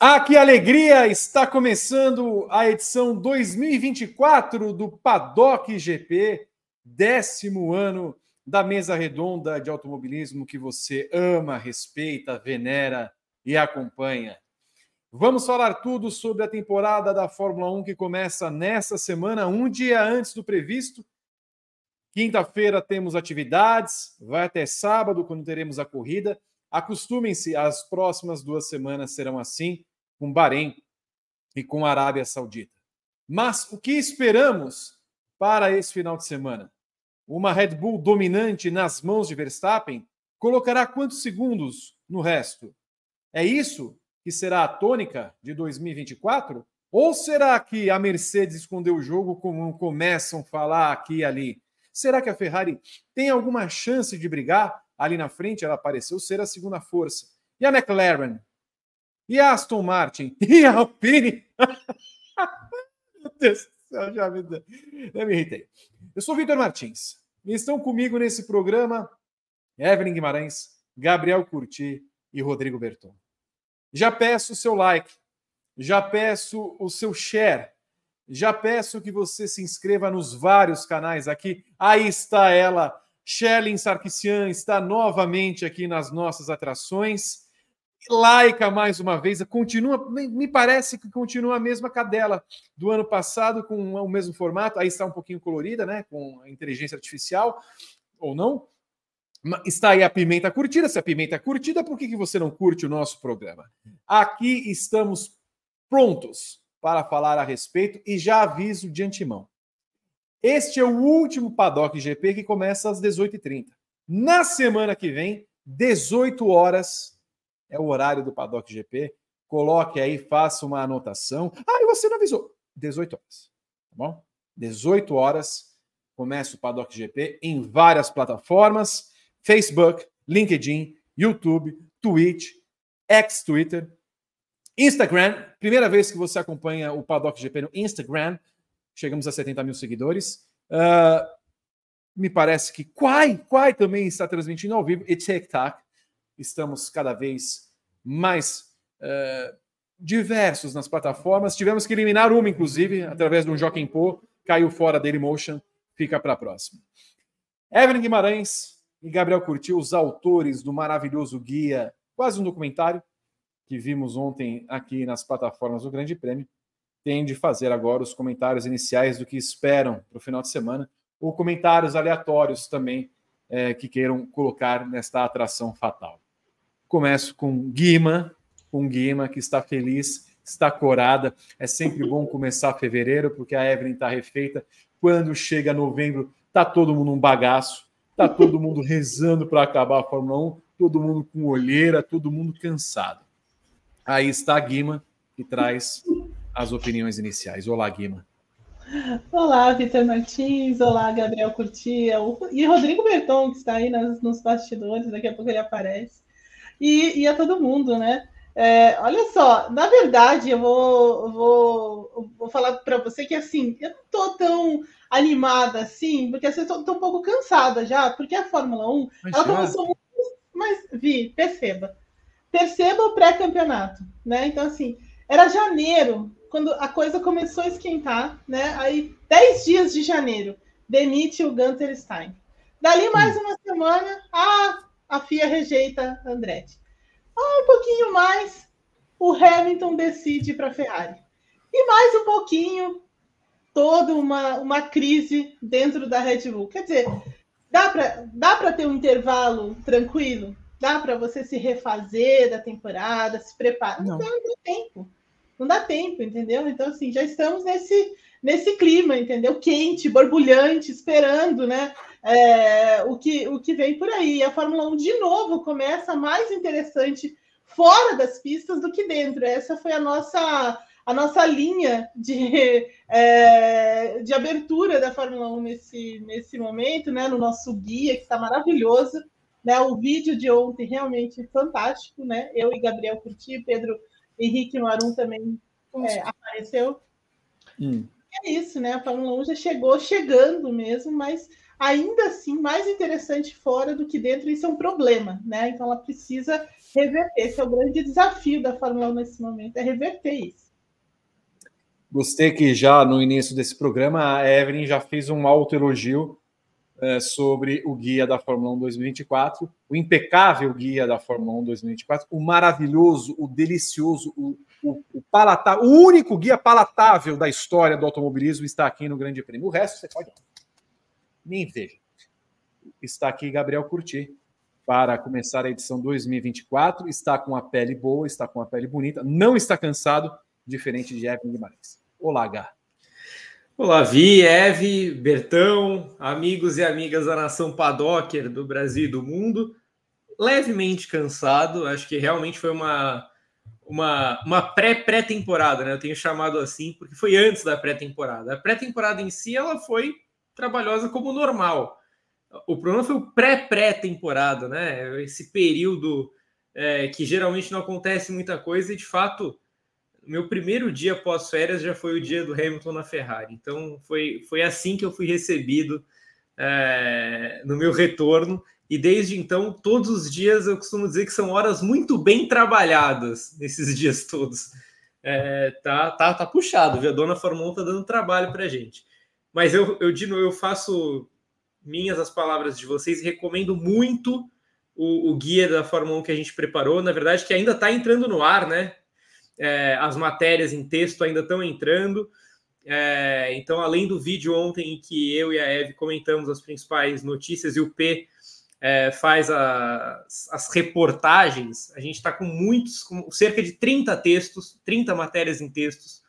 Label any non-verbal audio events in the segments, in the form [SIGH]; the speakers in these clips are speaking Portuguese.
Ah, que alegria! Está começando a edição 2024 do Paddock GP, décimo ano da mesa redonda de automobilismo que você ama, respeita, venera e acompanha. Vamos falar tudo sobre a temporada da Fórmula 1 que começa nesta semana, um dia antes do previsto. Quinta-feira temos atividades, vai até sábado, quando teremos a corrida. Acostumem-se, as próximas duas semanas serão assim com Bahrein e com a Arábia Saudita. Mas o que esperamos para esse final de semana? Uma Red Bull dominante nas mãos de Verstappen colocará quantos segundos no resto? É isso que será a tônica de 2024? Ou será que a Mercedes escondeu o jogo como começam a falar aqui e ali? Será que a Ferrari tem alguma chance de brigar? Ali na frente ela pareceu ser a segunda força. E a McLaren e a Aston Martin? [LAUGHS] E a Alpine? [LAUGHS] Meu Deus do céu, já me, já me irritei. Eu sou Vitor Martins e estão comigo nesse programa Evelyn Guimarães, Gabriel Curti e Rodrigo Berton. Já peço o seu like, já peço o seu share, já peço que você se inscreva nos vários canais aqui. Aí está ela, Shelly Sarkisian, está novamente aqui nas nossas atrações laica mais uma vez, continua, me parece que continua a mesma cadela do ano passado com o mesmo formato, aí está um pouquinho colorida, né, com a inteligência artificial ou não. Está aí a pimenta curtida. Se a pimenta é curtida, por que, que você não curte o nosso programa? Aqui estamos prontos para falar a respeito e já aviso de antemão. Este é o último Paddock GP que começa às 18h30. Na semana que vem, 18 horas, é o horário do Paddock GP. Coloque aí, faça uma anotação. Ah, e você não avisou. 18 horas. Tá bom? 18 horas começa o Paddock GP em várias plataformas: Facebook, LinkedIn, YouTube, Twitch, ex-Twitter, Instagram. Primeira vez que você acompanha o Paddock GP no Instagram. Chegamos a 70 mil seguidores. Uh, me parece que Quai, Quai também está transmitindo ao vivo e TikTok estamos cada vez mais uh, diversos nas plataformas. Tivemos que eliminar uma, inclusive, através de um Joaquim Pô, caiu fora da Motion, fica para a próxima. Evelyn Guimarães e Gabriel Curti, os autores do maravilhoso guia, quase um documentário, que vimos ontem aqui nas plataformas do Grande Prêmio, têm de fazer agora os comentários iniciais do que esperam para o final de semana, ou comentários aleatórios também é, que queiram colocar nesta atração fatal. Começo com Guima, com Guima, que está feliz, está corada. É sempre bom começar fevereiro, porque a Evelyn está refeita. Quando chega novembro, tá todo mundo um bagaço, tá todo mundo rezando para acabar a Fórmula 1, todo mundo com olheira, todo mundo cansado. Aí está a Guima, que traz as opiniões iniciais. Olá, Guima. Olá, Vitor Martins. Olá, Gabriel Curtia. E Rodrigo Berton, que está aí nos, nos bastidores. Daqui a pouco ele aparece e, e a todo mundo, né? É, olha só, na verdade, eu vou, vou, vou falar para você que assim, eu não estou tão animada assim, porque assim, estou um pouco cansada já, porque a Fórmula 1 mas ela já. começou muito. Mas, Vi, perceba. Perceba o pré-campeonato, né? Então, assim, era janeiro, quando a coisa começou a esquentar, né? Aí, 10 dias de janeiro, demite o Gunter Stein. Dali mais hum. uma semana, ah, a FIA rejeita Andretti. Ah, um pouquinho mais, o Hamilton decide para a Ferrari. E mais um pouquinho, toda uma, uma crise dentro da Red Bull. Quer dizer, dá para dá ter um intervalo tranquilo? Dá para você se refazer da temporada, se preparar? Não. não dá, não dá tempo. Não dá tempo, entendeu? Então, assim, já estamos nesse, nesse clima, entendeu? Quente, borbulhante, esperando, né? É, o, que, o que vem por aí. A Fórmula 1, de novo, começa mais interessante fora das pistas do que dentro. Essa foi a nossa, a nossa linha de, [LAUGHS] é, de abertura da Fórmula 1 nesse, nesse momento, né? no nosso guia, que está maravilhoso. Né? O vídeo de ontem realmente fantástico, né? Eu e Gabriel curti, Pedro Henrique Marum também é, apareceu. Hum. É isso, né? A Fórmula 1 já chegou chegando mesmo, mas ainda assim mais interessante fora do que dentro, isso é um problema, né? Então ela precisa reverter. Esse é o grande desafio da Fórmula 1 nesse momento, é reverter isso. Gostei que já no início desse programa a Evelyn já fez um alto elogio é, sobre o guia da Fórmula 1 2024, o impecável guia da Fórmula 1 2024, o maravilhoso, o delicioso, o, o, o palatável, o único guia palatável da história do automobilismo está aqui no Grande Prêmio. O resto você pode nem veja. Está aqui Gabriel Curti para começar a edição 2024. Está com a pele boa, está com a pele bonita, não está cansado diferente de Evan Guimarães. Olá, Gá. Olá, Vi, Eve, Bertão, amigos e amigas da nação Padocker do Brasil e do mundo. Levemente cansado, acho que realmente foi uma, uma, uma pré-pré-temporada, né? Eu tenho chamado assim porque foi antes da pré-temporada. A pré-temporada em si ela foi trabalhosa como normal. O problema foi o pré-pré-temporada, né? Esse período é, que geralmente não acontece muita coisa e de fato meu primeiro dia pós-férias já foi o dia do Hamilton na Ferrari. Então foi, foi assim que eu fui recebido é, no meu retorno. E desde então, todos os dias eu costumo dizer que são horas muito bem trabalhadas nesses [LAUGHS] dias todos. É, tá, tá, tá puxado, viu? A dona Fórmula 1 tá dando trabalho pra gente. Mas eu, eu, de novo, eu faço minhas as palavras de vocês e recomendo muito o, o, guia da Fórmula 1 que a gente preparou. Na verdade, que ainda está entrando no ar, né? é, as matérias em texto ainda estão entrando. É, então, além do vídeo ontem em que eu e a Eve comentamos as principais notícias e o P é, faz as, as, reportagens, a gente está com muitos, com cerca de 30 textos, 30 matérias em textos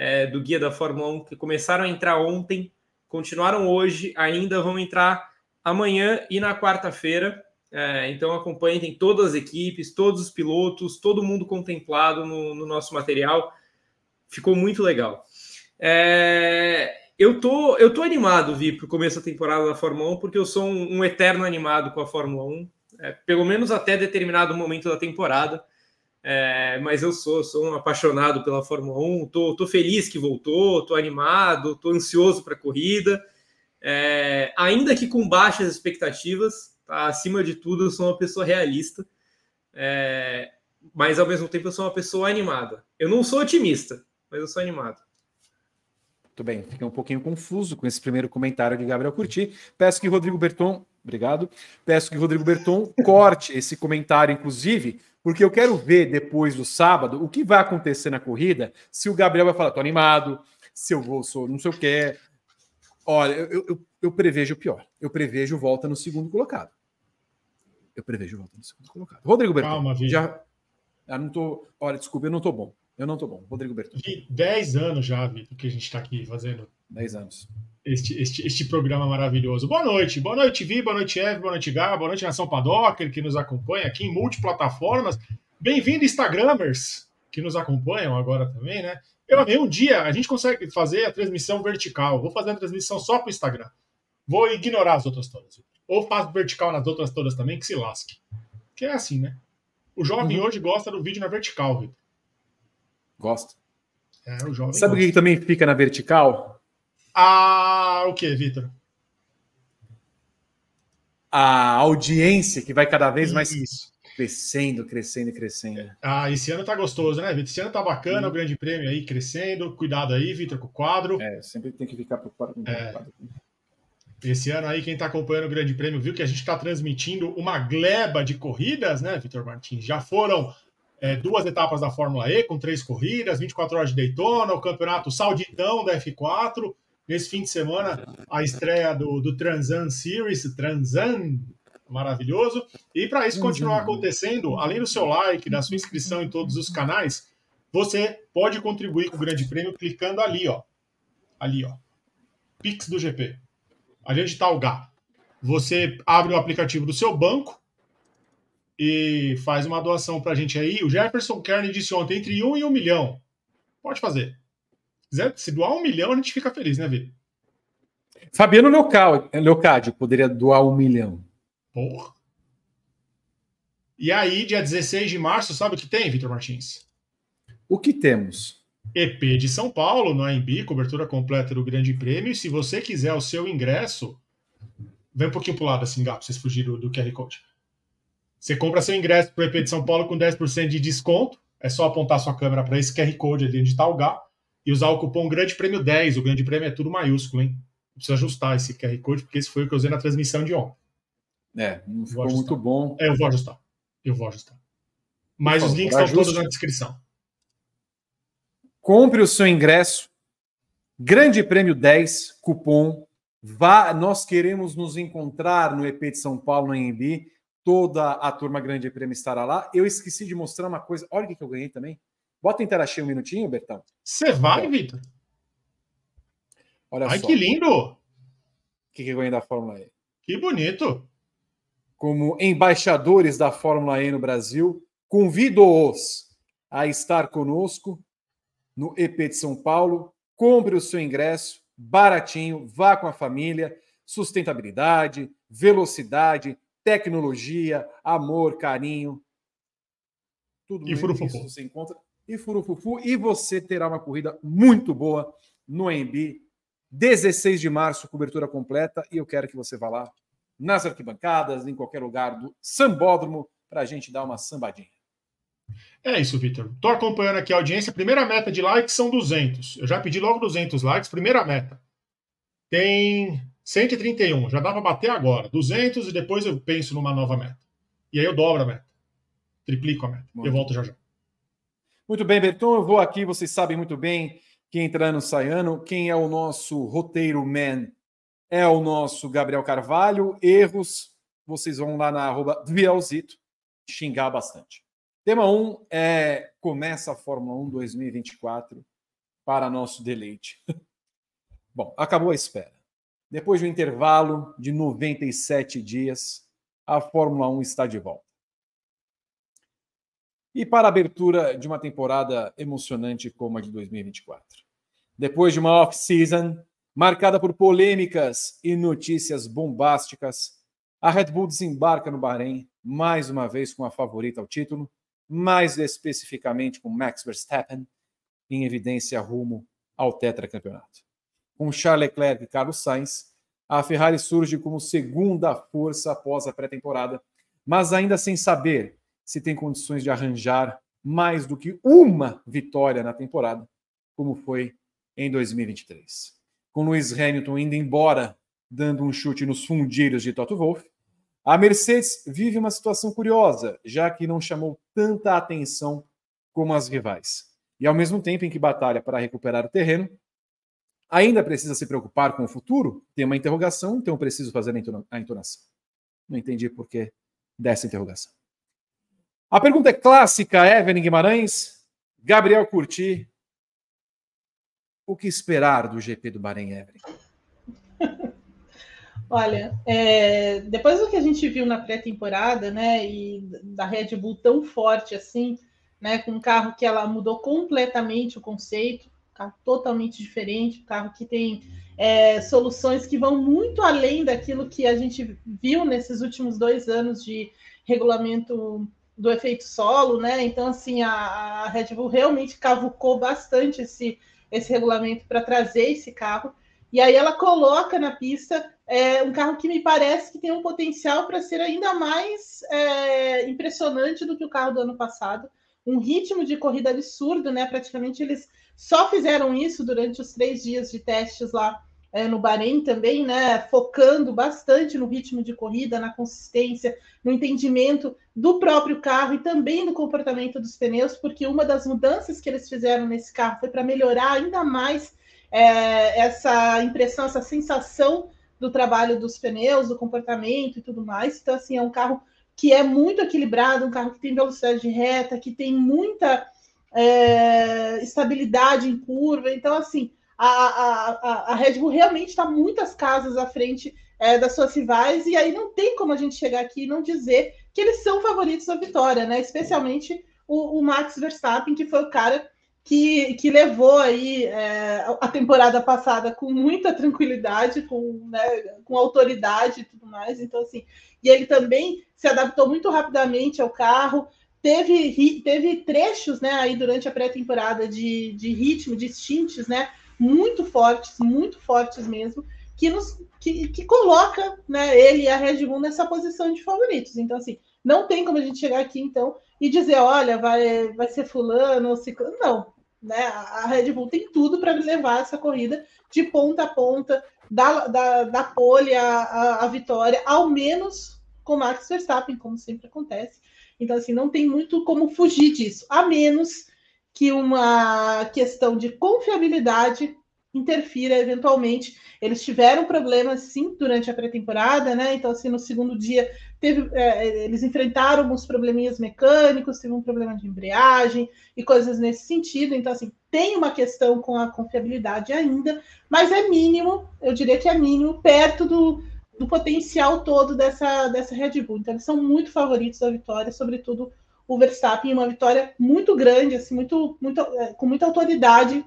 é, do Guia da Fórmula 1 que começaram a entrar ontem, continuaram hoje, ainda vão entrar amanhã e na quarta-feira. É, então acompanhem, tem todas as equipes, todos os pilotos, todo mundo contemplado no, no nosso material. Ficou muito legal. É, eu tô, eu tô animado, Vi, para o começo da temporada da Fórmula 1, porque eu sou um, um eterno animado com a Fórmula 1, é, pelo menos até determinado momento da temporada. É, mas eu sou, sou um apaixonado pela Fórmula 1, tô, tô feliz que voltou, tô animado, tô ansioso para a corrida, é, ainda que com baixas expectativas, acima de tudo, eu sou uma pessoa realista, é, mas ao mesmo tempo eu sou uma pessoa animada. Eu não sou otimista, mas eu sou animado. Muito bem, fiquei um pouquinho confuso com esse primeiro comentário de Gabriel Curti. Peço que Rodrigo Berton, obrigado. Peço que Rodrigo Berton corte esse comentário, inclusive, porque eu quero ver depois do sábado o que vai acontecer na corrida. Se o Gabriel vai falar, tô animado, se eu vou, sou não sei o que. Olha, eu, eu, eu prevejo o pior. Eu prevejo volta no segundo colocado eu prevejo volta no segundo colocado. Rodrigo Berton. Calma. Já... Eu não tô. Olha, desculpa, eu não tô bom. Eu não tô bom. Rodrigo Berton. De 10 anos já, Vitor, que a gente está aqui fazendo. 10 anos. Este, este, este programa maravilhoso. Boa noite. Boa noite, Vi. Boa noite, Eve. Boa noite, Gá. Boa noite, Nação Padocker, que nos acompanha aqui em multiplataformas. Bem-vindo, Instagramers, que nos acompanham agora também, né? Eu amei um dia, a gente consegue fazer a transmissão vertical. Vou fazer a transmissão só para o Instagram. Vou ignorar as outras todas. Ou faço vertical nas outras todas também, que se lasque. Que é assim, né? O jovem uhum. hoje gosta do vídeo na vertical, Vitor. Gosta. É, o jovem Sabe o que também fica na vertical? Ah, o que, Vitor? A audiência que vai cada vez mais Isso. crescendo, crescendo e crescendo. Ah, esse ano tá gostoso, né, Vitor? Esse ano tá bacana, o grande prêmio aí crescendo. Cuidado aí, Vitor, com o quadro. É, sempre tem que ficar o é. quadro. Esse ano aí, quem está acompanhando o Grande Prêmio viu que a gente está transmitindo uma gleba de corridas, né, Vitor Martins? Já foram é, duas etapas da Fórmula E, com três corridas, 24 horas de Daytona, o campeonato sauditão da F4. Nesse fim de semana, a estreia do, do Transan Series, Transan, maravilhoso. E para isso continuar acontecendo, além do seu like, da sua inscrição em todos os canais, você pode contribuir com o Grande Prêmio clicando ali, ó. Ali, ó. Pix do GP a gente está o GA. Você abre o aplicativo do seu banco e faz uma doação para a gente aí. O Jefferson Kern disse ontem entre um e um milhão. Pode fazer. Se doar um milhão, a gente fica feliz, né, Vê? Fabiano Leocádio poderia doar um milhão. Porra. E aí, dia 16 de março, sabe o que tem, Vitor Martins? O que temos? EP de São Paulo, no AMB, cobertura completa do Grande Prêmio. E se você quiser o seu ingresso, vem um pouquinho pro lado assim, Gato, vocês fugiram do QR Code. Você compra seu ingresso para o EP de São Paulo com 10% de desconto. É só apontar sua câmera para esse QR Code ali onde está o Gá e usar o cupom Grande Prêmio 10. O Grande Prêmio é tudo maiúsculo, hein? Precisa ajustar esse QR Code, porque esse foi o que eu usei na transmissão de ontem. É, não ficou muito bom. É, eu vou ajustar. Eu vou ajustar. Mas os links estão todos na descrição. Compre o seu ingresso. Grande Prêmio 10, cupom. Vá, nós queremos nos encontrar no EP de São Paulo, no EMB. Toda a turma Grande Prêmio estará lá. Eu esqueci de mostrar uma coisa. Olha o que eu ganhei também. Bota em Interaxi um minutinho, Bertão. Você vai, Vitor? Olha Ai, só. que lindo! O que, que eu ganhei da Fórmula E? Que bonito! Como embaixadores da Fórmula E no Brasil, convido-os a estar conosco no EP de São Paulo. Compre o seu ingresso, baratinho, vá com a família. Sustentabilidade, velocidade, tecnologia, amor, carinho. Tudo E isso furufufu. você encontra. E furufufu. E você terá uma corrida muito boa no EMB. 16 de março, cobertura completa. E eu quero que você vá lá nas arquibancadas, em qualquer lugar do sambódromo, para a gente dar uma sambadinha. É isso, Vitor. Tô acompanhando aqui a audiência. Primeira meta de likes são 200. Eu já pedi logo 200 likes. Primeira meta. Tem 131. Já dá para bater agora. 200 e depois eu penso numa nova meta. E aí eu dobro a meta. Triplico a meta. Muito eu volto já já. Muito bem, Berton, eu vou aqui, vocês sabem muito bem quem entra no Saiano, quem é o nosso roteiro man é o nosso Gabriel Carvalho. Erros, vocês vão lá na arroba Vielzito xingar bastante. Tema 1 um é começa a Fórmula 1 2024 para nosso deleite. [LAUGHS] Bom, acabou a espera. Depois de um intervalo de 97 dias, a Fórmula 1 está de volta. E para a abertura de uma temporada emocionante como a de 2024. Depois de uma off-season marcada por polêmicas e notícias bombásticas, a Red Bull desembarca no Bahrein mais uma vez com a favorita ao título, mais especificamente com Max Verstappen em evidência rumo ao tetracampeonato. Com Charles Leclerc e Carlos Sainz, a Ferrari surge como segunda força após a pré-temporada, mas ainda sem saber se tem condições de arranjar mais do que uma vitória na temporada, como foi em 2023. Com Lewis Hamilton indo embora, dando um chute nos fundilhos de Toto Wolff, a Mercedes vive uma situação curiosa, já que não chamou tanta atenção como as rivais. E ao mesmo tempo em que batalha para recuperar o terreno, ainda precisa se preocupar com o futuro? Tem uma interrogação, então preciso fazer a entonação. Não entendi por que dessa interrogação. A pergunta é clássica, Evelyn Guimarães, Gabriel Curti. O que esperar do GP do Bahrein, Evelyn? [LAUGHS] Olha, é, depois do que a gente viu na pré-temporada, né, e da Red Bull tão forte assim, né, com um carro que ela mudou completamente o conceito, carro totalmente diferente, um carro que tem é, soluções que vão muito além daquilo que a gente viu nesses últimos dois anos de regulamento do efeito solo, né? Então, assim, a, a Red Bull realmente cavucou bastante esse, esse regulamento para trazer esse carro. E aí ela coloca na pista é, um carro que me parece que tem um potencial para ser ainda mais é, impressionante do que o carro do ano passado. Um ritmo de corrida absurdo, né? Praticamente eles só fizeram isso durante os três dias de testes lá é, no Bahrein também, né? Focando bastante no ritmo de corrida, na consistência, no entendimento do próprio carro e também do comportamento dos pneus, porque uma das mudanças que eles fizeram nesse carro foi para melhorar ainda mais é, essa impressão, essa sensação do trabalho dos pneus, do comportamento e tudo mais. Então, assim, é um carro que é muito equilibrado, um carro que tem velocidade reta, que tem muita é, estabilidade em curva. Então, assim, a, a, a Red Bull realmente está muitas casas à frente é, das suas rivais, e aí não tem como a gente chegar aqui e não dizer que eles são favoritos à vitória, né? Especialmente o, o Max Verstappen, que foi o cara que, que levou aí é, a temporada passada com muita tranquilidade, com, né, com autoridade e tudo mais. Então, assim, e ele também se adaptou muito rapidamente ao carro. Teve, teve trechos né, aí durante a pré-temporada de, de ritmo, de stints, né? Muito fortes, muito fortes mesmo, que, nos, que, que coloca né, ele e a Red Bull nessa posição de favoritos. Então, assim, não tem como a gente chegar aqui, então, e dizer, olha, vai, vai ser fulano ciclano. Não, né? A Red Bull tem tudo para levar essa corrida de ponta a ponta, da, da, da pole a, a, a vitória, ao menos com Max Verstappen, como sempre acontece. Então, assim, não tem muito como fugir disso, a menos que uma questão de confiabilidade interfira eventualmente. Eles tiveram problemas, sim, durante a pré-temporada, né? Então, assim, no segundo dia, teve, é, eles enfrentaram alguns probleminhas mecânicos, teve um problema de embreagem e coisas nesse sentido. Então, assim, tem uma questão com a confiabilidade ainda, mas é mínimo, eu diria que é mínimo, perto do, do potencial todo dessa, dessa Red Bull. Então, eles são muito favoritos da vitória, sobretudo o Verstappen, uma vitória muito grande, assim, muito, muito, é, com muita autoridade,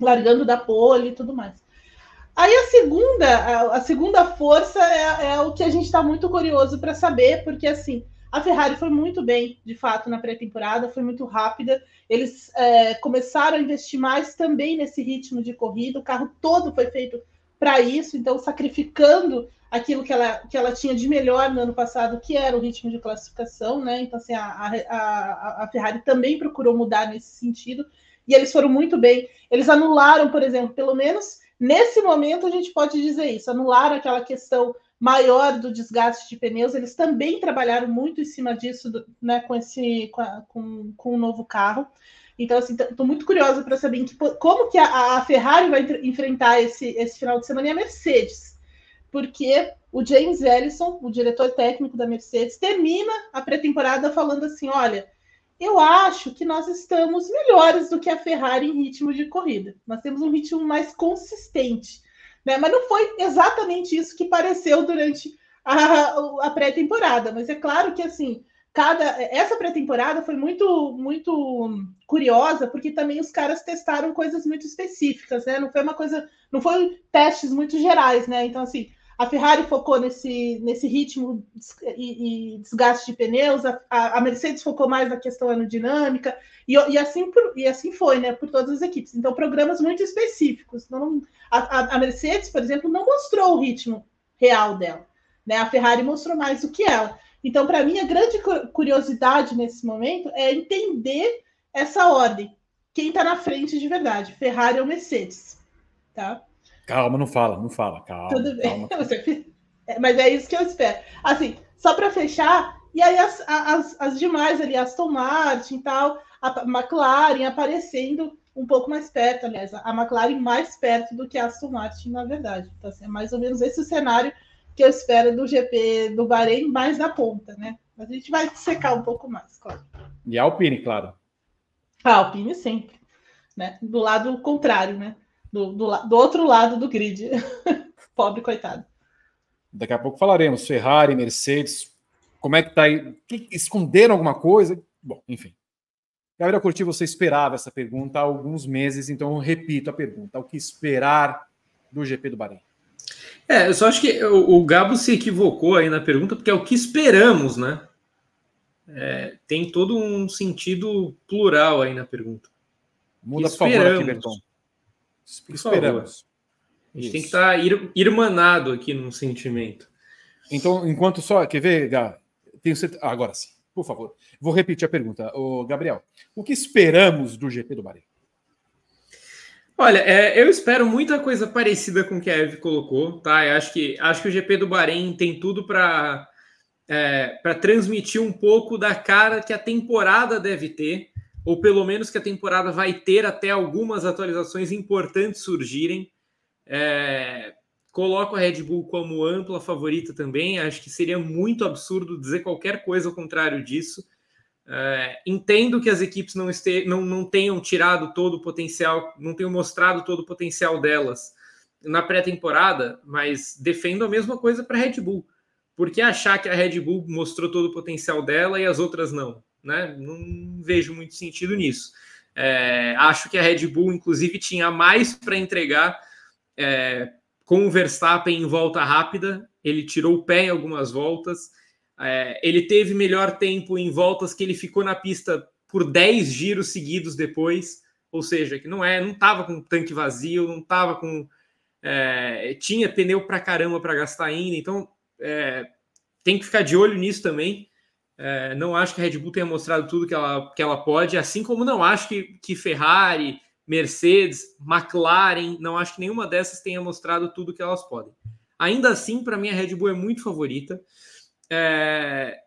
largando da pole e tudo mais. Aí a segunda, a, segunda força é, é, o que a gente está muito curioso para saber, porque assim, a Ferrari foi muito bem, de fato, na pré-temporada, foi muito rápida. Eles é, começaram a investir mais também nesse ritmo de corrida, o carro todo foi feito para isso, então sacrificando aquilo que ela, que ela tinha de melhor no ano passado, que era o ritmo de classificação, né? Então, assim, a, a, a Ferrari também procurou mudar nesse sentido, e eles foram muito bem. Eles anularam, por exemplo, pelo menos nesse momento a gente pode dizer isso, anularam aquela questão maior do desgaste de pneus, eles também trabalharam muito em cima disso, né, com esse com, com o novo carro. Então, assim, estou muito curiosa para saber que, como que a, a Ferrari vai enfrentar esse, esse final de semana e a Mercedes porque o James Ellison, o diretor técnico da Mercedes, termina a pré-temporada falando assim: olha, eu acho que nós estamos melhores do que a Ferrari em ritmo de corrida. Nós temos um ritmo mais consistente. Né? Mas não foi exatamente isso que pareceu durante a, a pré-temporada. Mas é claro que assim, cada essa pré-temporada foi muito muito curiosa porque também os caras testaram coisas muito específicas, né? Não foi uma coisa, não foi testes muito gerais, né? Então assim, a Ferrari focou nesse, nesse ritmo e, e desgaste de pneus, a, a, Mercedes focou mais na questão aerodinâmica, e, e, assim, por, e assim foi, né, por todas as equipes. Então, programas muito específicos. Não, a, a Mercedes, por exemplo, não mostrou o ritmo real dela. Né? A Ferrari mostrou mais do que ela. Então, para mim, a grande curiosidade nesse momento é entender essa ordem. Quem está na frente de verdade, Ferrari ou Mercedes. Tá? Calma, não fala, não fala. Calma. Tudo bem. Calma. [LAUGHS] É, mas é isso que eu espero. Assim, só para fechar, e aí as, as, as demais ali, Aston Martin e tal, a McLaren aparecendo um pouco mais perto, aliás, a McLaren mais perto do que a Aston Martin, na verdade. Então, assim, é mais ou menos esse o cenário que eu espero do GP do Bahrein, mais na ponta, né? Mas a gente vai secar um pouco mais, claro. E a Alpine, claro. A Alpine sempre, né? Do lado contrário, né? Do, do, do outro lado do grid. [LAUGHS] Pobre coitado. Daqui a pouco falaremos. Ferrari, Mercedes, como é que tá aí? Que, esconderam alguma coisa? Bom, enfim. Gabriel Curti, você esperava essa pergunta há alguns meses, então eu repito a pergunta: o que esperar do GP do Bahrein? É, eu só acho que o, o Gabo se equivocou aí na pergunta, porque é o que esperamos, né? É, tem todo um sentido plural aí na pergunta. Muda, por favor, aqui, Berton. Esperamos. A gente Isso. tem que estar tá irmanado aqui num sentimento. Então, enquanto só. Quer ver, Gá? Tenho certeza. Ah, agora sim, por favor. Vou repetir a pergunta. Ô, Gabriel, o que esperamos do GP do Bahrein? Olha, é, eu espero muita coisa parecida com o que a Eve colocou, tá? Eu acho que, acho que o GP do Bahrein tem tudo para é, para transmitir um pouco da cara que a temporada deve ter ou pelo menos que a temporada vai ter até algumas atualizações importantes surgirem. É, coloco a Red Bull como ampla favorita também. Acho que seria muito absurdo dizer qualquer coisa ao contrário disso. É, entendo que as equipes não, este, não, não tenham tirado todo o potencial, não tenham mostrado todo o potencial delas na pré-temporada, mas defendo a mesma coisa para a Red Bull. Por que achar que a Red Bull mostrou todo o potencial dela e as outras não? Né? Não vejo muito sentido nisso. É, acho que a Red Bull, inclusive, tinha mais para entregar é, com o Verstappen em volta rápida. Ele tirou o pé em algumas voltas. É, ele teve melhor tempo em voltas que ele ficou na pista por 10 giros seguidos depois. Ou seja, que não é, não estava com tanque vazio, não estava com. É, tinha pneu para caramba para gastar ainda. Então, é, tem que ficar de olho nisso também. É, não acho que a Red Bull tenha mostrado tudo que ela, que ela pode, assim como não acho que, que Ferrari, Mercedes, McLaren, não acho que nenhuma dessas tenha mostrado tudo que elas podem. Ainda assim, para mim, a Red Bull é muito favorita. É...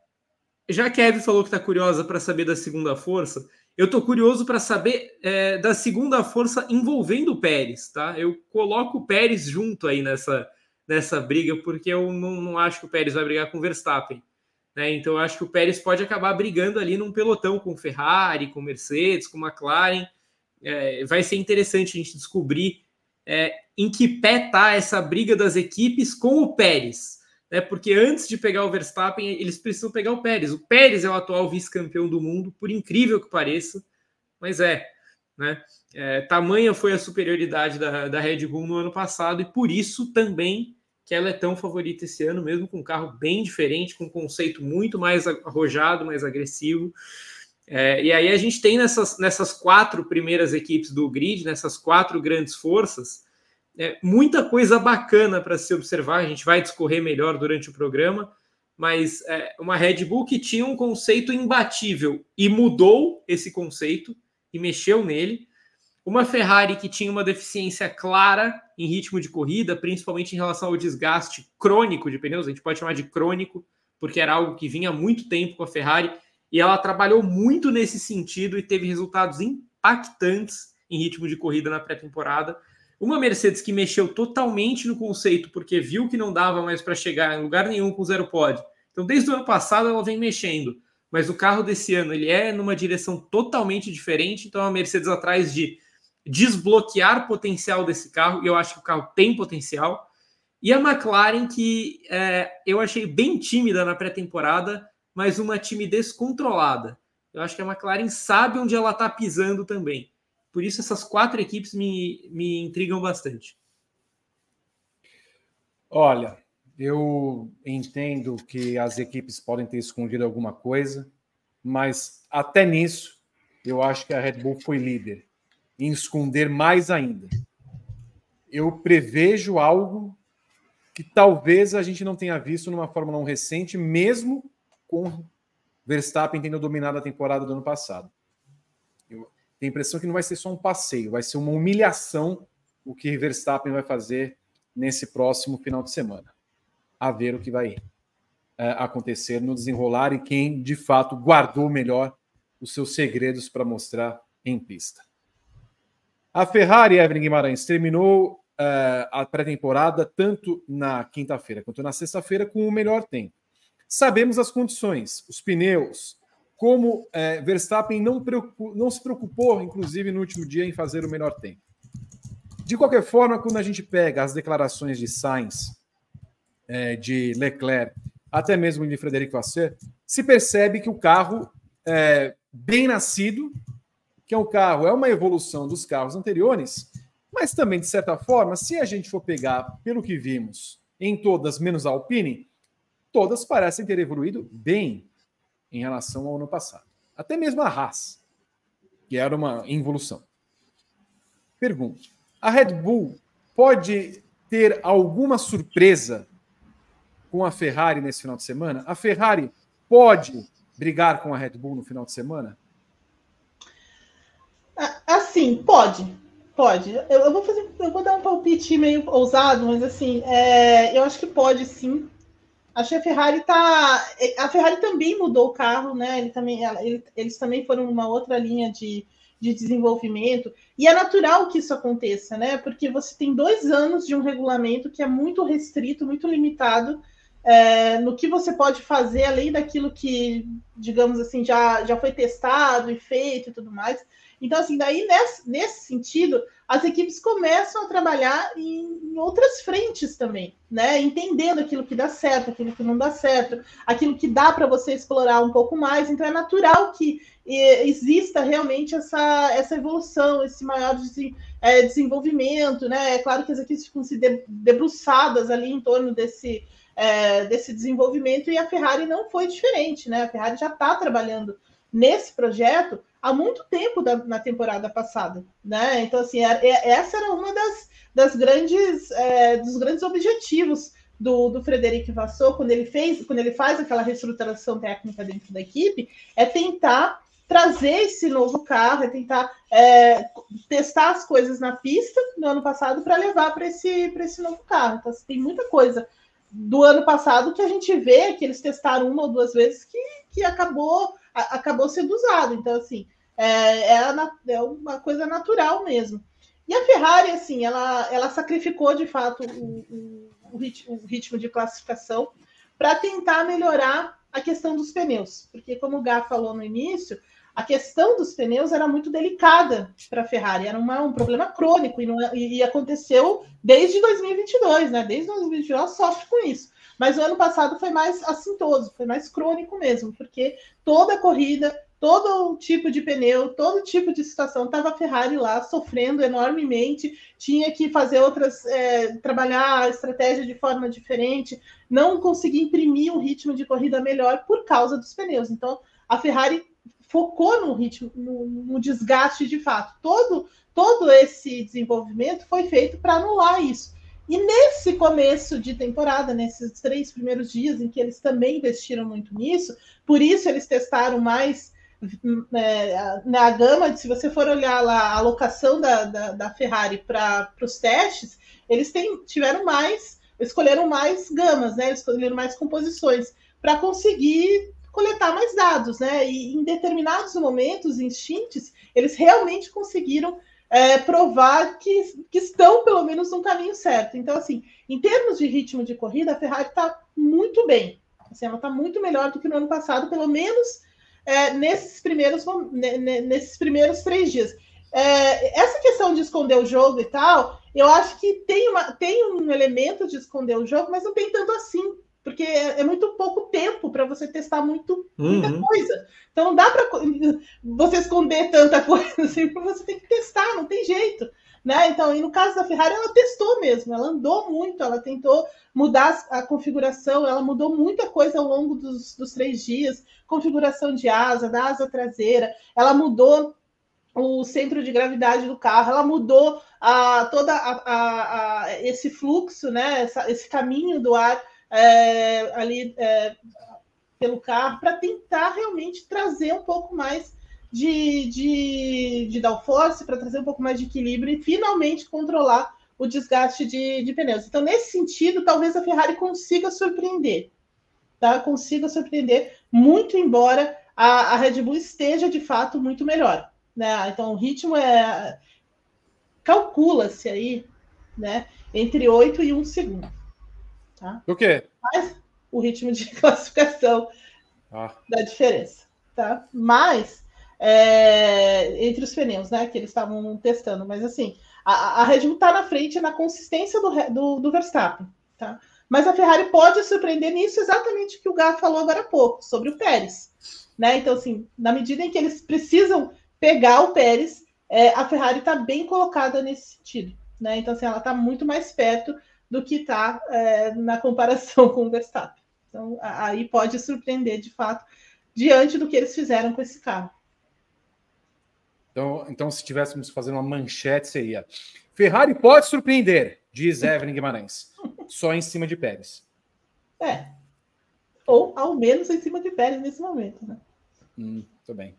Já que a Eve falou que está curiosa para saber da segunda força, eu estou curioso para saber é, da segunda força envolvendo o Pérez, tá? Eu coloco o Pérez junto aí nessa, nessa briga, porque eu não, não acho que o Pérez vai brigar com o Verstappen. Né? Então, eu acho que o Pérez pode acabar brigando ali num pelotão com Ferrari, com Mercedes, com McLaren. É, vai ser interessante a gente descobrir é, em que pé está essa briga das equipes com o Pérez. Né? Porque antes de pegar o Verstappen, eles precisam pegar o Pérez. O Pérez é o atual vice-campeão do mundo, por incrível que pareça, mas é. Né? É, tamanha foi a superioridade da, da Red Bull no ano passado, e por isso também que ela é tão favorita esse ano, mesmo com um carro bem diferente, com um conceito muito mais arrojado, mais agressivo. É, e aí a gente tem nessas, nessas quatro primeiras equipes do grid, nessas quatro grandes forças, é, muita coisa bacana para se observar. A gente vai discorrer melhor durante o programa, mas é, uma Red Bull que tinha um conceito imbatível e mudou esse conceito e mexeu nele. Uma Ferrari que tinha uma deficiência clara em ritmo de corrida, principalmente em relação ao desgaste crônico de pneus, a gente pode chamar de crônico, porque era algo que vinha há muito tempo com a Ferrari, e ela trabalhou muito nesse sentido e teve resultados impactantes em ritmo de corrida na pré-temporada. Uma Mercedes que mexeu totalmente no conceito, porque viu que não dava mais para chegar em lugar nenhum com zero pod. Então, desde o ano passado, ela vem mexendo. Mas o carro desse ano ele é numa direção totalmente diferente. Então, a Mercedes atrás de desbloquear potencial desse carro, e eu acho que o carro tem potencial. E a McLaren, que é, eu achei bem tímida na pré-temporada, mas uma time descontrolada. Eu acho que a McLaren sabe onde ela está pisando também. Por isso, essas quatro equipes me, me intrigam bastante. Olha, eu entendo que as equipes podem ter escondido alguma coisa, mas até nisso, eu acho que a Red Bull foi líder em esconder mais ainda. Eu prevejo algo que talvez a gente não tenha visto numa Fórmula 1 recente, mesmo com Verstappen tendo dominado a temporada do ano passado. Eu tenho a impressão que não vai ser só um passeio, vai ser uma humilhação o que Verstappen vai fazer nesse próximo final de semana. A ver o que vai é, acontecer no desenrolar e quem de fato guardou melhor os seus segredos para mostrar em pista. A Ferrari, Evelyn Guimarães, terminou uh, a pré-temporada tanto na quinta-feira quanto na sexta-feira com o melhor tempo. Sabemos as condições, os pneus, como uh, Verstappen não, não se preocupou, inclusive no último dia, em fazer o melhor tempo. De qualquer forma, quando a gente pega as declarações de Sainz, uh, de Leclerc, até mesmo de Frederico Vasser, se percebe que o carro é bem nascido que é um carro, é uma evolução dos carros anteriores, mas também, de certa forma, se a gente for pegar pelo que vimos em todas, menos a Alpine, todas parecem ter evoluído bem em relação ao ano passado. Até mesmo a Haas, que era uma involução. Pergunto: a Red Bull pode ter alguma surpresa com a Ferrari nesse final de semana? A Ferrari pode brigar com a Red Bull no final de semana? Assim, pode. Pode. Eu, eu, vou fazer. Eu vou dar um palpite meio ousado, mas assim, é, eu acho que pode sim. Acho que a Ferrari tá. A Ferrari também mudou o carro, né? Ele também, ele, eles também foram uma outra linha de, de desenvolvimento. E é natural que isso aconteça, né? Porque você tem dois anos de um regulamento que é muito restrito, muito limitado é, no que você pode fazer além daquilo que, digamos assim, já, já foi testado e feito e tudo mais. Então, assim, daí nesse, nesse sentido, as equipes começam a trabalhar em, em, outras frentes também, né? Entendendo aquilo que dá certo, aquilo que não dá certo, aquilo que dá para você explorar um pouco mais. Então, é natural que, exista realmente essa, essa evolução, esse maior é, desenvolvimento, né? É claro que as equipes ficam se debruçadas ali em torno desse, é, desse desenvolvimento e a Ferrari não foi diferente, né? A Ferrari já está trabalhando nesse projeto há muito tempo da, na temporada passada, né? Então assim, é, é, essa era uma das, das grandes é, dos grandes objetivos do, do Frederic Vassou quando ele fez, quando ele faz aquela reestruturação técnica dentro da equipe, é tentar trazer esse novo carro, é tentar é, testar as coisas na pista no ano passado para levar para esse, esse novo carro. Então, assim, tem muita coisa do ano passado que a gente vê que eles testaram uma ou duas vezes que, que acabou, acabou sendo usado. Então, assim, é, é, é, uma coisa natural mesmo. E a Ferrari, assim, ela, ela sacrificou de fato o, o, o, ritmo, de classificação para tentar melhorar a questão dos pneus, porque como o Gá falou no início, a questão dos pneus era muito delicada para a Ferrari, era uma, um problema crônico e, não, é, e, aconteceu desde 2022, né? Desde 2022 ela sofre com isso. Mas o ano passado foi mais assintoso, foi mais crônico mesmo, porque toda corrida, todo tipo de pneu, todo tipo de situação, estava a Ferrari lá sofrendo enormemente, tinha que fazer outras, é, trabalhar a estratégia de forma diferente, não conseguia imprimir um ritmo de corrida melhor por causa dos pneus. Então, a Ferrari focou no ritmo, no, no desgaste de fato. Todo, todo esse desenvolvimento foi feito para anular isso. E nesse começo de temporada, nesses três primeiros dias em que eles também investiram muito nisso, por isso eles testaram mais é, na gama, se você for olhar lá a alocação da, da, da Ferrari para os testes, eles tiveram mais, escolheram mais gamas, né? Escolheram mais composições para conseguir coletar mais dados, né? E em determinados momentos, em stints, eles realmente conseguiram é, provar que, que estão, pelo menos, no caminho certo. Então, assim, em termos de ritmo de corrida, a Ferrari está muito bem. Assim, ela está muito melhor do que no ano passado, pelo menos é, nesses, primeiros, nesses primeiros três dias. É, essa questão de esconder o jogo e tal, eu acho que tem, uma, tem um elemento de esconder o jogo, mas não tem tanto assim porque é, é muito pouco tempo para você testar muito, muita uhum. coisa. Então dá para [LAUGHS] você esconder tanta [LAUGHS] coisa assim, porque você tem que testar, não tem jeito. Né? Então, e no caso da Ferrari, ela testou mesmo, ela andou muito, ela tentou mudar a configuração, ela mudou muita coisa ao longo dos, dos três dias, configuração de asa, da asa traseira, ela mudou o centro de gravidade do carro, ela mudou a, toda a, a, a esse fluxo, né? Essa, esse caminho do ar é, ali é, pelo carro para tentar realmente trazer um pouco mais de, de, de downforce, para trazer um pouco mais de equilíbrio e finalmente controlar o desgaste de, de pneus. Então, nesse sentido, talvez a Ferrari consiga surpreender, tá? Consiga surpreender, muito embora a, a Red Bull esteja de fato muito melhor. Né? Então, o ritmo é. Calcula-se aí, né? Entre 8 e 1 segundo. Tá? O quê? Mas o ritmo de [LAUGHS] classificação ah. da diferença. Tá? Mas é, entre os pneus, né? Que eles estavam testando. Mas assim, a, a Red Bull está na frente na consistência do, do, do, Verstappen. Tá? Mas a Ferrari pode surpreender nisso exatamente o que o Gá falou agora há pouco, sobre o Pérez. Né? Então, assim, na medida em que eles precisam pegar o Pérez, é, a Ferrari está bem colocada nesse sentido. Né? Então, assim, ela está muito mais perto do que está é, na comparação [LAUGHS] com o Verstappen. Então, aí pode surpreender de fato, diante do que eles fizeram com esse carro. Então, então se estivéssemos fazendo uma manchete, seria: Ferrari pode surpreender, diz Evelyn Guimarães, [LAUGHS] só em cima de Pérez. É. Ou ao menos em cima de Pérez nesse momento, né? Hum, muito bem.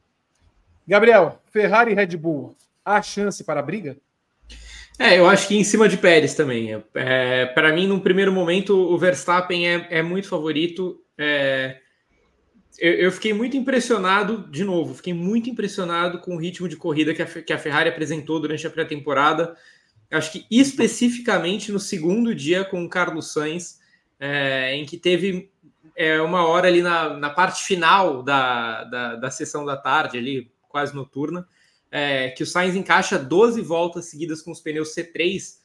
Gabriel, Ferrari e Red Bull, há chance para a briga? É, eu acho que em cima de Pérez também. É, Para mim, num primeiro momento, o Verstappen é, é muito favorito. É, eu, eu, fiquei muito impressionado, de novo, fiquei muito impressionado com o ritmo de corrida que a, que a Ferrari apresentou durante a pré-temporada. Acho que especificamente no segundo dia com o Carlos Sainz, é, em que teve é, uma hora ali na, na parte final da, da, da sessão da tarde, ali quase noturna, é, que o Sainz encaixa 12 voltas seguidas com os pneus C3,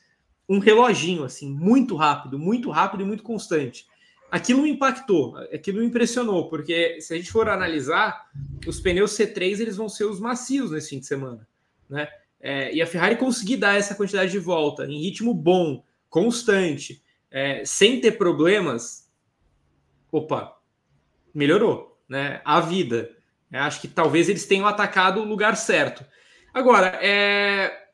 um reloginho, assim, muito rápido, muito rápido e muito constante. aquilo me impactou, aquilo me impressionou, porque se a gente for analisar, os pneus C3 eles vão ser os macios nesse fim de semana, né? É, e a Ferrari conseguir dar essa quantidade de volta em ritmo bom, constante, é, sem ter problemas, opa, melhorou, né? A vida. É, acho que talvez eles tenham atacado o lugar certo. Agora, é,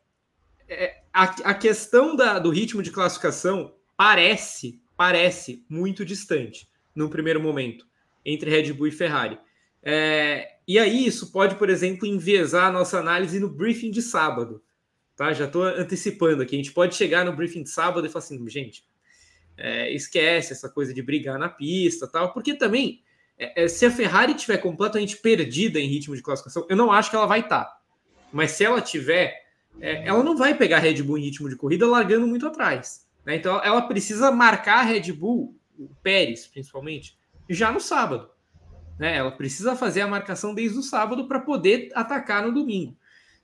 é a, a, questão da, do ritmo de classificação parece, parece muito distante no primeiro momento entre Red Bull e Ferrari. É, e aí isso pode, por exemplo, enviesar a nossa análise no briefing de sábado. Tá? Já estou antecipando aqui. A gente pode chegar no briefing de sábado e falar assim, gente, é, esquece essa coisa de brigar na pista, tal, porque também é, é se a Ferrari tiver completamente perdida em ritmo de classificação, eu não acho que ela vai estar. Tá. Mas se ela tiver, é, ela não vai pegar a Red Bull em ritmo de corrida largando muito atrás. Né? Então ela precisa marcar a Red Bull, o Pérez principalmente, já no sábado. Né? Ela precisa fazer a marcação desde o sábado para poder atacar no domingo.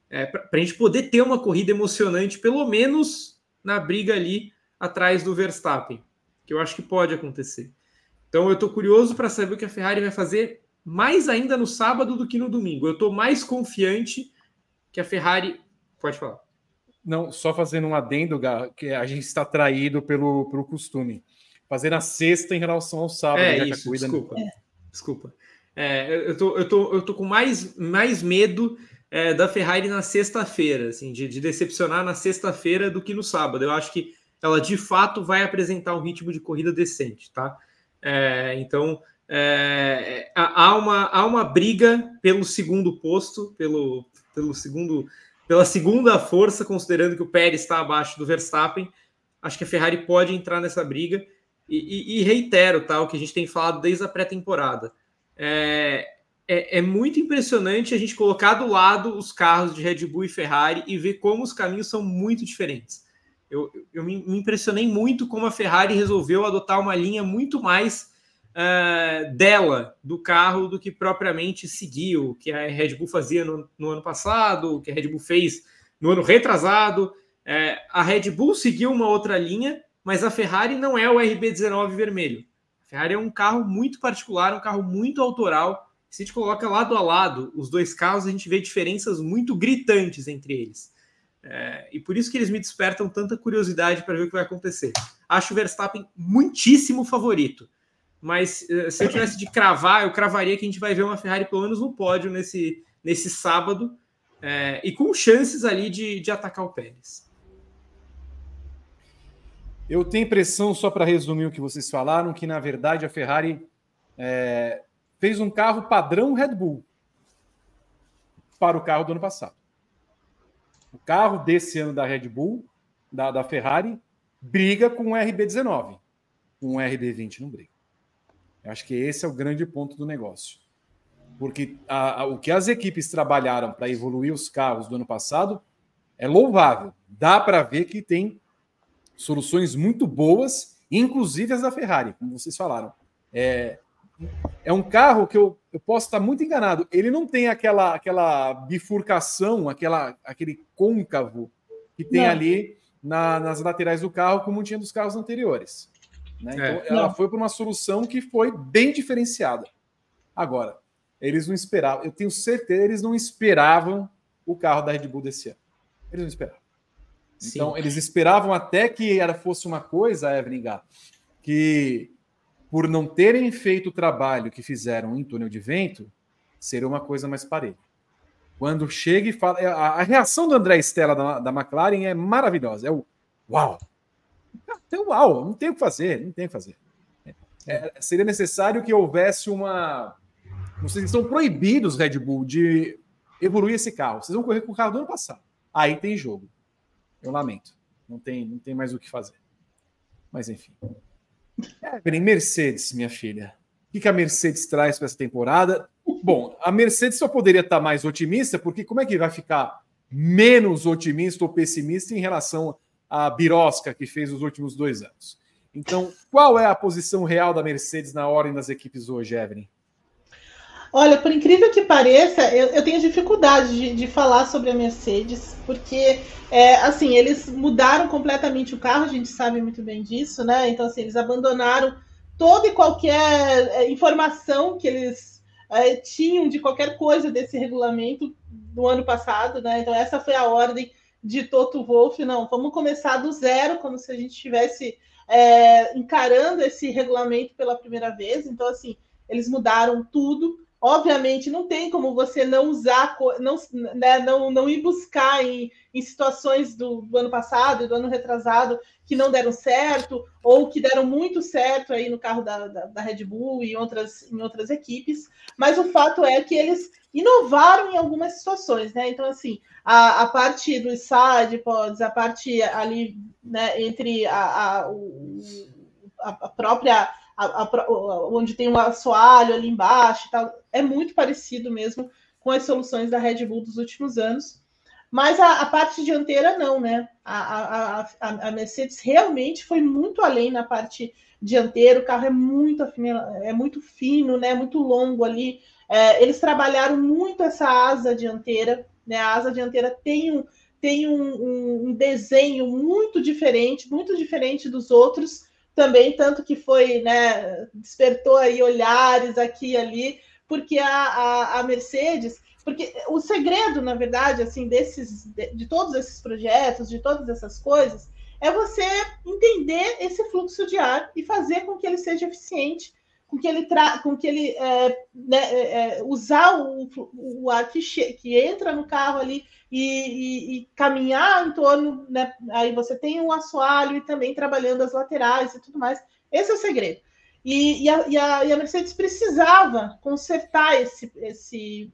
É, para a gente poder ter uma corrida emocionante, pelo menos na briga ali atrás do Verstappen, que eu acho que pode acontecer. Então eu estou curioso para saber o que a Ferrari vai fazer mais ainda no sábado do que no domingo. Eu estou mais confiante que a Ferrari. Pode falar. Não, só fazendo um adendo, Gá, que a gente está traído pelo, pelo costume. Fazer na sexta em relação ao sábado. É isso, desculpa. É. Desculpa. É, eu, tô, eu, tô, eu tô com mais, mais medo é, da Ferrari na sexta-feira, assim, de, de decepcionar na sexta-feira do que no sábado. Eu acho que ela de fato vai apresentar um ritmo de corrida decente, tá? É, então é, há, uma, há uma briga pelo segundo posto, pelo, pelo segundo, pela segunda força, considerando que o Pérez está abaixo do Verstappen. Acho que a Ferrari pode entrar nessa briga. E, e, e reitero tá, o que a gente tem falado desde a pré-temporada é, é, é, muito impressionante a gente colocar do lado os carros de Red Bull e Ferrari e ver como os caminhos são muito diferentes. Eu, eu me, impressionei muito como a Ferrari resolveu adotar uma linha muito mais uh, dela, do carro, do que propriamente seguiu, o que a Red Bull fazia no, no, ano passado, o que a Red Bull fez no ano retrasado. É, a Red Bull seguiu uma outra linha, mas a Ferrari não é o RB19 vermelho. Ferrari é um carro muito particular, um carro muito autoral. Se a gente coloca lado a lado os dois carros, a gente vê diferenças muito gritantes entre eles. É, e por isso que eles me despertam tanta curiosidade para ver o que vai acontecer. Acho o Verstappen muitíssimo favorito. Mas eh, se eu tivesse de cravar, eu cravaria que a gente vai ver uma Ferrari pelo menos no pódio nesse, nesse sábado. É, e com chances ali de, de atacar o Pérez. Eu tenho impressão, só para resumir o que vocês falaram, que na verdade a Ferrari é, fez um carro padrão Red Bull para o carro do ano passado. O carro desse ano da Red Bull, da, da Ferrari, briga com o RB19. Com o RB20 não briga. Eu acho que esse é o grande ponto do negócio. Porque a, a, o que as equipes trabalharam para evoluir os carros do ano passado é louvável. Dá para ver que tem soluções muito boas, inclusive as da Ferrari, como vocês falaram. É, é um carro que eu, eu posso estar muito enganado. Ele não tem aquela, aquela bifurcação, aquela, aquele côncavo que tem não. ali na, nas laterais do carro, como tinha dos carros anteriores. Né? Então, é. ela não. foi para uma solução que foi bem diferenciada. Agora, eles não esperavam, eu tenho certeza, eles não esperavam o carro da Red Bull desse ano. Eles não esperavam. Então, eles esperavam até que era, fosse uma coisa, Evelyn que por não terem feito o trabalho que fizeram em túnel de vento, seria uma coisa mais parelha. Quando chega e fala. A, a reação do André Stella da, da McLaren é maravilhosa. É o uau! Até o uau, não tem o que fazer, não tem o que fazer. É, seria necessário que houvesse uma. Vocês estão proibidos, Red Bull, de evoluir esse carro. Vocês vão correr com o carro do ano passado. Aí tem jogo. Eu lamento. Não tem, não tem mais o que fazer. Mas enfim. Evelyn, Mercedes, minha filha. O que a Mercedes traz para essa temporada? Bom, a Mercedes só poderia estar mais otimista, porque como é que vai ficar menos otimista ou pessimista em relação à birosca que fez os últimos dois anos? Então, qual é a posição real da Mercedes na ordem das equipes hoje, Evelyn? Olha, por incrível que pareça, eu, eu tenho dificuldade de, de, falar sobre a Mercedes, porque, é, assim, eles mudaram completamente o carro, a gente sabe muito bem disso, né? Então, assim, eles abandonaram toda e qualquer é, informação que eles é, tinham de qualquer coisa desse regulamento do ano passado, né? Então, essa foi a ordem de Toto Wolff. Não, vamos começar do zero, como se a gente estivesse é, encarando esse regulamento pela primeira vez. Então, assim, eles mudaram tudo. Obviamente, não tem como você não usar, não, né, não, não ir buscar em, em situações do, do, ano passado e do ano retrasado que não deram certo, ou que deram muito certo aí no carro da, da, da Red Bull e outras, em outras equipes. Mas o fato é que eles inovaram em algumas situações, né? Então, assim, a, a parte dos side pods, a parte ali, né, entre a, a, o, a própria a, a, onde tem um assoalho ali embaixo e tal, é muito parecido mesmo com as soluções da Red Bull dos últimos anos. Mas a, a parte dianteira não, né? A, a, Mercedes realmente foi muito além na parte dianteira, o carro é muito, é muito fino, né? Muito longo ali. É, eles trabalharam muito essa asa dianteira, né? A asa dianteira tem um, tem um, um desenho muito diferente, muito diferente dos outros também, tanto que foi, né, despertou aí olhares aqui e ali, porque a, a, a Mercedes, porque o segredo, na verdade, assim, desses, de, de todos esses projetos, de todas essas coisas, é você entender esse fluxo de ar e fazer com que ele seja eficiente, com que ele com que ele é, né, é, é usar o, o ar que, que entra no carro ali e, e, e, caminhar em torno, né? Aí você tem um assoalho e também trabalhando as laterais e tudo mais. Esse é o segredo. E, e, a, a, a, Mercedes precisava consertar esse, esse,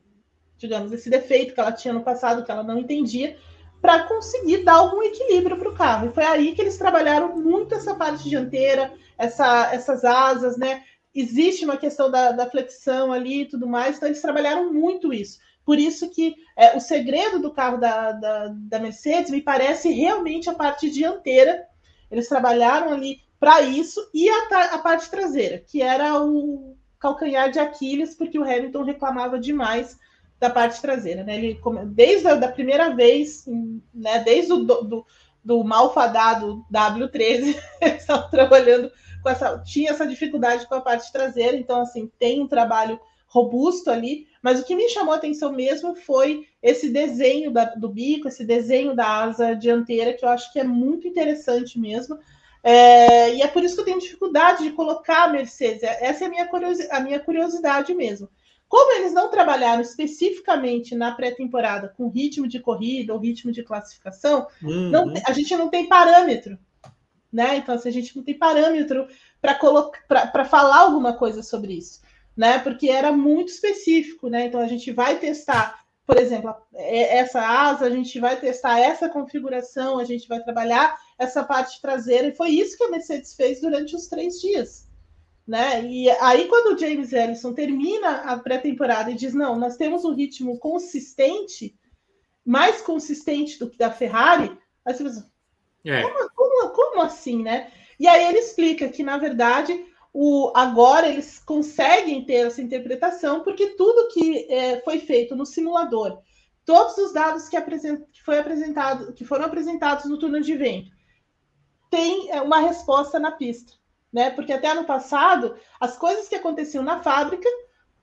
digamos, esse defeito que ela tinha no passado, que ela não entendia, para conseguir dar algum equilíbrio para o carro. E foi aí que eles trabalharam muito essa parte dianteira, essa, essas asas, né? Existe uma questão da, da flexão ali e tudo mais, então eles trabalharam muito isso. Por isso que é, o segredo do carro da, da, da, Mercedes me parece realmente a parte dianteira. Eles trabalharam ali para isso e a, a, parte traseira, que era o calcanhar de Aquiles, porque o Hamilton reclamava demais da parte traseira. Né? Ele, desde a da primeira vez, né, desde o do, do, do malfadado W13, [LAUGHS] eles estavam trabalhando com essa. Tinha essa dificuldade com a parte traseira, então, assim, tem um trabalho robusto ali, mas o que me chamou a atenção mesmo foi esse desenho da, do bico, esse desenho da asa dianteira, que eu acho que é muito interessante mesmo. É, e é por isso que eu tenho dificuldade de colocar a Mercedes. É, essa é a minha, curiosidade, a minha curiosidade mesmo. Como eles não trabalharam especificamente na pré-temporada com ritmo de corrida ou ritmo de classificação, uhum. não, a gente não tem parâmetro. Né? Então, assim, a gente não tem parâmetro para falar alguma coisa sobre isso né? Porque era muito específico, né? Então a gente vai testar, por exemplo, é, essa asa, a gente vai testar essa configuração, a gente vai trabalhar essa parte traseira, e foi isso que a Mercedes fez durante os três dias. Né? E aí, quando o James Ellison termina a pré-temporada e diz: não, nós temos um ritmo consistente, mais consistente do que da Ferrari, aí você pensa, é. como, como, como assim, né? E aí ele explica que, na verdade, o, agora eles conseguem ter essa interpretação, porque tudo que é, foi feito no simulador, todos os dados que, apresent, que, foi apresentado, que foram apresentados no túnel de vento, tem é, uma resposta na pista. Né? Porque até ano passado, as coisas que aconteciam na fábrica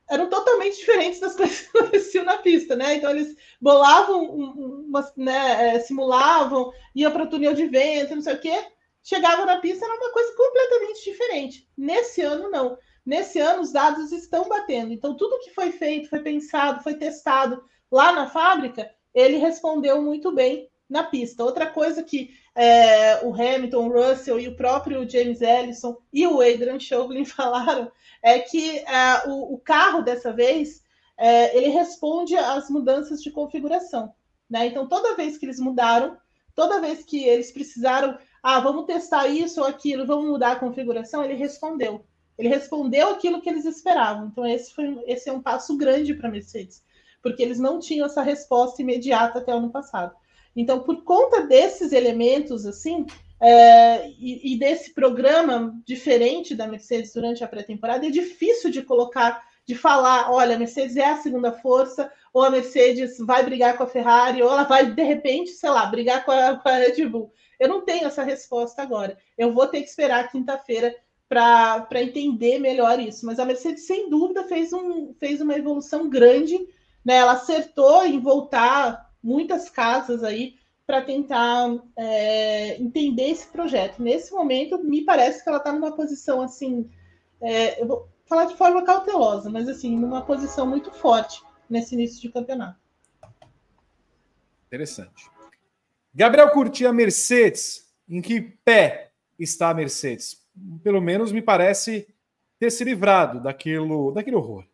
eram totalmente diferentes das [LAUGHS] coisas que aconteciam na pista, né? Então eles bolavam, uma, né, é, simulavam, iam para o túnel de vento, não sei o quê, chegava na pista era uma coisa completamente diferente. Nesse ano, não. Nesse ano, os dados estão batendo. Então, tudo que foi feito, foi pensado, foi testado lá na fábrica, ele respondeu muito bem na pista. Outra coisa que é, o Hamilton, o Russell e o próprio James Ellison e o Adrian Chauvelin [LAUGHS] falaram é que é, o, o, carro, dessa vez, é, ele responde às mudanças de configuração. Né? Então, toda vez que eles mudaram, toda vez que eles precisaram ah, vamos testar isso ou aquilo, vamos mudar a configuração, ele respondeu. Ele respondeu aquilo que eles esperavam. Então, esse, foi, esse é um passo grande para a Mercedes, porque eles não tinham essa resposta imediata até o ano passado. Então, por conta desses elementos, assim, é, e, e, desse programa diferente da Mercedes durante a pré-temporada, é difícil de colocar, de falar, olha, a Mercedes é a segunda força, ou a Mercedes vai brigar com a Ferrari, ou ela vai, de repente, sei lá, brigar com a, com a Red Bull. Eu não tenho essa resposta agora. Eu vou ter que esperar quinta-feira para entender melhor isso. Mas a Mercedes, sem dúvida, fez, um, fez uma evolução grande. Né? Ela acertou em voltar muitas casas aí para tentar é, entender esse projeto. Nesse momento, me parece que ela está numa posição assim, é, eu vou falar de forma cautelosa, mas assim, numa posição muito forte nesse início de campeonato. Interessante. Gabriel curtia a Mercedes. Em que pé está a Mercedes? Pelo menos me parece ter se livrado daquilo, daquele horror.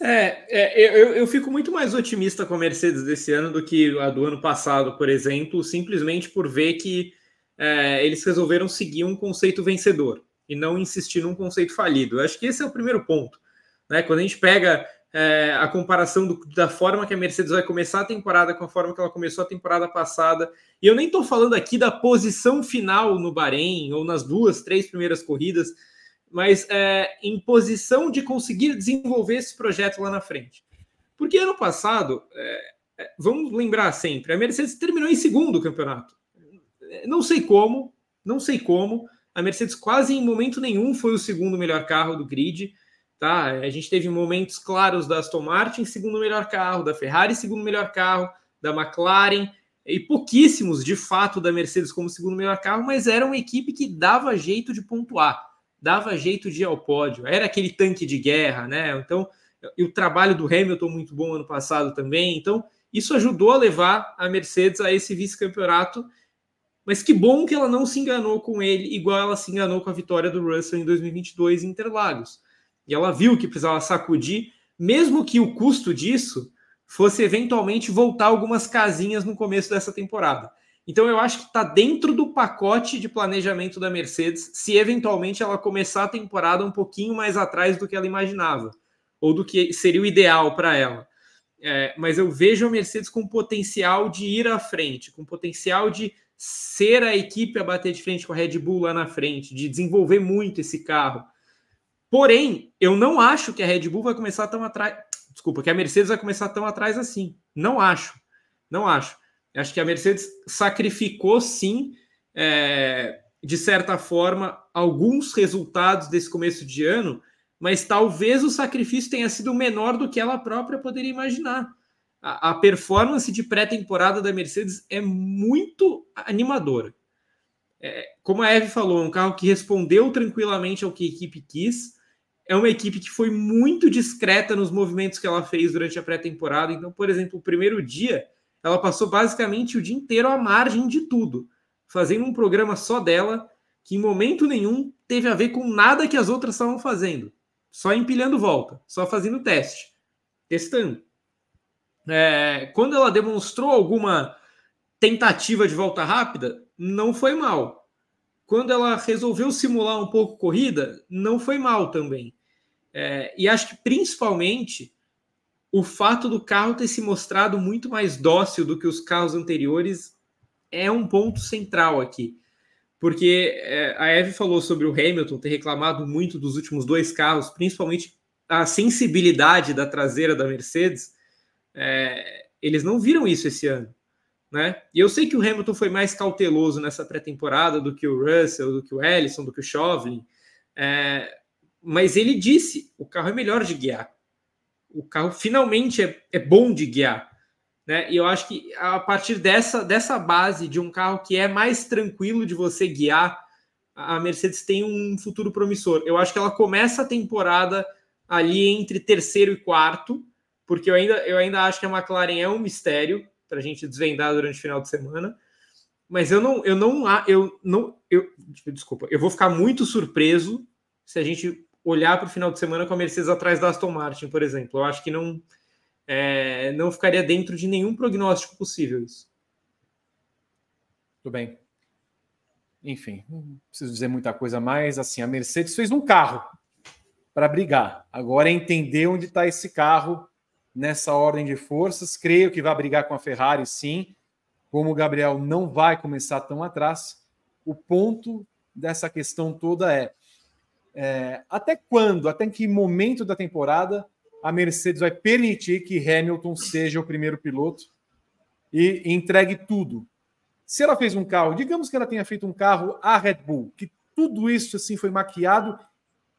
É, é eu, eu fico muito mais otimista com a Mercedes desse ano do que a do ano passado, por exemplo, simplesmente por ver que é, eles resolveram seguir um conceito vencedor e não insistir num conceito falido. Eu acho que esse é o primeiro ponto. Né? Quando a gente pega é, a comparação do, da forma que a Mercedes vai começar a temporada com a forma que ela começou a temporada passada. E eu nem estou falando aqui da posição final no Bahrein ou nas duas, três primeiras corridas, mas é, em posição de conseguir desenvolver esse projeto lá na frente. Porque ano passado, é, é vamos lembrar sempre, a Mercedes terminou em segundo o campeonato. Não sei como, não sei como. A Mercedes quase em momento nenhum foi o segundo melhor carro do grid. Tá? A gente teve momentos claros da Aston Martin, segundo melhor carro, da Ferrari, segundo melhor carro, da McLaren, e pouquíssimos de fato da Mercedes como segundo melhor carro, mas era uma equipe que dava jeito de pontuar, dava jeito de ir ao pódio, era aquele tanque de guerra, né? Então, e o trabalho do Hamilton muito bom ano passado também, então isso ajudou a levar a Mercedes a esse vice-campeonato. Mas que bom que ela não se enganou com ele, igual ela se enganou com a vitória do Russell em 2022 em Interlagos e ela viu que precisava sacudir, mesmo que o custo disso fosse eventualmente voltar algumas casinhas no começo dessa temporada. Então eu acho que está dentro do pacote de planejamento da Mercedes, se eventualmente ela começar a temporada um pouquinho mais atrás do que ela imaginava, ou do que seria o ideal para ela. É, mas eu vejo a Mercedes com potencial de ir à frente, com potencial de ser a equipe a bater de frente com a Red Bull lá na frente, de desenvolver muito esse carro. Porém, eu não acho que a Red Bull vai começar tão atrás. Desculpa, que a Mercedes vai começar tão atrás assim. Não acho. Não acho. Acho que a Mercedes sacrificou, sim, é, de certa forma, alguns resultados desse começo de ano, mas talvez o sacrifício tenha sido menor do que ela própria poderia imaginar. A, a performance de pré-temporada da Mercedes é muito animadora. É, como a Eve falou, é um carro que respondeu tranquilamente ao que a equipe quis é uma equipe que foi muito discreta nos movimentos que ela fez durante a pré-temporada. Então, por exemplo, o primeiro dia, ela passou basicamente o dia inteiro à margem de tudo, fazendo um programa só dela, que em momento nenhum teve a ver com nada que as outras estavam fazendo. Só empilhando volta, só fazendo teste, testando. É, quando ela demonstrou alguma tentativa de volta rápida, não foi mal quando ela resolveu simular um pouco corrida, não foi mal também. É, e acho que principalmente o fato do carro ter se mostrado muito mais dócil do que os carros anteriores é um ponto central aqui. Porque é, a Eve falou sobre o Hamilton ter reclamado muito dos últimos dois carros, principalmente a sensibilidade da traseira da Mercedes. É, eles não viram isso esse ano. Né? E eu sei que o Hamilton foi mais cauteloso nessa pré-temporada do que o Russell, do que o Ellison, do que o Chauvelin, é, mas ele disse: o carro é melhor de guiar. O carro finalmente é, é bom de guiar. Né? E eu acho que a partir dessa, dessa base de um carro que é mais tranquilo de você guiar, a Mercedes tem um futuro promissor. Eu acho que ela começa a temporada ali entre terceiro e quarto, porque eu ainda, eu ainda acho que a McLaren é um mistério para a gente desvendar durante o final de semana. Mas eu não, eu não, eu não, eu desculpa, eu vou ficar muito surpreso se a gente olhar para o final de semana com a Mercedes atrás da Aston Martin, por exemplo. Eu acho que não, é, não ficaria dentro de nenhum prognóstico possível isso. Tudo bem. Enfim, não preciso dizer muita coisa mais. Assim, a Mercedes fez um carro para brigar. Agora é entender onde está esse carro nessa ordem de forças. Creio que vai brigar com a Ferrari, sim. Como o Gabriel não vai começar tão atrás, o ponto dessa questão toda é, é até quando, até que momento da temporada a Mercedes vai permitir que Hamilton seja o primeiro piloto e entregue tudo. Se ela fez um carro, digamos que ela tenha feito um carro a Red Bull, que tudo isso assim foi maquiado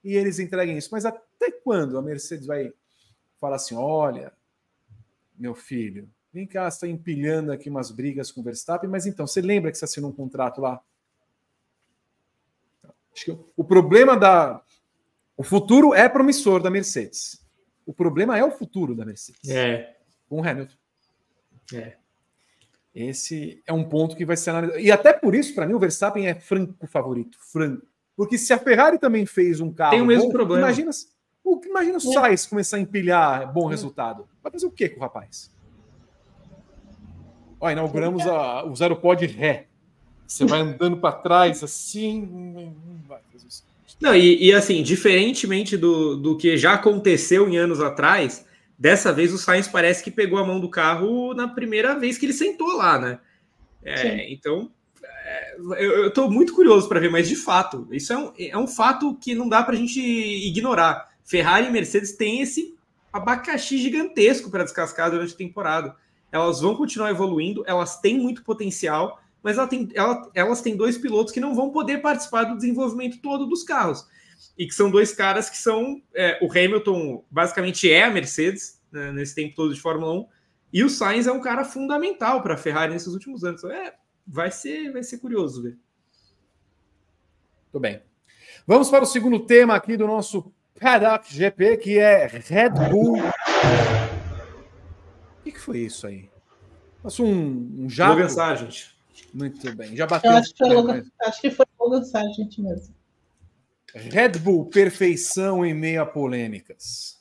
e eles entreguem isso. Mas até quando a Mercedes vai falar assim: olha, meu filho, vem cá, está empilhando aqui umas brigas com o Verstappen, mas então, você lembra que você assinou um contrato lá? Acho que o problema da. O futuro é promissor da Mercedes. O problema é o futuro da Mercedes. É. Com o Hamilton. É. Esse é um ponto que vai ser analisado. E até por isso, para mim, o Verstappen é franco favorito. Franco. Porque se a Ferrari também fez um carro. Tem o mesmo bom, problema. Imagina, imagina o é. Sainz começar a empilhar bom resultado. Vai fazer o quê com o rapaz? Ó, inauguramos a, o Zero Pod Ré. Você vai andando para trás assim. Não, e, e, assim, diferentemente do, do que já aconteceu em anos atrás, dessa vez o Sainz parece que pegou a mão do carro na primeira vez que ele sentou lá, né? É, então, é, eu estou muito curioso para ver, mas de fato, isso é um, é um fato que não dá para a gente ignorar. Ferrari e Mercedes têm esse abacaxi gigantesco para descascar durante a temporada. Elas vão continuar evoluindo, elas têm muito potencial, mas ela tem, ela, elas têm dois pilotos que não vão poder participar do desenvolvimento todo dos carros. E que são dois caras que são. É, o Hamilton basicamente é a Mercedes né, nesse tempo todo de Fórmula 1, e o Sainz é um cara fundamental para a Ferrari nesses últimos anos. É, vai ser, vai ser curioso ver. Muito bem. Vamos para o segundo tema aqui do nosso Paddock GP, que é Red Bull. O que, que foi isso aí? Passou um, um jato? Logan Sargent. Muito bem. Já bateu. acho, que foi Logan, acho que foi Logan Sargent mesmo. Red Bull, perfeição em meio a polêmicas.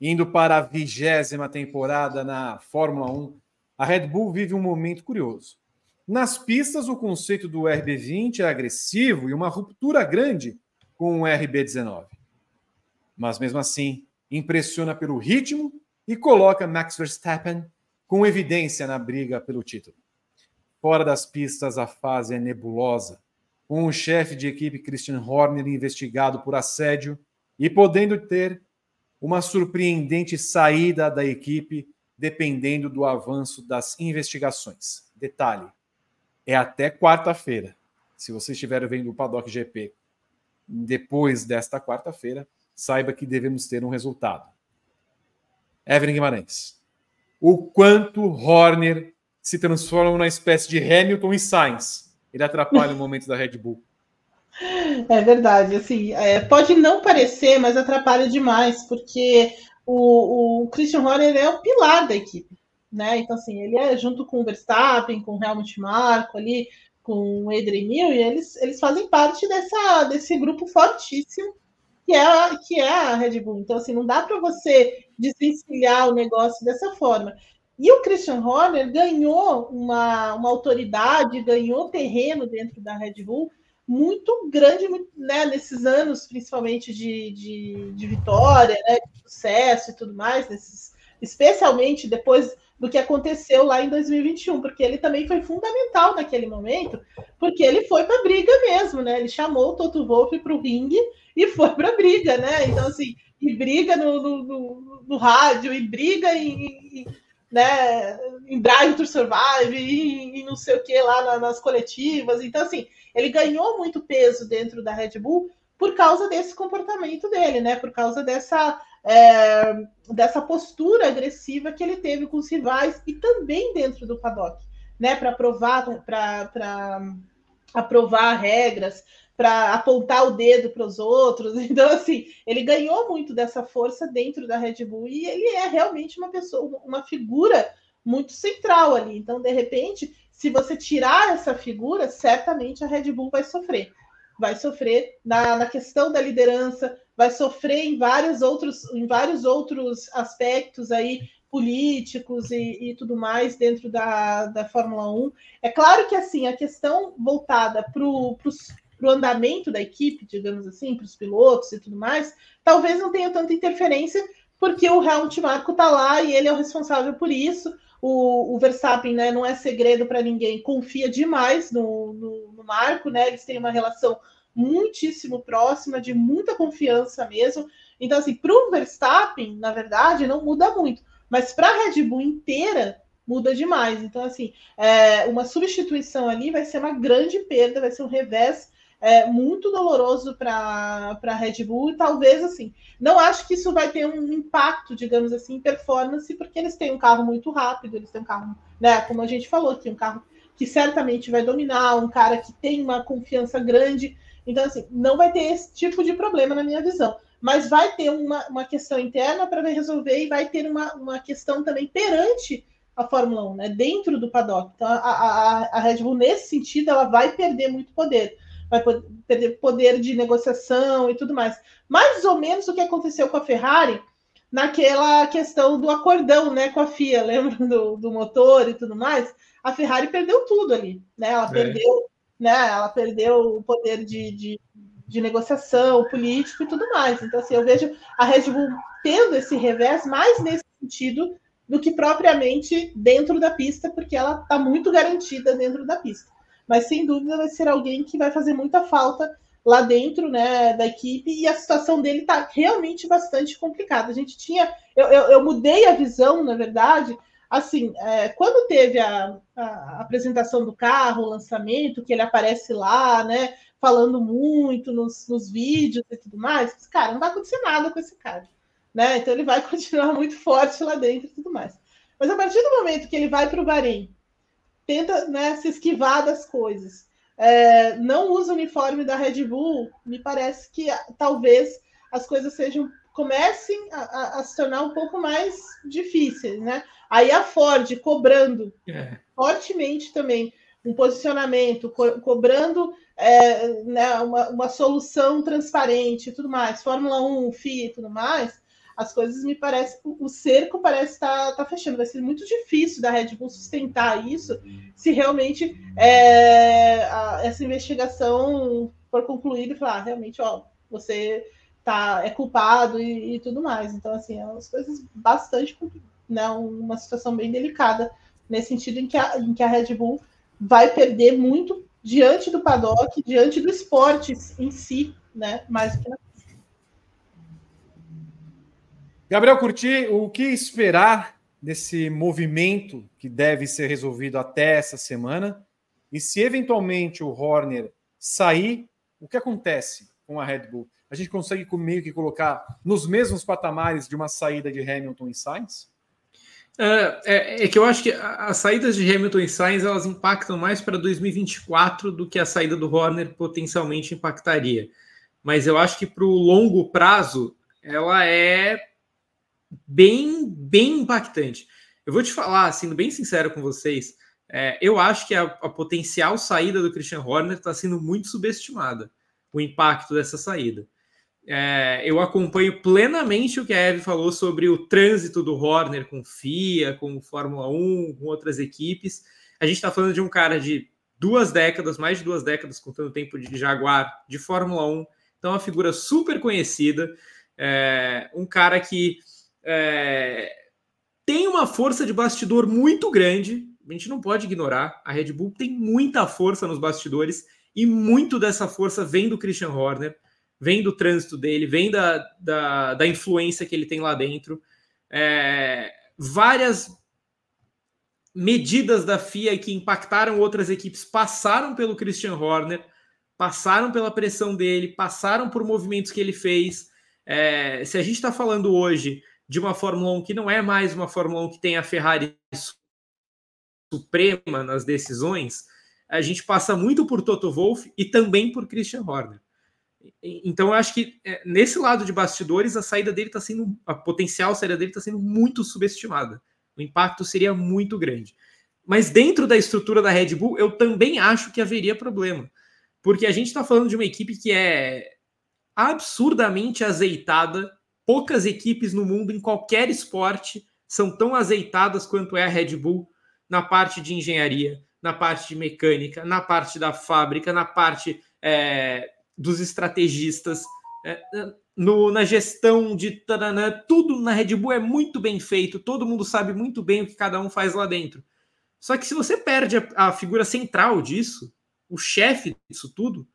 Indo para a vigésima temporada na Fórmula 1, a Red Bull vive um momento curioso. Nas pistas, o conceito do RB20 é agressivo e uma ruptura grande com o RB19. Mas mesmo assim, impressiona pelo ritmo e coloca Max Verstappen com evidência na briga pelo título. Fora das pistas, a fase é nebulosa, com o chefe de equipe Christian Horner investigado por assédio e podendo ter uma surpreendente saída da equipe dependendo do avanço das investigações. Detalhe: é até quarta-feira. Se você estiver vendo o Paddock GP depois desta quarta-feira, saiba que devemos ter um resultado. Evelyn Guimarães, o quanto Horner se transforma numa espécie de Hamilton e Sainz. Ele atrapalha o [LAUGHS] momento da Red Bull. É verdade, assim, é, pode não parecer, mas atrapalha demais, porque o, o Christian Horner é o pilar da equipe, né? Então, assim, ele é junto com o Verstappen, com o Helmut Marko ali, com o Adrian Newey, eles, eles fazem parte dessa, desse grupo fortíssimo que é, a, que é a Red Bull. Então, assim, não dá para você desvencilhar o negócio dessa forma. E o Christian Horner ganhou uma, uma autoridade, ganhou terreno dentro da Red Bull muito grande né, nesses anos, principalmente de, de, de vitória, né, de sucesso e tudo mais, nesses, especialmente depois do que aconteceu lá em 2021, porque ele também foi fundamental naquele momento, porque ele foi para a briga mesmo, né? Ele chamou o Toto Wolff para o ringue e foi para a briga, né? Então, assim, e briga no, no, no, no rádio, e briga em, em, né, em Drive to Survive, e, e não sei o que lá na, nas coletivas. Então, assim, ele ganhou muito peso dentro da Red Bull por causa desse comportamento dele, né? Por causa dessa é, dessa postura agressiva que ele teve com os rivais e também dentro do paddock, né? Para aprovar, para aprovar regras, para apontar o dedo para os outros. [LAUGHS] Então, assim, ele ganhou muito dessa força dentro da Red Bull e ele é realmente uma pessoa, uma figura muito central ali. Então, de repente, se você tirar essa figura, certamente a Red Bull vai sofrer. Vai sofrer na, na questão da liderança, vai sofrer em vários outros, em vários outros aspectos aí políticos e, e tudo mais dentro da, da Fórmula 1. É claro que assim a questão voltada para o andamento da equipe, digamos assim, para os pilotos e tudo mais, talvez não tenha tanta interferência, porque o Helmut Marko está lá e ele é o responsável por isso. O, o Verstappen, né, não é segredo para ninguém, confia demais no, no, no Marco, né? Eles têm uma relação muitíssimo próxima, de muita confiança mesmo. Então, assim, para o Verstappen, na verdade, não muda muito. Mas para a Red Bull inteira, muda demais. Então, assim, é, uma substituição ali vai ser uma grande perda, vai ser um revés é, muito doloroso para a Red Bull e talvez assim, não acho que isso vai ter um impacto, digamos assim, em performance, porque eles têm um carro muito rápido, eles têm um carro, né, como a gente falou, tem um carro que certamente vai dominar, um cara que tem uma confiança grande. Então, assim, não vai ter esse tipo de problema na minha visão. Mas vai ter uma, uma questão interna para resolver e vai ter uma, uma questão também perante a Fórmula 1, né? Dentro do paddock. Então, a, a, a Red Bull, nesse sentido, ela vai perder muito poder vai perder poder de negociação e tudo mais. Mais ou menos o que aconteceu com a Ferrari naquela questão do acordão né, com a FIA, [LAUGHS] lembra do, do motor e tudo mais? A Ferrari perdeu tudo ali, né? Ela é. perdeu, né? Ela perdeu o poder de, de, de, negociação político e tudo mais. Então, assim, eu vejo a Red Bull tendo esse revés mais nesse sentido do que propriamente dentro da pista, porque ela está muito garantida dentro da pista mas sem dúvida vai ser alguém que vai fazer muita falta lá dentro né, da equipe e a situação dele está realmente bastante complicada. A gente tinha, eu, eu, eu, mudei a visão, na verdade, assim, é, quando teve a, a, apresentação do carro, o lançamento, que ele aparece lá, né, falando muito nos, nos vídeos e tudo mais, cara, não vai acontecer nada com esse cara, né? Então ele vai [LAUGHS] continuar muito forte lá dentro e tudo mais. Mas a partir do momento que ele vai para o Bahrein tenta né, se esquivar das coisas. É, não usa o uniforme da Red Bull, me parece que talvez as coisas sejam comecem a, a, se tornar um pouco mais difíceis, né? Aí a Ford cobrando é. fortemente também um posicionamento, co cobrando é, né, uma, uma, solução transparente e tudo mais, Fórmula 1, FIA e tudo mais, as coisas me parecem, o cerco parece estar tá, tá fechando. Vai ser muito difícil da Red Bull sustentar isso se realmente é, a, essa investigação for concluída e falar, ah, realmente, ó, você tá, é culpado e, e, tudo mais. Então, assim, é umas coisas bastante, né, uma situação bem delicada, nesse sentido em que a, em que a Red Bull vai perder muito diante do paddock, diante do esporte em si, né, mais do que na Gabriel Curti, o que esperar desse movimento que deve ser resolvido até essa semana? E se eventualmente o Horner sair, o que acontece com a Red Bull? A gente consegue meio que colocar nos mesmos patamares de uma saída de Hamilton e Sainz? É, é, é, que eu acho que as saídas de Hamilton e Sainz elas impactam mais para 2024 do que a saída do Horner potencialmente impactaria. Mas eu acho que para o longo prazo ela é bem, bem impactante. Eu vou te falar, sendo bem sincero com vocês, é, eu acho que a, a, potencial saída do Christian Horner está sendo muito subestimada, o impacto dessa saída. É, eu acompanho plenamente o que a Eve falou sobre o trânsito do Horner com FIA, com Fórmula 1, com outras equipes. A gente está falando de um cara de duas décadas, mais de duas décadas, contando o tempo de Jaguar, de Fórmula 1. Então, uma figura super conhecida, é, um cara que é, tem uma força de bastidor muito grande, a gente não pode ignorar. A Red Bull tem muita força nos bastidores e muito dessa força vem do Christian Horner, vem do trânsito dele, vem da, da, da influência que ele tem lá dentro. É, várias medidas da FIA que impactaram outras equipes passaram pelo Christian Horner, passaram pela pressão dele, passaram por movimentos que ele fez. É, se a gente está falando hoje de uma Fórmula 1 que não é mais uma Fórmula 1 que tem a Ferrari suprema nas decisões, a gente passa muito por Toto Wolff e também por Christian Horner. Então eu acho que é, nesse lado de bastidores a saída dele está sendo a potencial saída dele está sendo muito subestimada. O impacto seria muito grande. Mas dentro da estrutura da Red Bull eu também acho que haveria problema, porque a gente está falando de uma equipe que é absurdamente azeitada Poucas equipes no mundo, em qualquer esporte, são tão azeitadas quanto é a Red Bull na parte de engenharia, na parte de mecânica, na parte da fábrica, na parte é, dos estrategistas, é, no, na gestão de taranã, tudo na Red Bull é muito bem feito, todo mundo sabe muito bem o que cada um faz lá dentro. Só que se você perde a, a figura central disso, o chefe disso tudo,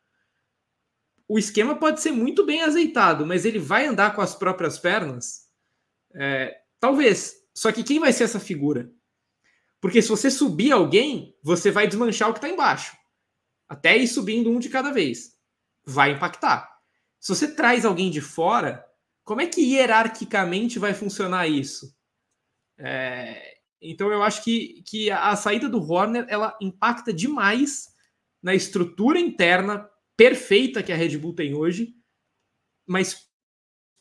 o esquema pode ser muito bem azeitado, mas ele vai andar com as próprias pernas? É, talvez. Só que quem vai ser essa figura? Porque se você subir alguém, você vai desmanchar o que está embaixo. Até ir subindo um de cada vez. vai impactar. Se você traz alguém de fora, como é que hierarquicamente vai funcionar isso? É, então eu acho que, que a saída do Horner ela impacta demais na estrutura interna perfeita que a Red Bull tem hoje, mas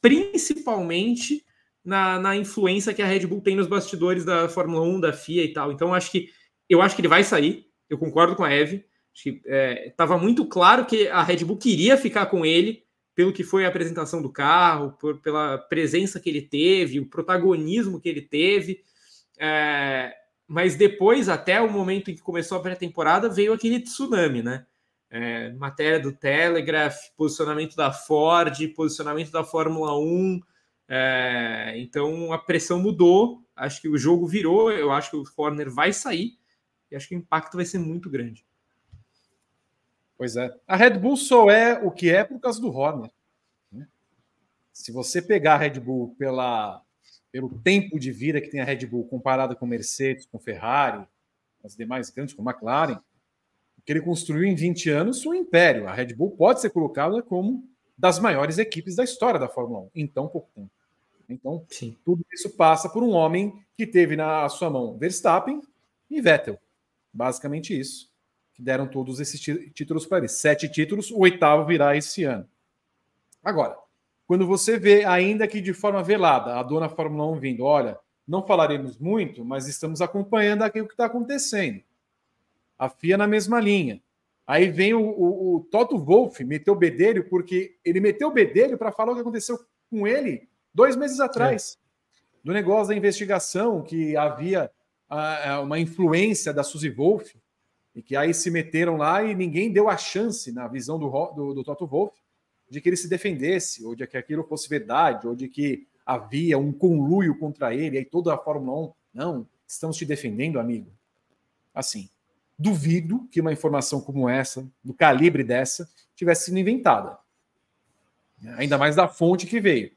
principalmente na, na influência que a Red Bull tem nos bastidores da Fórmula 1, da FIA e tal. Então acho que eu acho que ele vai sair. Eu concordo com a Eve. Estava é, muito claro que a Red Bull queria ficar com ele pelo que foi a apresentação do carro, por, pela presença que ele teve, o protagonismo que ele teve. É, mas depois, até o momento em que começou a pré-temporada, veio aquele tsunami, né? É, matéria do Telegraph, posicionamento da Ford, posicionamento da Fórmula 1. É, então a pressão mudou. Acho que o jogo virou. Eu acho que o Horner vai sair e acho que o impacto vai ser muito grande. Pois é. A Red Bull só é o que é por causa do Horner. Né? Se você pegar a Red Bull pela, pelo tempo de vida que tem a Red Bull comparada com Mercedes, com Ferrari, as demais grandes, com McLaren, que ele construiu em 20 anos um império. A Red Bull pode ser colocada como das maiores equipes da história da Fórmula 1 em tão pouco tempo. Então, Sim. tudo isso passa por um homem que teve na sua mão Verstappen e Vettel. Basicamente isso que deram todos esses títulos para ele. Sete títulos, o oitavo virá esse ano. Agora, quando você vê, ainda que de forma velada, a dona Fórmula 1 vindo, olha, não falaremos muito, mas estamos acompanhando aquilo que está acontecendo. A FIA na mesma linha. Aí vem o, o, o Toto Wolff, meteu o bedelho, porque ele meteu o bedelho para falar o que aconteceu com ele dois meses atrás. É. Do negócio da investigação, que havia uh, uma influência da Suzy Wolff e que aí se meteram lá e ninguém deu a chance, na visão do, do, do Toto Wolff, de que ele se defendesse, ou de que aquilo fosse verdade, ou de que havia um conluio contra ele, e aí toda a Fórmula 1, não, estamos te defendendo, amigo. Assim, duvido que uma informação como essa, do calibre dessa, tivesse sido inventada. Ainda mais da fonte que veio,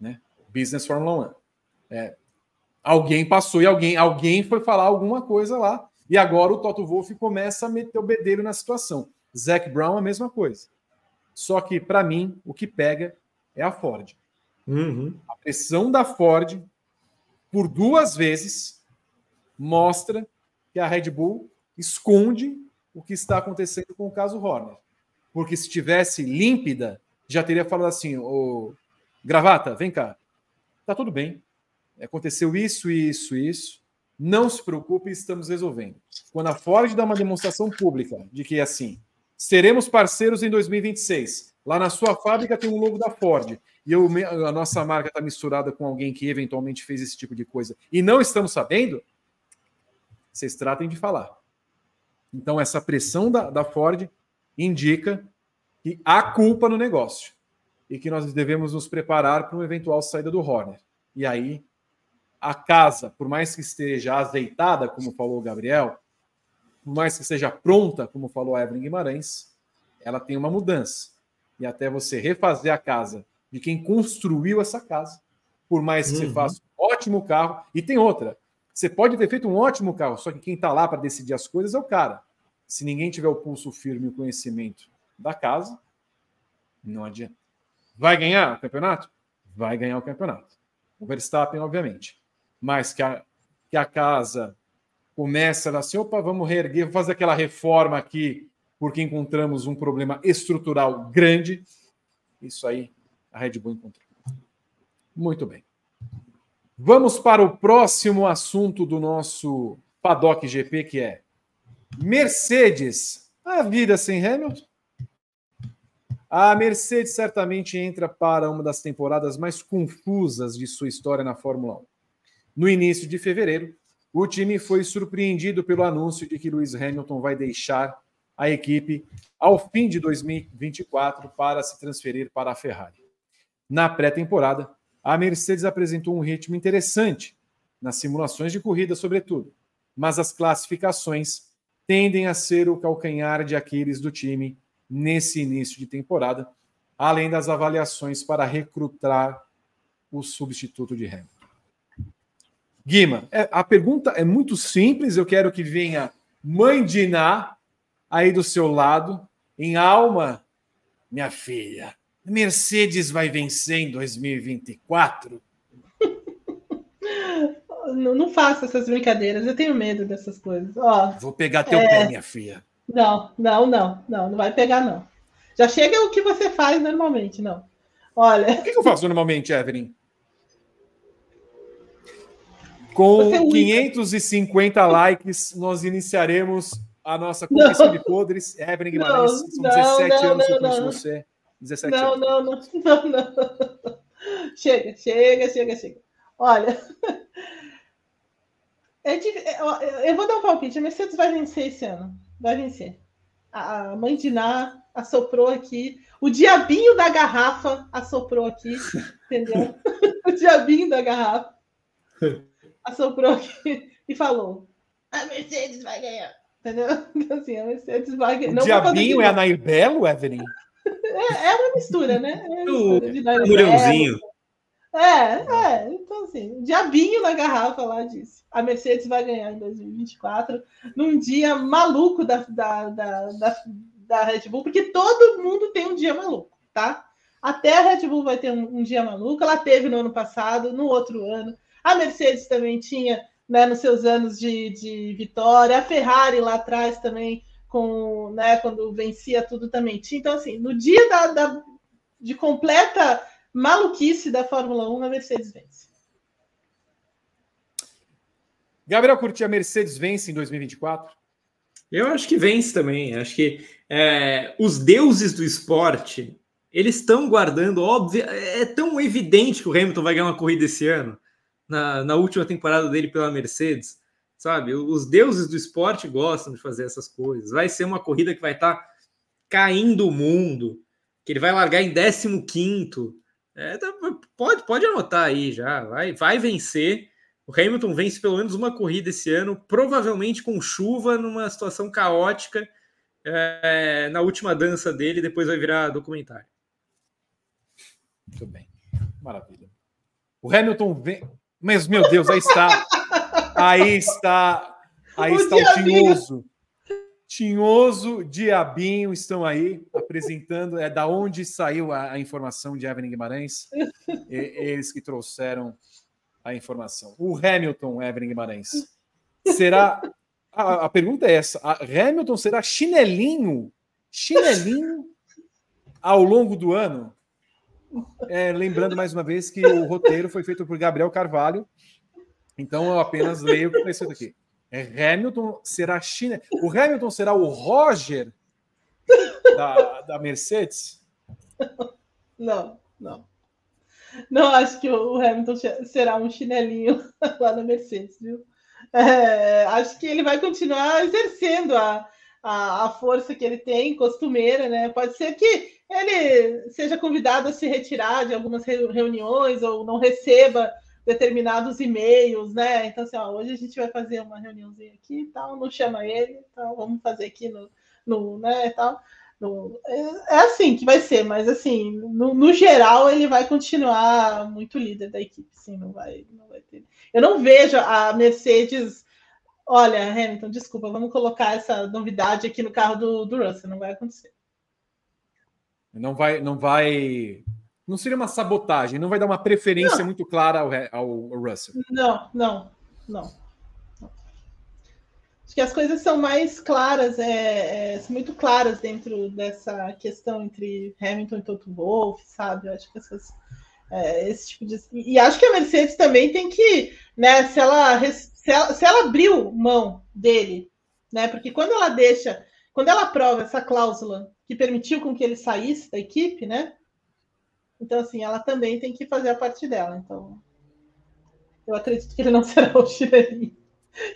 né? Business Fórmula 1. É, alguém passou e alguém, alguém foi falar alguma coisa lá e agora o Toto Wolff começa a meter o bedelho na situação. Zac Brown, a mesma coisa. Só que, para mim, o que pega é a Ford. Uhum. A pressão da Ford, por duas vezes, mostra que a Red Bull esconde o que está acontecendo com o caso Horner. Porque se tivesse límpida, já teria falado assim: ô, gravata, vem cá. Tá tudo bem. Aconteceu isso, isso, isso. Não se preocupe, estamos resolvendo. Quando a Ford dá uma demonstração pública de que assim, seremos parceiros em 2026. Lá na sua fábrica tem um logo da Ford e eu, a nossa marca está misturada com alguém que eventualmente fez esse tipo de coisa e não estamos sabendo, vocês tratem de falar. Então, essa pressão da, da Ford indica que há culpa no negócio e que nós devemos nos preparar para uma eventual saída do Horner. E aí a casa, por mais que esteja azeitada, como falou o Gabriel, por mais que esteja pronta, como falou a Evelyn Guimarães, ela tem uma mudança. E até você refazer a casa de quem construiu essa casa, por mais que uhum. você faça um ótimo carro, e tem outra. Você pode ter feito um ótimo carro, só que quem está lá para decidir as coisas é o cara. Se ninguém tiver o pulso firme e o conhecimento da casa, não adianta. Vai ganhar o campeonato? Vai ganhar o campeonato. O Verstappen, obviamente mas que a, que a casa começa assim, opa, vamos reerguer, vamos fazer aquela reforma aqui, porque encontramos um problema estrutural grande. Isso aí a Red Bull encontrou. Muito bem. Vamos para o próximo assunto do nosso Paddock GP, que é Mercedes. A vida sem Hamilton? A Mercedes certamente entra para uma das temporadas mais confusas de sua história na Fórmula 1. No início de fevereiro, o time foi surpreendido pelo anúncio de que Lewis Hamilton vai deixar a equipe ao fim de 2024 para se transferir para a Ferrari. Na pré-temporada, a Mercedes apresentou um ritmo interessante, nas simulações de corrida, sobretudo, mas as classificações tendem a ser o calcanhar de Aquiles do time nesse início de temporada, além das avaliações para recrutar o substituto de Hamilton. Guima, é, a pergunta é muito simples. Eu quero que venha Mãe Diná aí do seu lado, em alma minha filha, Mercedes vai vencer em 2024? [LAUGHS] Não, não faça essas brincadeiras, eu tenho medo dessas coisas. Ó, Vou pegar teu é... pé, minha filha. Não, não, não, não, não vai pegar, não. Já chega o que você faz normalmente, não. Olha. O que eu faço normalmente, Evelyn? Com é 550 likes, nós iniciaremos a nossa confissão de podres. Evelyn Guimarães, são 17 não, anos que eu conheço você. 17 não, anos. Não, não, [LAUGHS] não, não. Chega, chega, chega, chega. Olha. [LAUGHS] É de, é, eu vou dar um palpite. A Mercedes vai vencer esse ano. Vai vencer. A mãe de Ná assoprou aqui. O diabinho da garrafa assoprou aqui. [LAUGHS] Entendeu? o diabinho da garrafa assoprou aqui e falou: a Mercedes vai ganhar. Entendeu? Então, assim, a Mercedes vai ganhar. O diabinho é a Nair Belo, Evelyn? É, é uma mistura, né? É uma mistura É, é. Então, assim, diabinho na garrafa lá disse. A Mercedes vai ganhar em 2024, num dia maluco da, da, da, da, da Red Bull, porque todo mundo tem um dia maluco, tá? Até a Red Bull vai ter um, um dia maluco, ela teve no ano passado, no outro ano. A Mercedes também tinha né, nos seus anos de, de vitória, a Ferrari lá atrás também, com, né, quando vencia tudo também tinha. Então, assim, no dia da, da, de completa maluquice da Fórmula 1, a Mercedes vence. Gabriel Curti, a Mercedes vence em 2024? Eu acho que vence também. Acho que é, os deuses do esporte eles estão guardando, óbvio, é tão evidente que o Hamilton vai ganhar uma corrida esse ano na, na última temporada dele pela Mercedes, sabe? Os deuses do esporte gostam de fazer essas coisas. Vai ser uma corrida que vai estar tá caindo o mundo, que ele vai largar em 15 é, tá, pode, pode anotar aí já, vai, vai vencer. O Hamilton vence pelo menos uma corrida esse ano, provavelmente com chuva, numa situação caótica é, na última dança dele, depois vai virar documentário. Muito bem, maravilha. O Hamilton vem, mas, meu Deus, aí está. Aí está. Aí o está diabinho. o Tinhoso. Tinhoso, Diabinho estão aí apresentando. É da onde saiu a, a informação de Evelyn Guimarães. E, eles que trouxeram a informação. O Hamilton, Evelyn Guimarães. Será. A, a pergunta é essa: a Hamilton será chinelinho? Chinelinho ao longo do ano? É, lembrando mais uma vez que o roteiro foi feito por Gabriel Carvalho, então eu apenas leio o que está escrito aqui. É, Hamilton será China. O Hamilton será o Roger da, da Mercedes? Não, não. Não acho que o Hamilton será um chinelinho [LAUGHS] lá na Mercedes, viu? É, acho que ele vai continuar exercendo a, a, a, força que ele tem, costumeira, né? Pode ser que ele seja convidado a se retirar de algumas reuniões ou não receba determinados e-mails, né? Então, assim, ó, hoje a gente vai fazer uma reuniãozinha aqui e tal, não chama ele, então vamos fazer aqui no, no né, tal. No, é, é, assim que vai ser, mas assim, no, no, geral ele vai continuar muito líder da equipe, sim, não vai, não vai ter. Eu não vejo a Mercedes Olha, Hamilton, desculpa, vamos colocar essa novidade aqui no carro do, do Russell, não vai acontecer. Não vai, não vai. Não seria uma sabotagem, não vai dar uma preferência não. muito clara ao, ao, Russell. Não, não, não, Acho que as coisas são mais claras, é, é, são muito claras dentro dessa questão entre Hamilton e Toto Wolff, sabe? Eu acho que essas, é, esse tipo de. E acho que a Mercedes também tem que, né, se ela se ela, se ela abriu mão dele, né? Porque quando ela deixa, quando ela aprova essa cláusula que permitiu com que ele saísse da equipe, né? Então, assim, ela também tem que fazer a parte dela. Então, eu acredito que ele não [LAUGHS] será o chinelinho.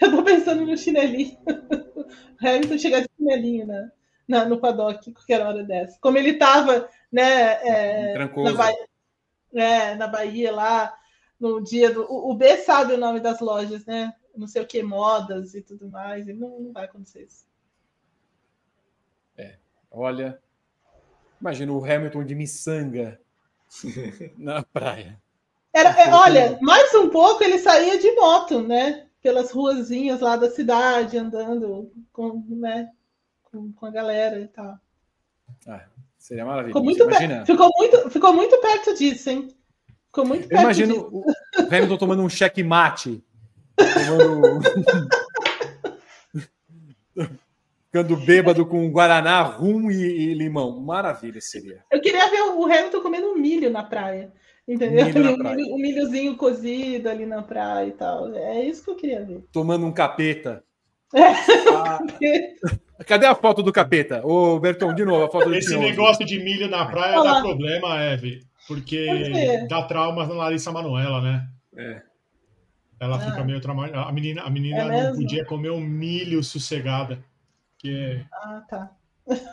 Eu tô pensando no chinelinho. [LAUGHS] O Hamilton chegar de chinelinho né? Na, no paddock qualquer hora dessa. Como ele tava, né? É, na, Bahia, é, na Bahia lá, no dia do. O, B sabe o nome das lojas, né? Não sei o que, modas e tudo mais, e não, não vai acontecer isso. É, olha. Imagina o Hamilton de miçanga [LAUGHS] na praia. Era, é, olha, mais um pouco ele saía de moto, né? Pelas ruazinhas lá da cidade, andando com, né? com, com a galera e tal. Ah, Seria maravilhoso. Ficou muito, Imagina... ficou, muito, ficou muito perto disso, hein? Ficou muito perto Eu imagino disso. o Hamilton tomando um checkmate. [LAUGHS] Tomando... Ficando bêbado com guaraná, rum e, e, limão. Maravilha seria. Eu queria ver o Hamilton comendo milho na praia. Entendeu? Milho na praia. O milhozinho cozido ali na praia e tal. É isso que eu queria ver. Tomando um capeta. É. Ah, cadê a foto do capeta? Ô, Bertão, de novo, a foto do Esse negócio de milho na praia Olá. dá problema, Eve. Porque dá traumas na Larissa Manuela, né? É. Ela ah. fica meio traumatizada. A menina, a menina é não podia comer um milho sossegada. Que... Ah, tá.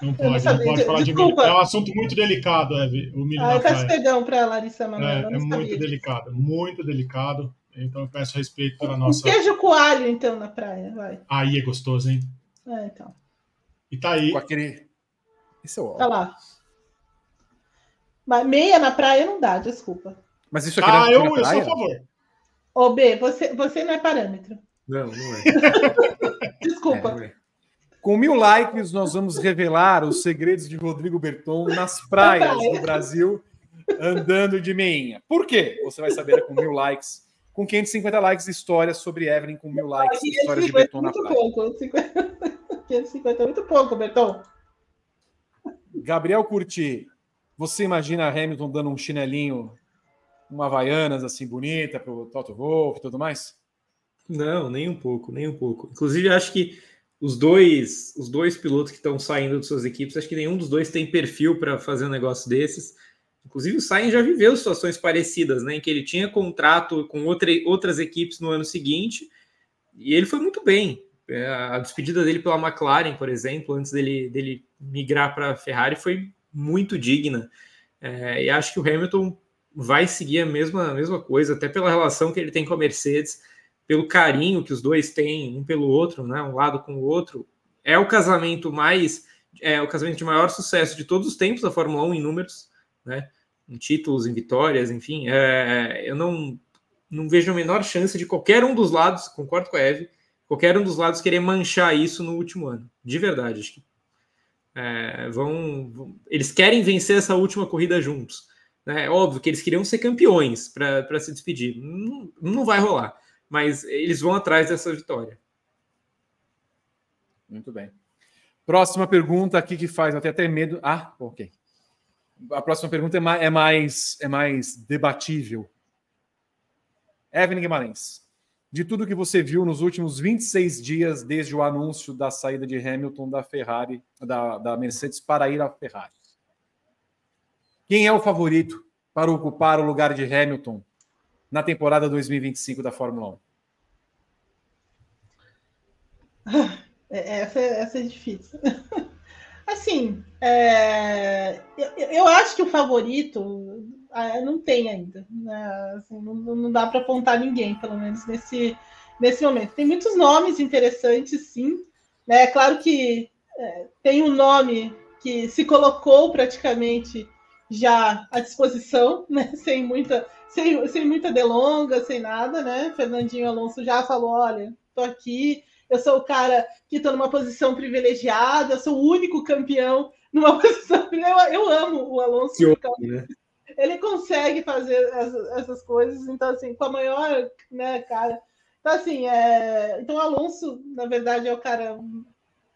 Não pode, não, não pode falar Desculpa. de milho. É um assunto muito delicado, Eve, o milho ah, eu peço perdão para a Larissa Manoela. É, é muito delicado, muito delicado. Então eu peço respeito pela nossa. Um queijo coalho, então, na praia, vai. Aí é gostoso, hein? É, então. E tá aí. Com aquele. Isso é ótimo. Tá lá. Mas meia na praia não dá, desculpa. Mas isso aqui Ah, eu, eu sou a favor. Ô, B, você, você não é parâmetro. Não, não é. desculpa. É, não é. Com mil likes, nós vamos revelar os segredos de Rodrigo Berton nas praias do Brasil, andando de meinha. Por quê? Você vai saber com mil likes. Com 550 likes, histórias sobre Evelyn com mil likes, histórias de Berton na praia. Pouco. 550 é muito pouco, Berton. Gabriel Curti, você imagina a Hamilton dando um chinelinho, uma Havaianas assim bonita para o Toto Wolff e tudo mais? Não, nem um pouco, nem um pouco. Inclusive, acho que os dois, os dois pilotos que estão saindo de suas equipes, acho que nenhum dos dois tem perfil para fazer um negócio desses. Inclusive, o Sainz já viveu situações parecidas, né, em que ele tinha contrato com outra, outras equipes no ano seguinte e ele foi muito bem. É, a despedida dele pela McLaren, por exemplo, antes dele, dele migrar para a Ferrari, foi muito digna. É, e acho que o Hamilton vai seguir a mesma, a mesma coisa, até pela relação que ele tem com a Mercedes pelo carinho que os dois têm um pelo outro, né, um lado com o outro, é o casamento mais é o casamento de maior sucesso de todos os tempos da Fórmula 1 em números, né, em títulos, em vitórias, enfim, é, eu não não vejo a menor chance de qualquer um dos lados, concordo com a Eve, qualquer um dos lados querer manchar isso no último ano, de verdade, acho que é, vão, vão, eles querem vencer essa última corrida juntos. Né? É óbvio que eles queriam ser campeões para se despedir. Não, não vai rolar mas eles vão atrás dessa vitória. Muito bem. Próxima pergunta aqui que faz até até medo. Ah, ok. A próxima pergunta é mais, é mais, é mais debatível. Evelyn Guimarães, de tudo que você viu nos últimos 26 dias desde o anúncio da saída de Hamilton da Ferrari, da, da Mercedes para ir à Ferrari, quem é o favorito para ocupar o lugar de Hamilton na temporada 2025 da Fórmula 1? [LAUGHS] É, essa, essa é difícil. [LAUGHS] Assim, é, eu, eu, acho que o favorito é, não tem ainda. Né? Assim, não, não, dá para apontar ninguém, pelo menos nesse, nesse momento. Tem muitos nomes interessantes, sim. É claro que é, tem um nome que se colocou praticamente já à disposição, [LAUGHS] né? sem muita sem, sem muita delonga, sem nada, né? Fernandinho Alonso já falou: olha, tô aqui, eu sou o cara que estou numa posição privilegiada, eu sou o único campeão numa [LAUGHS] posição. Eu, eu amo o Alonso. Que né? Ele consegue fazer essas, essas, coisas, então, assim, com a maior, né, cara. Então, assim, é... então, o Alonso, na verdade, é o cara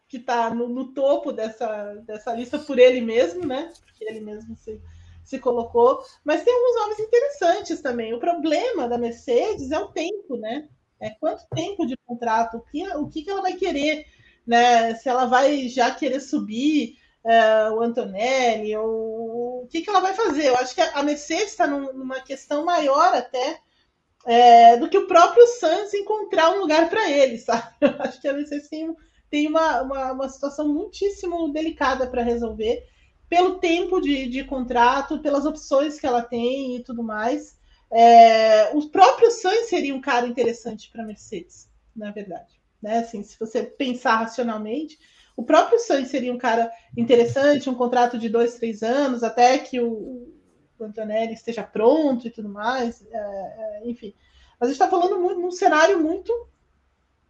que está no, no, topo dessa, dessa lista por ele mesmo, né? Porque ele mesmo se se colocou, mas tem alguns nomes interessantes também. O problema da Mercedes é o tempo, né? É quanto tempo de contrato, o que, o que ela vai querer, né? Se ela vai já querer subir uh, o Antonelli, ou o que, que ela vai fazer? Eu acho que a Mercedes está num, numa questão maior até é, do que o próprio Sainz encontrar um lugar para ele, sabe? [LAUGHS] Eu acho que a Mercedes tem, tem uma, uma, uma situação muitíssimo delicada para resolver pelo tempo de, de contrato, pelas opções que ela tem e tudo mais. É, o próprio Sainz seria um cara interessante para Mercedes, na verdade. Né? Assim, se você pensar racionalmente, o próprio Sainz seria um cara interessante, um contrato de dois, três anos, até que o, o Antonelli esteja pronto e tudo mais. É, é, enfim, mas a gente está falando num cenário muito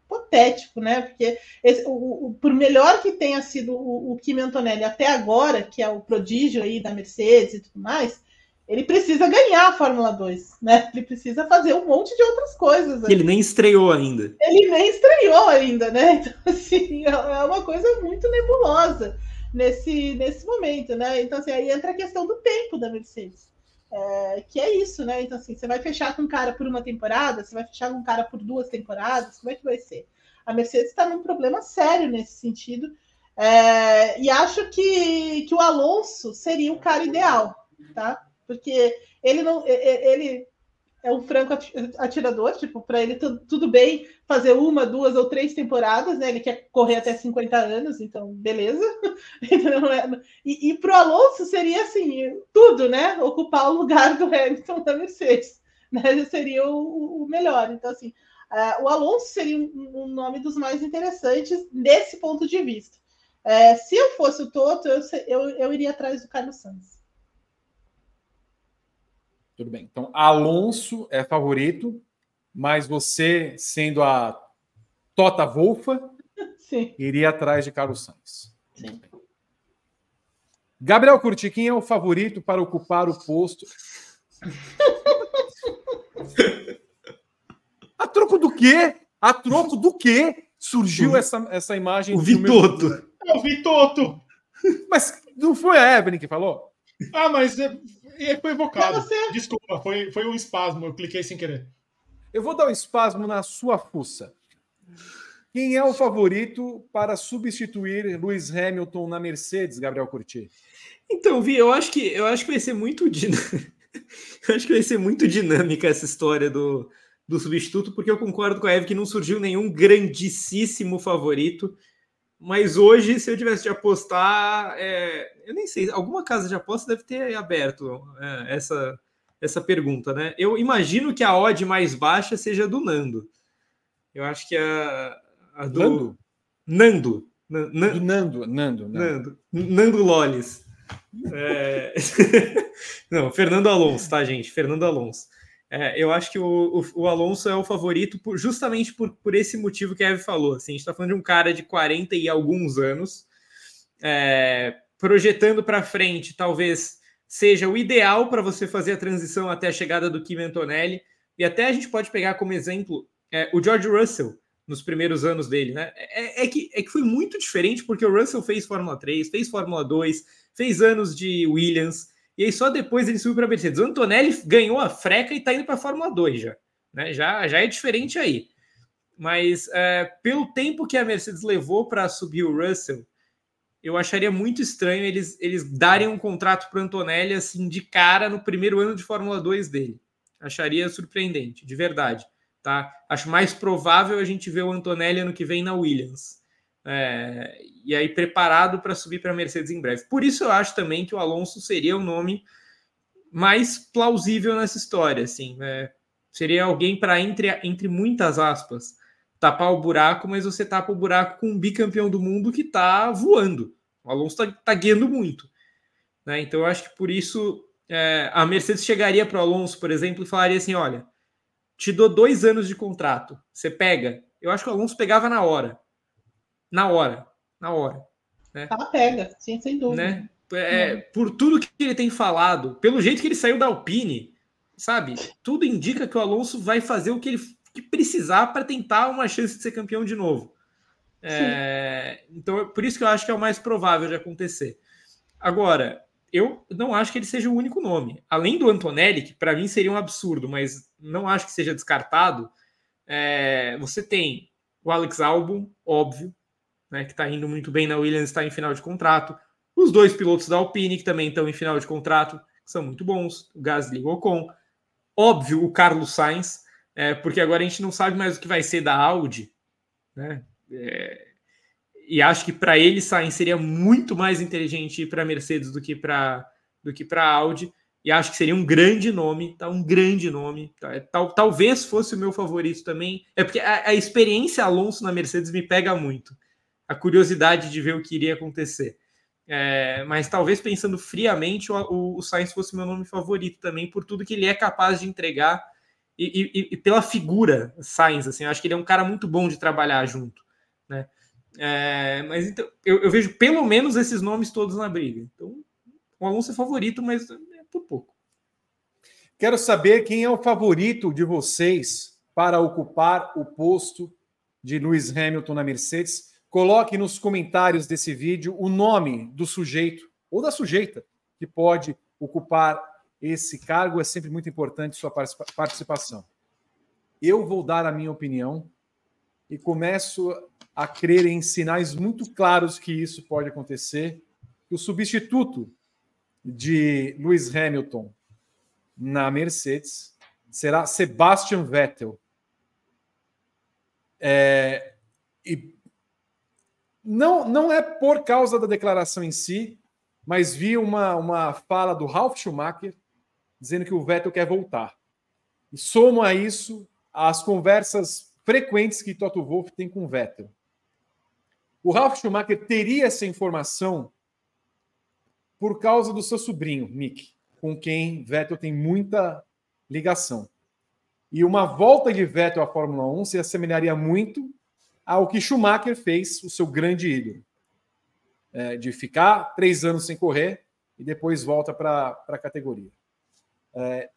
hipotético, né? Porque esse, o, o, por melhor que tenha sido o, o Kimi Antonelli até agora, que é o prodígio aí da Mercedes e tudo mais, ele precisa ganhar a Fórmula 2, né? Ele precisa fazer um monte de outras coisas. Ele nem estreou ainda. Ele nem estreou ainda, né? [LAUGHS] Então, assim, é, é uma coisa muito nebulosa nesse, nesse momento, né? Então, assim, aí entra a questão do tempo da Mercedes. É, que é isso, né? Então, assim, você vai fechar com um cara por uma temporada, você vai fechar com um cara por duas temporadas, como é que vai ser? A Mercedes está num problema sério nesse sentido. É, e acho que, que o Alonso seria o cara ideal, tá? Porque ele não. Ele é um franco atirador, tipo, para ele tudo bem fazer uma, duas ou três temporadas, né? Ele quer correr até 50 anos, então beleza. [LAUGHS] Então, é, e, e para o Alonso seria assim, tudo, né? Ocupar o lugar do Hamilton da Mercedes, né? Seria o, o melhor. Então, assim, uh, o Alonso seria um, um, nome dos mais interessantes desse ponto de vista. Uh, se eu fosse o Toto, eu, eu, eu iria atrás do Carlos Sanz. Tudo bem. Então, Alonso é favorito, mas você, sendo a Tota Wolfa, [LAUGHS] Sim. iria atrás de Carlos Sainz. Sim. Gabriel Curti, quem é o favorito para ocupar o posto? [LAUGHS] a troco do quê? A troco do quê surgiu essa, essa imagem? O Vitoto. Meu... É o Vitoto. Mas não foi a Evelyn que falou? Ah, mas é, é foi evocado. Você... Desculpa, foi, foi um espasmo, eu cliquei sem querer. Eu vou dar um espasmo na sua fuça. Quem é o favorito para substituir Lewis Hamilton na Mercedes, Gabriel Curti? Então, Vi, eu acho que eu acho que vai ser muito din... [LAUGHS] eu acho que vai ser muito dinâmica essa história do, do substituto, porque eu concordo com a Eve que não surgiu nenhum grandíssimo favorito. Mas hoje, se eu tivesse de apostar, é, eu nem sei, alguma casa de aposta deve ter aberto é, essa, essa pergunta, né? Eu imagino que a odd mais baixa seja do Nando. Eu acho que a, a do Nando. Nando. Nando, Nando, Nando, Nando, Nando Loles. É... [LAUGHS] Não, Fernando Alonso, tá, gente? Fernando Alonso. É, eu acho que o, o, o, Alonso é o favorito por, justamente por, por esse motivo que a Eve falou. Assim, a gente está falando de um cara de 40 e alguns anos, é, projetando para frente, talvez seja o ideal para você fazer a transição até a chegada do Kim Antonelli. E até a gente pode pegar como exemplo é, o George Russell nos primeiros anos dele. Né? É, é, que, é que foi muito diferente porque o Russell fez Fórmula 3, fez Fórmula 2, fez anos de Williams e aí só depois ele subiu para a Mercedes. O Antonelli ganhou a freca e está indo para a Fórmula 2 já. Né? já. Já é diferente aí. Mas é, pelo tempo que a Mercedes levou para subir o Russell, eu acharia muito estranho eles, eles darem um contrato para Antonelli assim de cara no primeiro ano de Fórmula 2 dele. Acharia surpreendente, de verdade. Tá? Acho mais provável a gente ver o Antonelli ano que vem na Williams. É, e aí preparado para subir para a Mercedes em breve. Por isso eu acho também que o Alonso seria o nome mais plausível nessa história, assim, é, seria alguém para entre, entre muitas aspas tapar o buraco, mas você tapa o buraco com um bicampeão do mundo que está voando. O Alonso está tá guiando muito, né? Então eu acho que por isso é, a Mercedes chegaria para o Alonso, por exemplo, e falaria assim: olha, te dou dois anos de contrato, você pega. Eu acho que o Alonso pegava na hora na hora. Na hora. Né? Ela pega, sim, sem dúvida. Né? É, hum. Por tudo que ele tem falado, pelo jeito que ele saiu da Alpine, sabe? Tudo indica que o Alonso vai fazer o que ele que precisar para tentar uma chance de ser campeão de novo. É, então, por isso que eu acho que é o mais provável de acontecer. Agora, eu não acho que ele seja o único nome. Além do Antonelli, que para mim seria um absurdo, mas não acho que seja descartado. É, você tem o Alex Albon, óbvio, né, que está indo muito bem na Williams, está em final de contrato. Os dois pilotos da Alpine, que também estão em final de contrato, são muito bons. O Gasly e o Ocon. Óbvio, o Carlos Sainz, é, porque agora a gente não sabe mais o que vai ser da Audi. Né? É, e acho que para ele, Sainz seria muito mais inteligente ir para a Mercedes do que para do que para Audi. E acho que seria um grande nome, tá? Um grande nome. Tá? Tal, talvez fosse o meu favorito também. É porque a, a experiência Alonso na Mercedes me pega muito a curiosidade de ver o que iria acontecer. É, mas talvez pensando friamente, o, o, Sainz fosse meu nome favorito também, por tudo que ele é capaz de entregar e, e, e, pela figura Sainz, assim, eu acho que ele é um cara muito bom de trabalhar junto, né? É, mas então, eu, eu, vejo pelo menos esses nomes todos na briga. Então, o Alonso é favorito, mas é por pouco. Quero saber quem é o favorito de vocês para ocupar o posto de Lewis Hamilton na Mercedes. Coloque nos comentários desse vídeo o nome do sujeito ou da sujeita que pode ocupar esse cargo. É sempre muito importante sua participação. Eu vou dar a minha opinião e começo a crer em sinais muito claros que isso pode acontecer. O substituto de Lewis Hamilton na Mercedes será Sebastian Vettel. É, e não, não é por causa da declaração em si, mas vi uma, uma fala do Ralf Schumacher dizendo que o Vettel quer voltar. E somo a isso as conversas frequentes que Toto Wolff tem com o Vettel. O Ralf Schumacher teria essa informação por causa do seu sobrinho, Mick, com quem Vettel tem muita ligação. E uma volta de Vettel à Fórmula 1 se assemelharia muito ao que Schumacher fez, o seu grande ídolo é, de ficar três anos sem correr e depois volta para a categoria. É,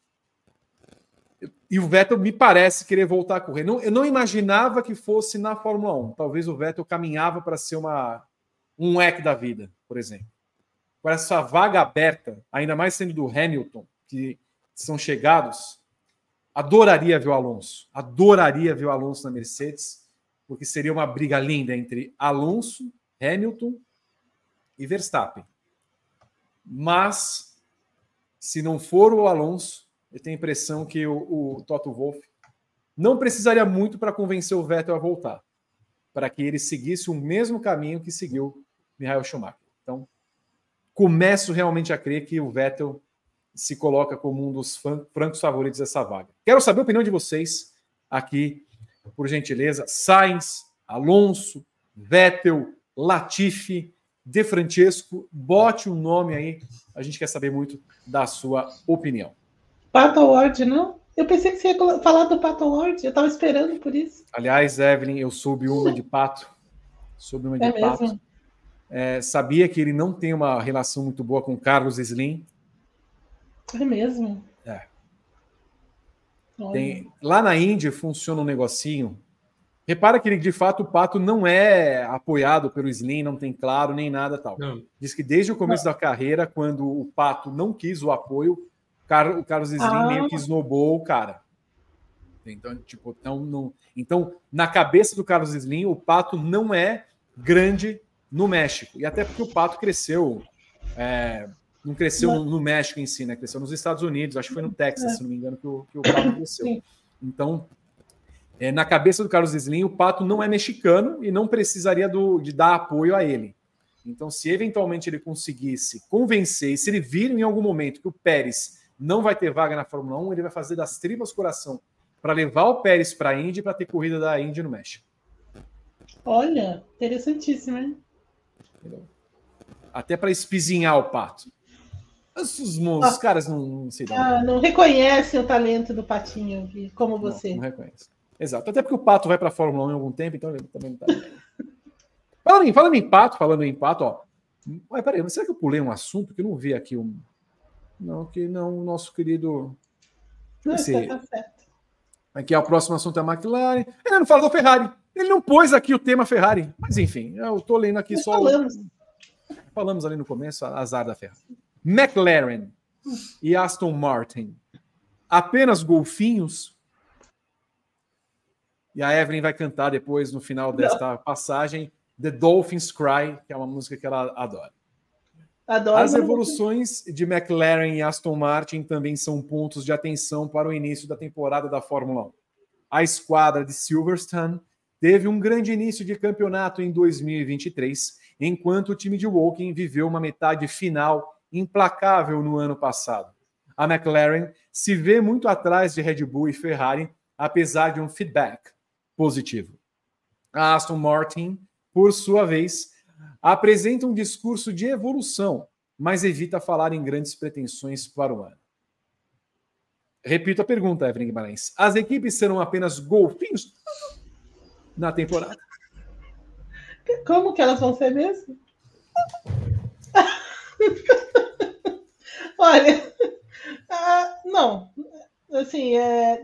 e o Vettel me parece querer voltar a correr. Não, eu não imaginava que fosse na Fórmula 1. Talvez o Vettel caminhava para ser uma, um EC da vida, por exemplo. Com essa vaga aberta, ainda mais sendo do Hamilton, que são chegados, adoraria ver o Alonso. Adoraria ver o Alonso na Mercedes, porque seria uma briga linda entre Alonso, Hamilton e Verstappen. Mas, se não for o Alonso, eu tenho a impressão que o, o Toto Wolff não precisaria muito para convencer o Vettel a voltar, para que ele seguisse o mesmo caminho que seguiu Michael Schumacher. Então, começo realmente a crer que o Vettel se coloca como um dos francos favoritos dessa vaga. Quero saber a opinião de vocês aqui, por gentileza. Sainz, Alonso, Vettel, Latifi, de Francesco, bote um nome aí. A gente quer saber muito da sua opinião. Pato Award, não? Eu pensei que você ia falar do Pato Award. Eu estava esperando por isso. Aliás, Evelyn, eu soube uma de pato. Soube uma de é pato. É, sabia que ele não tem uma relação muito boa com Carlos Slim. É mesmo? Tem, lá na Índia funciona um negocinho Repara que ele, de fato, o Pato não é apoiado pelo Slim, não tem claro nem nada tal. Não. Diz que desde o começo não. da carreira, quando o Pato não quis o apoio, o Carlos Slim ah. meio que snowball o cara. Então, tipo, não, não, então, na cabeça do Carlos Slim, o Pato não é grande no México. E até porque o Pato cresceu. É, não cresceu no, no, México em si, né? Cresceu nos Estados Unidos, acho que foi no Texas, é. se não me engano, que o, que o Pato [COUGHS] cresceu. Então, é, na cabeça do Carlos Slim, o Pato não é mexicano e não precisaria do, de dar apoio a ele. Então, se eventualmente ele conseguisse convencer, e se ele vir em algum momento que o Pérez não vai ter vaga na Fórmula 1, ele vai fazer das tripas coração para levar o Pérez para a Indy para ter corrida da Indy no México. Olha, interessantíssimo, hein? Até para espizinhar o pato. Os, os, caras não, não se dão. Ah, não reconhecem o talento do patinho, como você. Não, não reconhece. Exato. Até porque o Pato vai para a Fórmula 1 em algum tempo, então ele também não está. [LAUGHS] falando, em, falando em Pato, falando em Pato, ó. Mas peraí, será que eu pulei um assunto que eu não vi aqui? Um... Não, que não, o nosso querido. Deixa eu ver tá certo. Aqui o próximo assunto é a McLaren. Ele não fala da Ferrari. Ele não pôs aqui o tema Ferrari. Mas enfim, eu estou lendo aqui só. Falamos. falamos ali no começo, azar da Ferrari. McLaren e Aston Martin. Apenas golfinhos e a Evelyn vai cantar depois, no final desta passagem, The Dolphins Cry, que é uma música que ela adora. Adoro, As evoluções de McLaren e Aston Martin também são pontos de atenção para o início da temporada da Fórmula 1. A esquadra de Silverstone teve um grande início de campeonato em 2023, enquanto o time de Woking viveu uma metade final implacável no ano passado. A McLaren se vê muito atrás de Red Bull e Ferrari, apesar de um feedback positivo. A Aston Martin, por sua vez, apresenta um discurso de evolução, mas evita falar em grandes pretensões para o ano. Repito a pergunta, Evelyn Guimarães. As equipes serão apenas golfinhos na temporada? Como que elas vão ser mesmo? [LAUGHS] Olha, [LAUGHS] ah, não. Assim, é,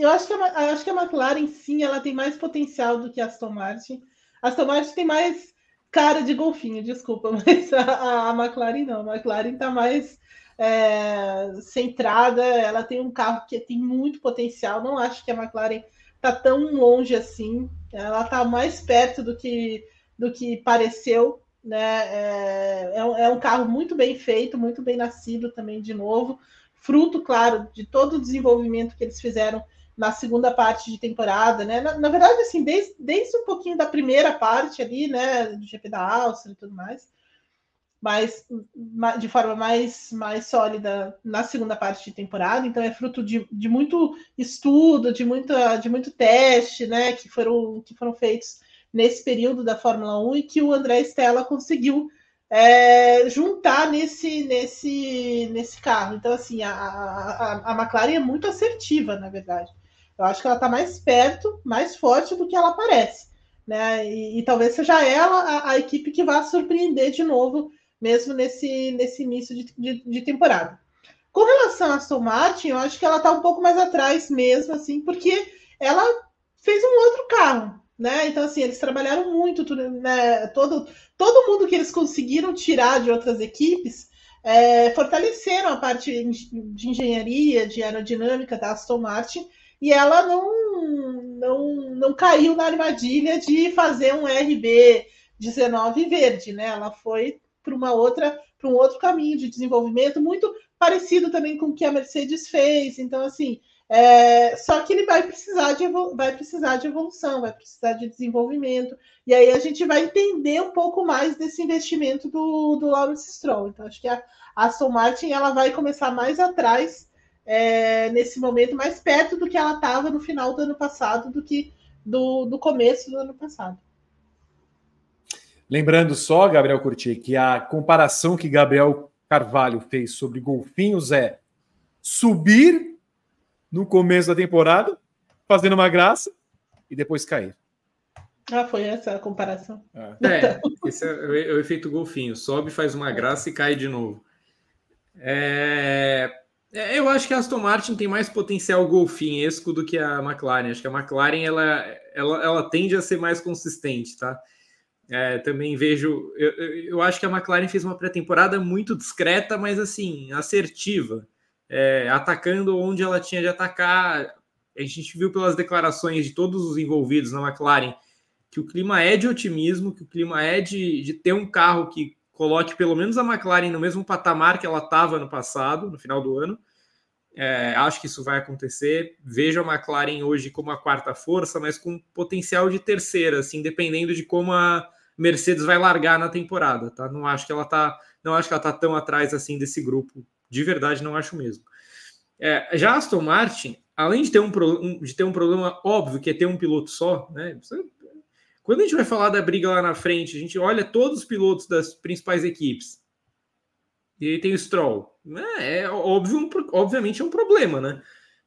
eu acho que, a, acho que a McLaren, sim, ela tem mais potencial do que a Aston Martin. A Aston Martin tem mais cara de golfinho, desculpa, [LAUGHS] mas a, a McLaren não. A McLaren está mais é, centrada, ela tem um carro que tem muito potencial. Não acho que a McLaren está tão longe assim. Ela está mais perto do que, do que pareceu. Né? É, é, é um carro muito bem feito, muito bem nascido também, de novo. Fruto, claro, de todo o desenvolvimento que eles fizeram na segunda parte de temporada, né? Na, na, verdade, assim, desde, desde um pouquinho da primeira parte ali, né? Do GP da Áustria e tudo mais, mas de forma mais, mais sólida na segunda parte de temporada. Então, é fruto de, de muito estudo, de, muita, de muito teste, né? Que foram, que foram feitos nesse período da Fórmula 1 e que o André Stella conseguiu é, juntar nesse, nesse, nesse carro. Então, assim, a, a, a McLaren é muito assertiva, na verdade. Eu acho que ela está mais perto, mais forte do que ela parece. Né? E, e talvez seja ela a, a, equipe que vá surpreender de novo, mesmo nesse, nesse início de, de, de temporada. Com relação a Aston Martin, eu acho que ela está um pouco mais atrás mesmo, assim, porque ela fez um outro carro, né? Então, assim, eles trabalharam muito, né? todo, todo mundo que eles conseguiram tirar de outras equipes é, fortaleceram a parte de engenharia, de aerodinâmica da Aston Martin, e ela não, não, não caiu na armadilha de fazer um RB 19 verde, né? Ela foi para uma outra para um outro caminho de desenvolvimento muito parecido também com o que a Mercedes fez. Então, assim, é, só que ele vai precisar, de, vai precisar de evolução, vai precisar de desenvolvimento. E aí a gente vai entender um pouco mais desse investimento do, do Lawrence Stroll. Então, acho que a, Aston Martin ela vai começar mais atrás é, nesse momento, mais perto do que ela estava no final do ano passado do que do, do começo do ano passado. Lembrando só, Gabriel Curti, que a comparação que Gabriel Carvalho fez sobre golfinhos é subir no começo da temporada, fazendo uma graça, e depois cair. Ah, foi essa a comparação. É, é esse é o, é o efeito golfinho. Sobe, faz uma graça e cai de novo. É, é, eu acho que a Aston Martin tem mais potencial golfinhesco do que a McLaren. Acho que a McLaren ela, ela, ela tende a ser mais consistente, tá? É, também vejo. Eu, eu acho que a McLaren fez uma pré-temporada muito discreta, mas assim, assertiva, é, atacando onde ela tinha de atacar. A gente viu pelas declarações de todos os envolvidos na McLaren que o clima é de otimismo, que o clima é de, de ter um carro que coloque pelo menos a McLaren no mesmo patamar que ela estava no passado, no final do ano. É, acho que isso vai acontecer. Vejo a McLaren hoje como a quarta força, mas com potencial de terceira, assim, dependendo de como a Mercedes vai largar na temporada, tá? Não acho que ela tá, não acho que ela tá tão atrás assim desse grupo. De verdade, não acho mesmo. É, já Aston Martin, além de ter um, de ter um problema óbvio que é ter um piloto só, né? Quando a gente vai falar da briga lá na frente, a gente olha todos os pilotos das principais equipes. E aí tem o Stroll. É, é óbvio, obviamente é um problema, né?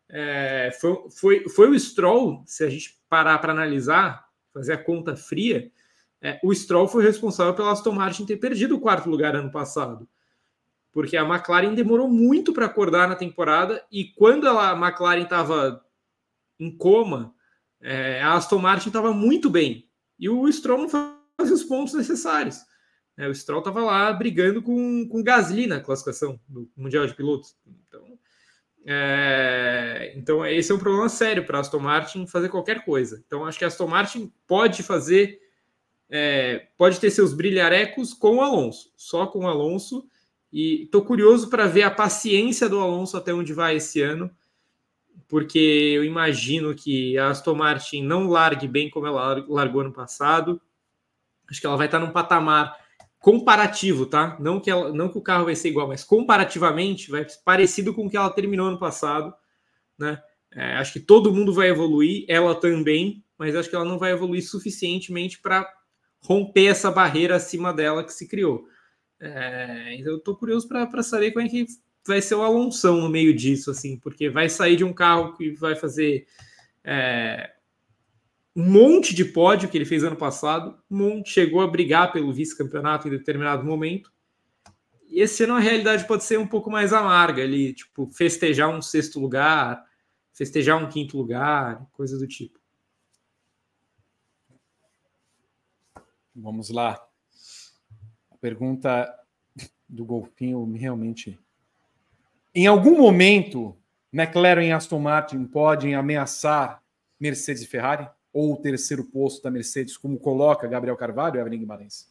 É, foi, foi, foi o Stroll, se a gente parar para analisar, fazer a conta fria, é, o Stroll foi responsável pela Aston Martin ter perdido o quarto lugar ano passado. Porque a McLaren demorou muito para acordar na temporada e quando a McLaren estava em coma, é, a Aston Martin estava muito bem e o Stroll não fazia os pontos necessários. É, o Stroll estava lá brigando com, com Gasly na classificação do Mundial de Pilotos. Então, é, então esse é um problema sério para a Aston Martin fazer qualquer coisa. Então, acho que a Aston Martin pode fazer, é, pode ter seus brilharecos com o Alonso, só com o Alonso. E estou curioso para ver a paciência do Alonso até onde vai esse ano porque eu imagino que a Aston Martin não largue bem como ela largou no passado. Acho que ela vai estar num patamar comparativo, tá? Não que, ela, não que o carro vai ser igual, mas comparativamente vai parecido com o que ela terminou no passado, né? É, acho que todo mundo vai evoluir, ela também, mas acho que ela não vai evoluir suficientemente para romper essa barreira acima dela que se criou. É, então eu estou curioso para saber como é que vai ser o Alonso no meio disso, assim, porque vai sair de um carro que vai fazer é, um monte de pódio que ele fez ano passado, um monte, chegou a brigar pelo vice-campeonato em determinado momento. E esse ano a realidade pode ser um pouco mais amarga, ali, tipo, festejar um sexto lugar, festejar um quinto lugar, coisa do tipo. Vamos lá. Pergunta do golfinho realmente. Em algum momento, McLaren e Aston Martin podem ameaçar Mercedes e Ferrari? Ou o terceiro posto da Mercedes, como coloca Gabriel Carvalho e Evelyn Guimarães?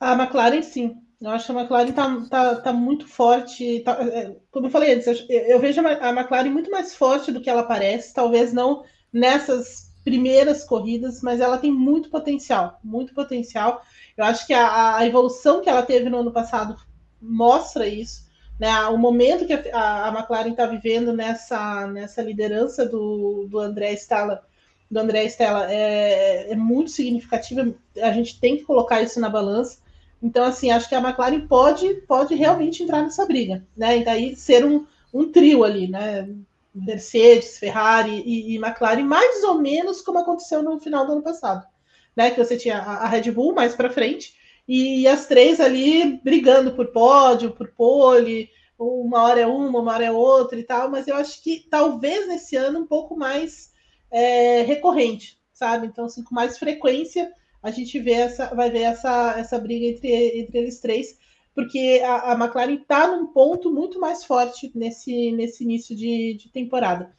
A McLaren, sim. Eu acho que a McLaren está tá, tá muito forte. Tá, é, como eu falei antes, eu, eu vejo a McLaren muito mais forte do que ela parece. Talvez não nessas primeiras corridas, mas ela tem muito potencial, muito potencial. Eu acho que a, a evolução que ela teve no ano passado mostra isso. Né? O momento que a, a McLaren está vivendo nessa, nessa liderança do, do André Stella, do André Stella é, é muito significativa. A gente tem que colocar isso na balança. Então, assim, acho que a McLaren pode, pode realmente entrar nessa briga, né? E daí ser um, um trio ali, né? Mercedes, Ferrari e, e, McLaren, mais ou menos como aconteceu no final do ano passado, né? Que você tinha a, Red Bull mais para frente e, as três ali brigando por pódio, por pole, uma hora é uma, uma hora é outra e tal, mas eu acho que talvez nesse ano um pouco mais é, recorrente, sabe? Então, assim, com mais frequência a gente vê essa, vai ver essa, essa briga entre, entre eles três porque a, a McLaren está num ponto muito mais forte nesse, nesse início de, de temporada.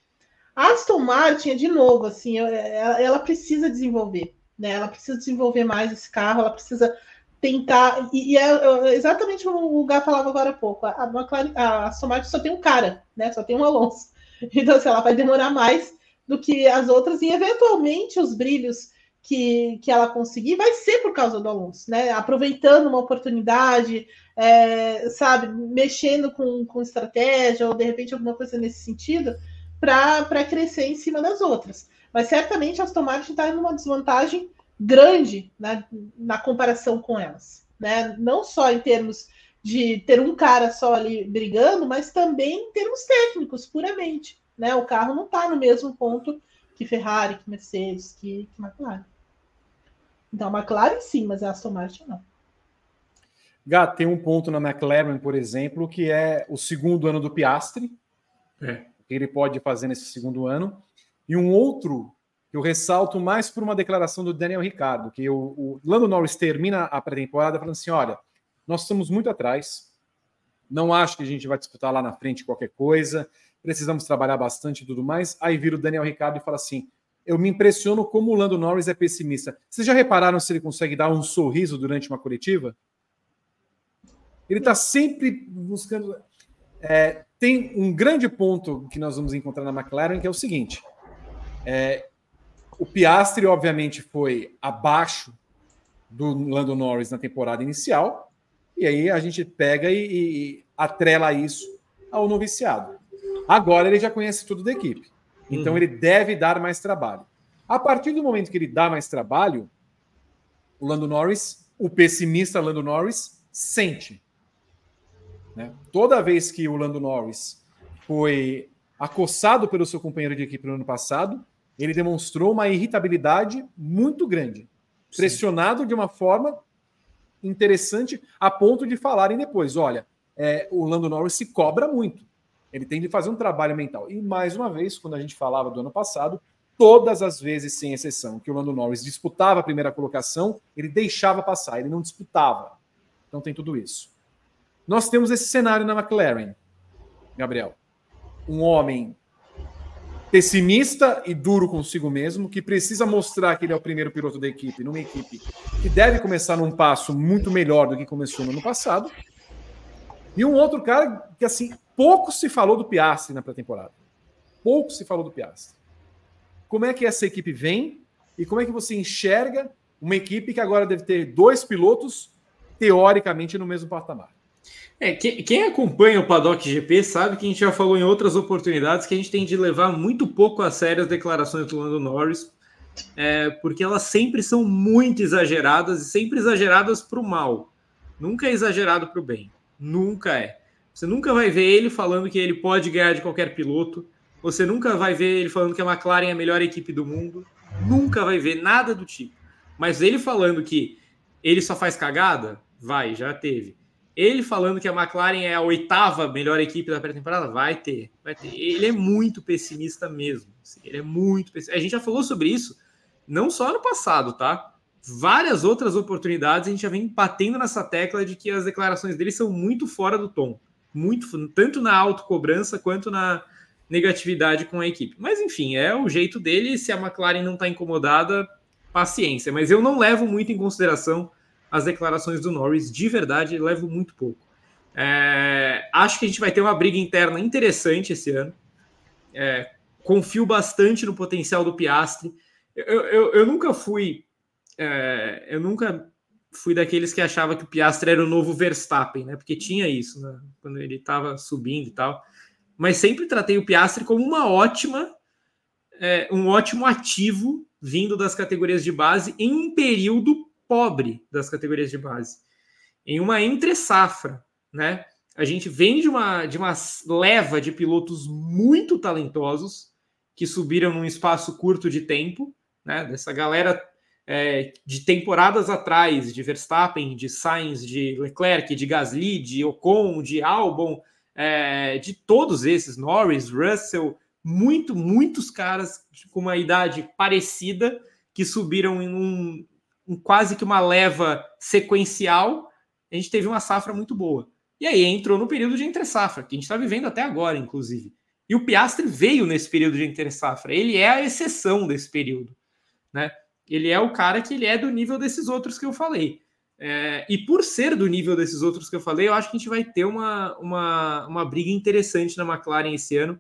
Aston Martin, de novo, assim, ela, precisa desenvolver, né? Ela precisa desenvolver mais esse carro, ela precisa tentar. E, e é, é exatamente como o Gá falava agora há pouco. A, McLaren, a Aston Martin só tem um cara, né? Só tem um Alonso. [LAUGHS] Então, assim, ela vai demorar mais do que as outras, e eventualmente os brilhos que, que ela conseguir vai ser por causa do Alonso, né? Aproveitando uma oportunidade, é, sabe, mexendo com, com estratégia ou de repente alguma coisa nesse sentido para crescer em cima das outras. Mas certamente a Aston Martin está em uma desvantagem grande né, na comparação com elas. Né? Não só em termos de ter um cara só ali brigando, mas também em termos técnicos, puramente. Né? O carro não está no mesmo ponto que Ferrari, que Mercedes, que, que McLaren. Então, a McLaren sim, mas a Aston Martin não. Gá, tem um ponto na McLaren, por exemplo, que é o segundo ano do Piastri. É. Que ele pode fazer nesse segundo ano. E um outro que eu ressalto mais por uma declaração do Daniel Ricardo, que o, o Lando Norris termina a pré-temporada falando assim: olha, nós estamos muito atrás, não acho que a gente vai disputar lá na frente qualquer coisa, precisamos trabalhar bastante e tudo mais. Aí vira o Daniel Ricardo e fala assim: eu me impressiono como o Lando Norris é pessimista. Vocês já repararam se ele consegue dar um sorriso durante uma coletiva? Ele está sempre buscando. É, tem um grande ponto que nós vamos encontrar na McLaren, que é o seguinte: é, o Piastri, obviamente, foi abaixo do Lando Norris na temporada inicial, e aí a gente pega e, e atrela isso ao noviciado. Agora ele já conhece tudo da equipe, então uhum. ele deve dar mais trabalho. A partir do momento que ele dá mais trabalho, o Lando Norris, o pessimista Lando Norris, sente né? Toda vez que o Lando Norris foi acossado pelo seu companheiro de equipe no ano passado, ele demonstrou uma irritabilidade muito grande, Sim. pressionado de uma forma interessante, a ponto de falarem depois: olha, é, o Lando Norris se cobra muito, ele tem de fazer um trabalho mental. E mais uma vez, quando a gente falava do ano passado, todas as vezes, sem exceção, que o Lando Norris disputava a primeira colocação, ele deixava passar, ele não disputava. Então tem tudo isso. Nós temos esse cenário na McLaren, Gabriel. Um homem pessimista e duro consigo mesmo, que precisa mostrar que ele é o primeiro piloto da equipe, numa equipe que deve começar num passo muito melhor do que começou no ano passado. E um outro cara que, assim, pouco se falou do Piastri na pré-temporada. Pouco se falou do Piastri. Como é que essa equipe vem e como é que você enxerga uma equipe que agora deve ter dois pilotos, teoricamente, no mesmo patamar? É, quem acompanha o Paddock GP sabe que a gente já falou em outras oportunidades que a gente tem de levar muito pouco a sério as declarações do Lando Norris, é, porque elas sempre são muito exageradas e sempre exageradas para o mal. Nunca é exagerado para o bem. Nunca é. Você nunca vai ver ele falando que ele pode ganhar de qualquer piloto. Você nunca vai ver ele falando que a McLaren é a melhor equipe do mundo. Nunca vai ver nada do tipo. Mas ele falando que ele só faz cagada, vai, já teve. Ele falando que a McLaren é a oitava melhor equipe da pré-temporada, vai ter, vai ter. Ele é muito pessimista mesmo. Assim, ele é muito pessimista. A gente já falou sobre isso, não só no passado, tá? Várias outras oportunidades a gente já vem batendo nessa tecla de que as declarações dele são muito fora do tom. Muito, tanto na autocobrança quanto na, negatividade com a equipe. Mas enfim, é o jeito dele. Se a McLaren não está incomodada, paciência. Mas eu não levo muito em consideração as declarações do Norris, de verdade, levo muito pouco. É, acho que a gente vai ter uma briga interna interessante esse ano. É, confio bastante no potencial do Piastri. Eu, eu, eu nunca fui. É, eu nunca fui daqueles que achava que o Piastri era o novo Verstappen, né? Porque tinha isso, né? Quando ele estava subindo e tal mas sempre tratei o Piastri como uma ótima, é, um ótimo ativo vindo das categorias de base em um período pobre das categorias de base, em uma entre safra, né? A gente vem de uma, de uma leva de pilotos muito talentosos que subiram num espaço curto de tempo, né? Dessa galera é, de temporadas atrás, de Verstappen, de Sainz, de Leclerc, de Gasly, de Ocon, de Albon, é, de todos esses, Norris, Russell, muito, muitos caras com uma idade parecida que subiram em um, em quase que uma leva sequencial. A gente teve uma safra muito boa. E aí entrou no período de entre safra, que a gente está vivendo até agora, inclusive. E o Piastri veio nesse período de entre safra. Ele é a exceção desse período, né? Ele é o cara que ele é do nível desses outros que eu falei. É, e por ser do nível desses outros que eu falei, eu acho que a gente vai ter uma, uma, uma briga interessante na McLaren esse ano.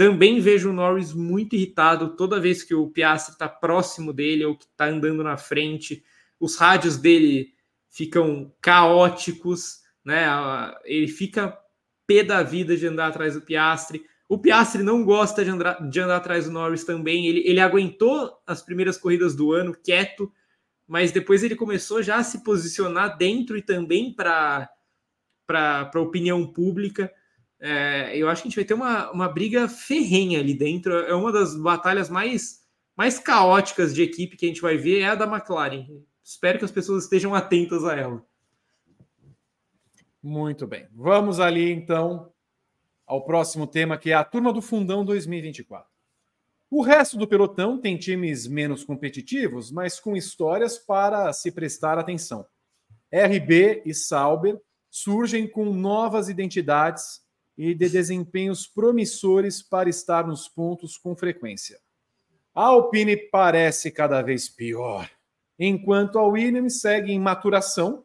Também vejo o Norris muito irritado toda vez que o Piastri está próximo dele ou que está andando na frente. Os rádios dele ficam caóticos, né? Ele fica pé da vida de andar atrás do Piastri. O Piastri não gosta de andar, de andar atrás do Norris também. Ele, ele aguentou as primeiras corridas do ano quieto, mas depois ele começou já a se posicionar dentro e também para a opinião pública. É, eu acho que a gente vai ter uma, uma briga ferrenha ali dentro. É uma das batalhas mais, mais caóticas de equipe que a gente vai ver, é a da McLaren. Espero que as pessoas estejam atentas a ela. Muito bem. Vamos ali então ao próximo tema, que é a turma do Fundão 2024. O resto do pelotão tem times menos competitivos, mas com histórias para se prestar atenção. RB e Sauber surgem com novas identidades e de desempenhos promissores para estar nos pontos com frequência. A Alpine parece cada vez pior, enquanto a Williams segue em maturação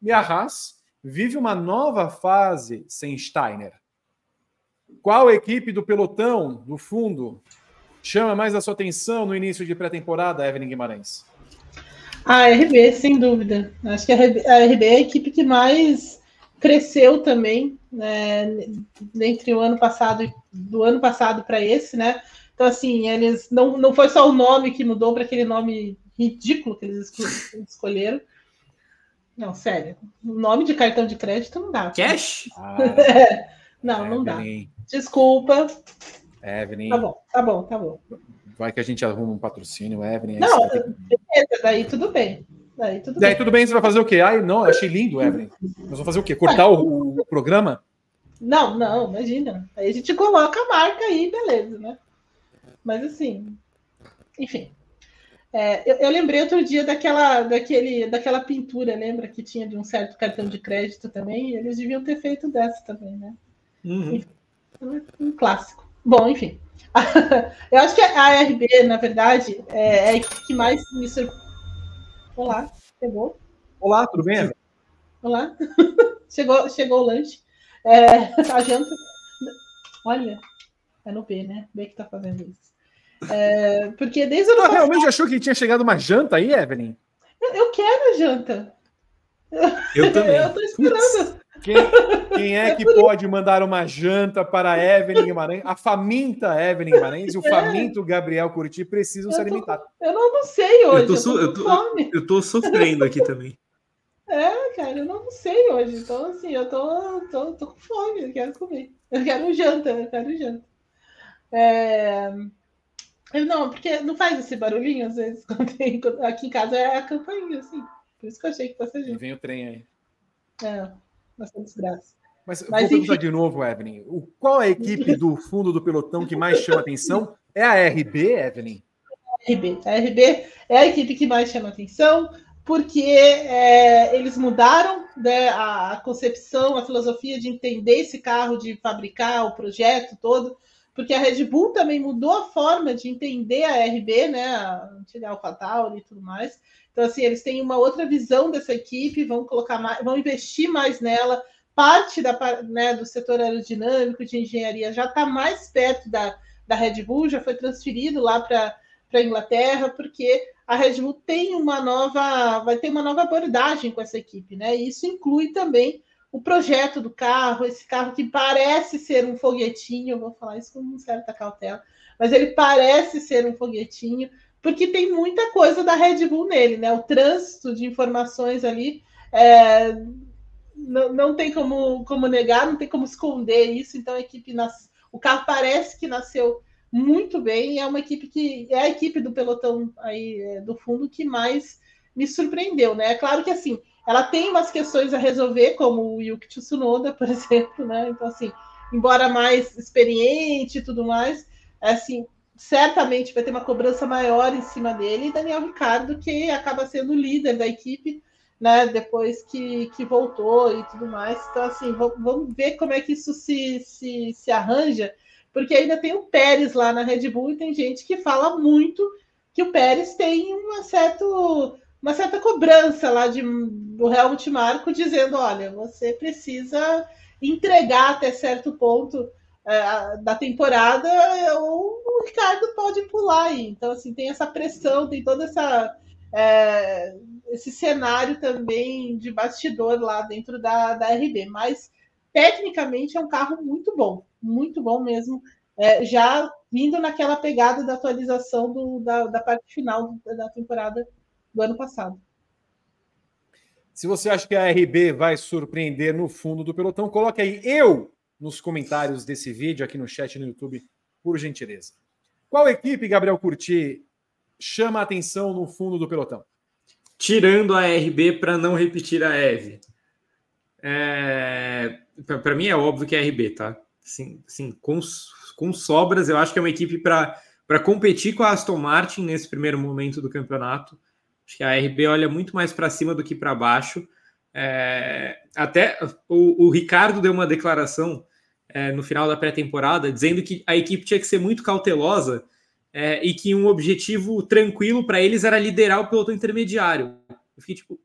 e a Haas vive uma nova fase sem Steiner. Qual equipe do pelotão, do fundo, chama mais a sua atenção no início de pré-temporada, Evelyn Guimarães? A RB, sem dúvida. Acho que a RB, a RB é a equipe que mais cresceu também, né, entre o ano passado do ano passado para esse, né? Então, assim, eles não, não foi só o nome que mudou para aquele nome ridículo que eles escolheram. Não, sério. O nome de cartão de crédito não dá. Cash? Ah, [LAUGHS] não, não dá. Desculpa. Evelyn. Tá bom, tá bom, tá bom. Vai que a gente arruma um patrocínio, Evelyn. Não, beleza, daí tudo bem. Daí tudo daí bem. tudo bem, você vai fazer o quê? Ai, não, achei lindo, Evelyn. Nós vamos fazer o quê? Cortar o, o, programa? Não, não, imagina. Aí a gente coloca a marca aí, beleza, né? Mas assim, enfim. É, eu, eu, lembrei outro dia daquela, daquele, daquela pintura, lembra? Que tinha de um certo cartão de crédito também. eles deviam ter feito dessa também, né? Uhum. um clássico. Bom, enfim. [LAUGHS] eu acho que a ARB, na verdade, é, é a equipe que mais me surpreendeu. Olá, chegou. Olá, tudo bem? Olá. [LAUGHS] chegou, chegou o lanche. É, [LAUGHS] a janta. Olha, é no B, né? B que tá fazendo isso. É, porque desde o. Você realmente achou que tinha chegado uma janta aí, Evelyn? Eu, eu quero a janta. Eu [LAUGHS] também. eu tô esperando. Quem, quem, é que pode mandar uma janta para a Evelyn Guimarães? A faminta Evelyn Guimarães e o é. faminto Gabriel Curti precisam eu se alimentar. eu não, não sei hoje. Eu tô, eu, tô, eu, tô, eu tô, sofrendo aqui também. É, cara, eu não sei hoje. Então, assim, eu tô, tô, tô com fome, eu quero comer. Eu quero janta, eu quero janta. É... Não, porque não faz esse barulhinho, às vezes, [LAUGHS] quando tem... aqui em casa é a campainha, assim. Por isso que eu achei que fosse gente. Vem o trem aí. É, desgraça. Mas, Mas vou perguntar de novo, Evelyn. O, qual é a equipe do fundo do pelotão que mais chama atenção? É a RB, Evelyn? RB. A RB é a equipe que mais chama atenção, porque é, eles mudaram né, a, concepção, a filosofia de entender esse carro, de fabricar o projeto todo, porque a Red Bull também mudou a forma de entender a RB, né, a antiga AlphaTauri e tudo mais. Então, assim, eles têm uma outra visão dessa equipe, vão colocar mais, vão investir mais nela. Parte da, né, do setor aerodinâmico de engenharia já está mais perto da, da Red Bull, já foi transferido lá para a Inglaterra, porque a Red Bull tem uma nova, vai ter uma nova abordagem com essa equipe, né? E isso inclui também o projeto do carro, esse carro que parece ser um foguetinho, eu vou falar isso com certa cautela, mas ele parece ser um foguetinho, porque tem muita coisa da Red Bull nele, né? O trânsito de informações ali é, não, não tem como, como negar, não tem como esconder isso, então a equipe nas, o carro parece que nasceu muito bem. É uma equipe que é a equipe do pelotão aí é, do fundo que mais me surpreendeu, né? É claro que assim, ela tem umas questões a resolver, como o Yuki Tsunoda, [LAUGHS] por exemplo, né? Então, assim, embora mais experiente e tudo mais, assim, certamente vai ter uma cobrança maior em cima dele, e Daniel Ricardo, que acaba sendo líder da equipe, né? Depois que, que voltou e tudo mais. Então, assim, vamos ver como é que isso se, se, se arranja porque ainda tem o Pérez lá na Red Bull e tem gente que fala muito que o Pérez tem uma, certo, uma certa cobrança lá de, do Helmut Marko dizendo: olha, você precisa entregar até certo ponto é, da temporada, ou o Ricardo pode pular aí. Então, assim, tem essa pressão, tem toda essa. É, esse cenário também de bastidor lá dentro da, da RB, mas tecnicamente é um carro muito bom, muito bom mesmo. É, já vindo naquela pegada da atualização do, da, da parte final da temporada do ano passado. Se você acha que a RB vai surpreender no fundo do pelotão, coloque aí eu nos comentários desse vídeo aqui no chat no YouTube, por gentileza. Qual equipe, Gabriel Curti, chama a atenção no fundo do pelotão? Tirando a RB para não repetir a Eve. É, para mim é óbvio que é RB, tá? Sim, sim com, com sobras, eu acho que é uma equipe para competir com a Aston Martin nesse primeiro momento do campeonato. Acho que a RB olha muito mais para cima do que para baixo. É, até o, o, Ricardo deu uma declaração é, no final da pré-temporada dizendo que a equipe tinha que ser muito cautelosa é, e que um objetivo tranquilo para eles era liderar o piloto intermediário. Eu fiquei tipo,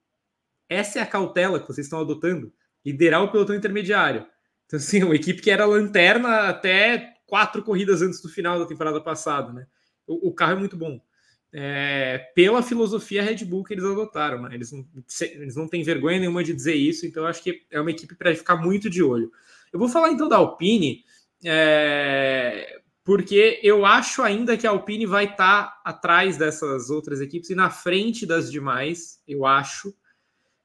essa é a cautela que vocês estão adotando? liderar o pelotão intermediário. Então, assim, uma equipe que era lanterna até quatro corridas antes do final da temporada passada, né? O, o carro é muito bom. É, pela filosofia Red Bull que eles adotaram, né? Eles não, eles não têm vergonha nenhuma de dizer isso, então acho que é uma equipe para ficar muito de olho. Eu vou falar então da Alpine, é, porque eu acho ainda que a Alpine vai estar tá atrás dessas outras equipes e na frente das demais, eu acho.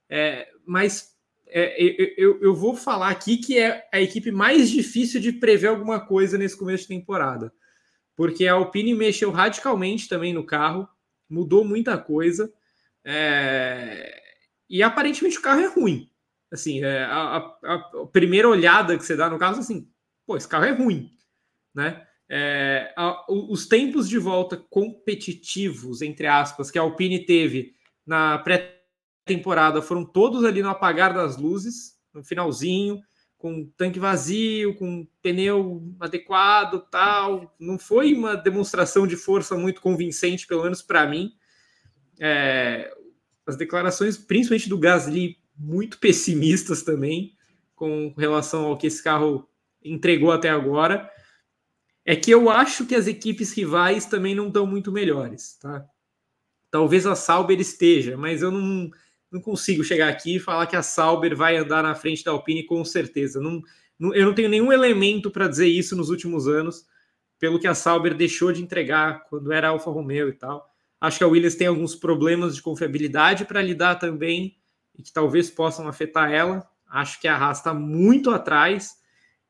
É, mas é, eu, eu, vou falar aqui que é a equipe mais difícil de prever alguma coisa nesse começo de temporada. Porque a Alpine mexeu radicalmente também no carro, mudou muita coisa. É, e aparentemente o carro é ruim. Assim, é, a, a, a, primeira olhada que você dá no carro, assim, pô, esse carro é ruim, né? É, a, os tempos de volta competitivos, entre aspas, que a Alpine teve na pré temporada foram todos ali no apagar das luzes, no finalzinho, com tanque vazio, com pneu adequado, tal. Não foi uma demonstração de força muito convincente, pelo menos para mim. É, as declarações, principalmente do Gasly, muito pessimistas também, com relação ao que esse carro entregou até agora. É que eu acho que as equipes rivais também não estão muito melhores, tá? Talvez a Sauber esteja, mas eu não não consigo chegar aqui e falar que a Sauber vai andar na frente da Alpine com certeza. Não, não eu não tenho nenhum elemento para dizer isso nos últimos anos, pelo que a Sauber deixou de entregar quando era Alfa Romeo e tal. Acho que a Williams tem alguns problemas de confiabilidade para lidar também e que talvez possam afetar ela. Acho que a Haas está muito atrás.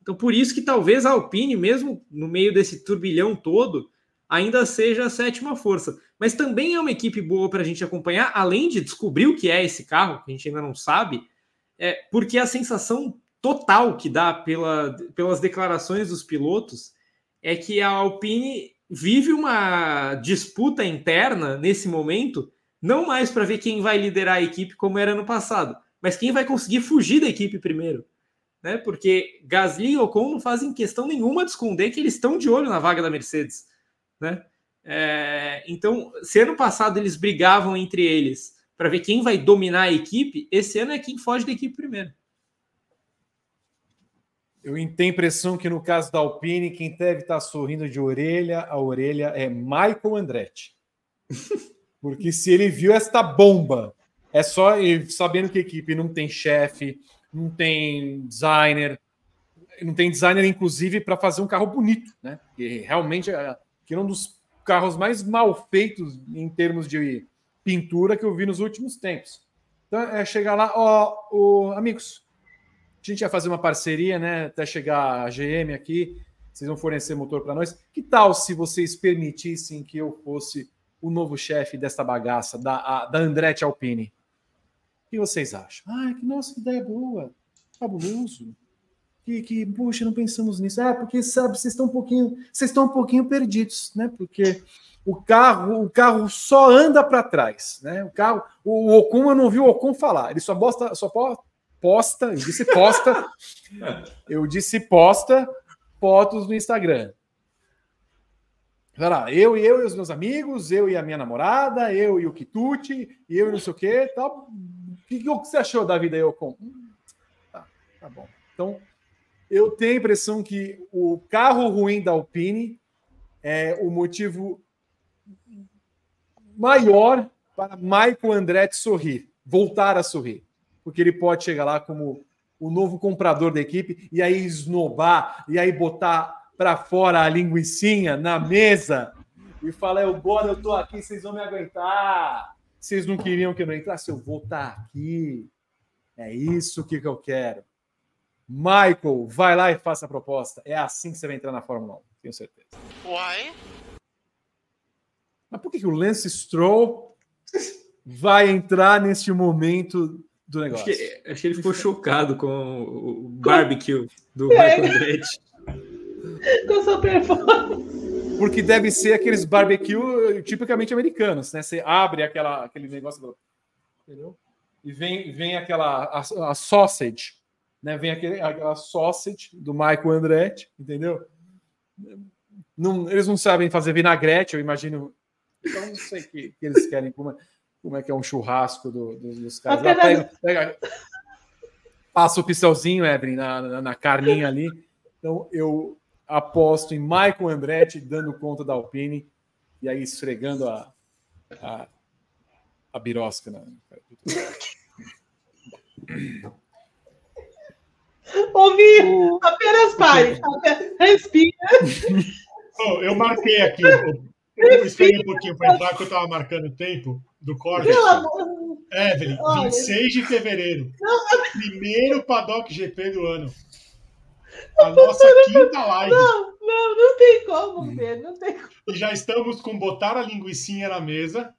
Então, por isso que talvez a Alpine, mesmo no meio desse turbilhão todo, ainda seja a sétima força. Mas também é uma equipe boa para a gente acompanhar, além de descobrir o que é esse carro, que a gente ainda não sabe, é porque a sensação total que dá pela, pelas declarações dos pilotos é que a Alpine vive uma disputa interna nesse momento, não mais para ver quem vai liderar a equipe como era no passado, mas quem vai conseguir fugir da equipe primeiro. Né? Porque Gasly e Ocon não fazem questão nenhuma de esconder que eles estão de olho na vaga da Mercedes. Né? É, então, se ano passado eles brigavam entre eles para ver quem vai dominar a equipe, esse ano é quem foge da equipe primeiro. Eu tenho a impressão que no caso da Alpine, quem deve estar sorrindo de orelha a orelha é Michael Andretti. [LAUGHS] Porque se ele viu esta bomba, é só ele sabendo que a equipe não tem chefe, não tem designer, não tem designer, inclusive, para fazer um carro bonito, né? E realmente é, que é um dos carros mais mal feitos em termos de pintura que eu vi nos últimos tempos. Então é chegar lá, ó, ó amigos, a gente ia fazer uma parceria, né? Até chegar a GM aqui, vocês vão fornecer motor para nós. Que tal se vocês permitissem que eu fosse o novo chefe desta bagaça, da, a, da Andretti Alpine? O que vocês acham? Ah, que nossa, que ideia boa, fabuloso. Que, que, puxa, não pensamos nisso. Ah, porque sabe, vocês estão um pouquinho, vocês estão um pouquinho perdidos, né? Porque o carro, o carro só anda para trás, né? O carro, o, o Ocon eu não vi o Ocon falar, ele só bosta, só posta, eu disse posta, [LAUGHS] eu disse posta fotos no Instagram. Vai lá, eu e eu e os meus amigos, eu e a minha namorada, eu e o Kituti, eu e não sei o que, tal. O que, que você achou da vida eu com? Hum, tá, tá bom. Então, eu tenho a impressão que o carro ruim da Alpine é o motivo maior para Michael Andretti sorrir, voltar a sorrir porque ele pode chegar lá como o novo comprador da equipe e aí esnobar, e aí botar para fora a linguiçinha na mesa e falar: eu agora eu tô aqui, vocês vão me aguentar. Vocês não queriam que eu não entrasse? Eu vou estar tá aqui. É isso que eu quero. Michael, vai lá e faça a proposta. É assim que você vai entrar na Fórmula 1, tenho certeza. Why? Mas por que, que o Lance Stroll vai entrar neste momento do negócio. Acho que, acho que ele ficou [LAUGHS] chocado com o barbecue do [LAUGHS] é. Michael Andretti. Com sua performance. Porque deve ser aqueles barbecue tipicamente americanos, né? Você abre aquela, aquele negócio. Entendeu? E vem, vem aquela a, a sausage, né? Vem aquele, aquela sausage do Michael Andretti, entendeu? Não, eles não sabem fazer vinagrete, eu imagino. Então, não sei o que, que eles querem. Como como é que é um churrasco do, do, dos caras. Lá, pega, pega, passa o pincelzinho, Evelyn, na, na, na, carninha ali. Então eu aposto em Michael Andretti dando conta da Alpine e aí esfregando a, a, a birosca. [LAUGHS] Né? Ouvi, apenas pare, respira. [LAUGHS] Oh, eu marquei aqui. Eu esperei um pouquinho para entrar, que eu estava marcando o tempo do corte. Evelyn, 26 de fevereiro. Primeiro Paddock GP do ano. A nossa quinta live. Não, não, não tem como ver, não tem como. E já estamos com botar a linguiçinha na mesa,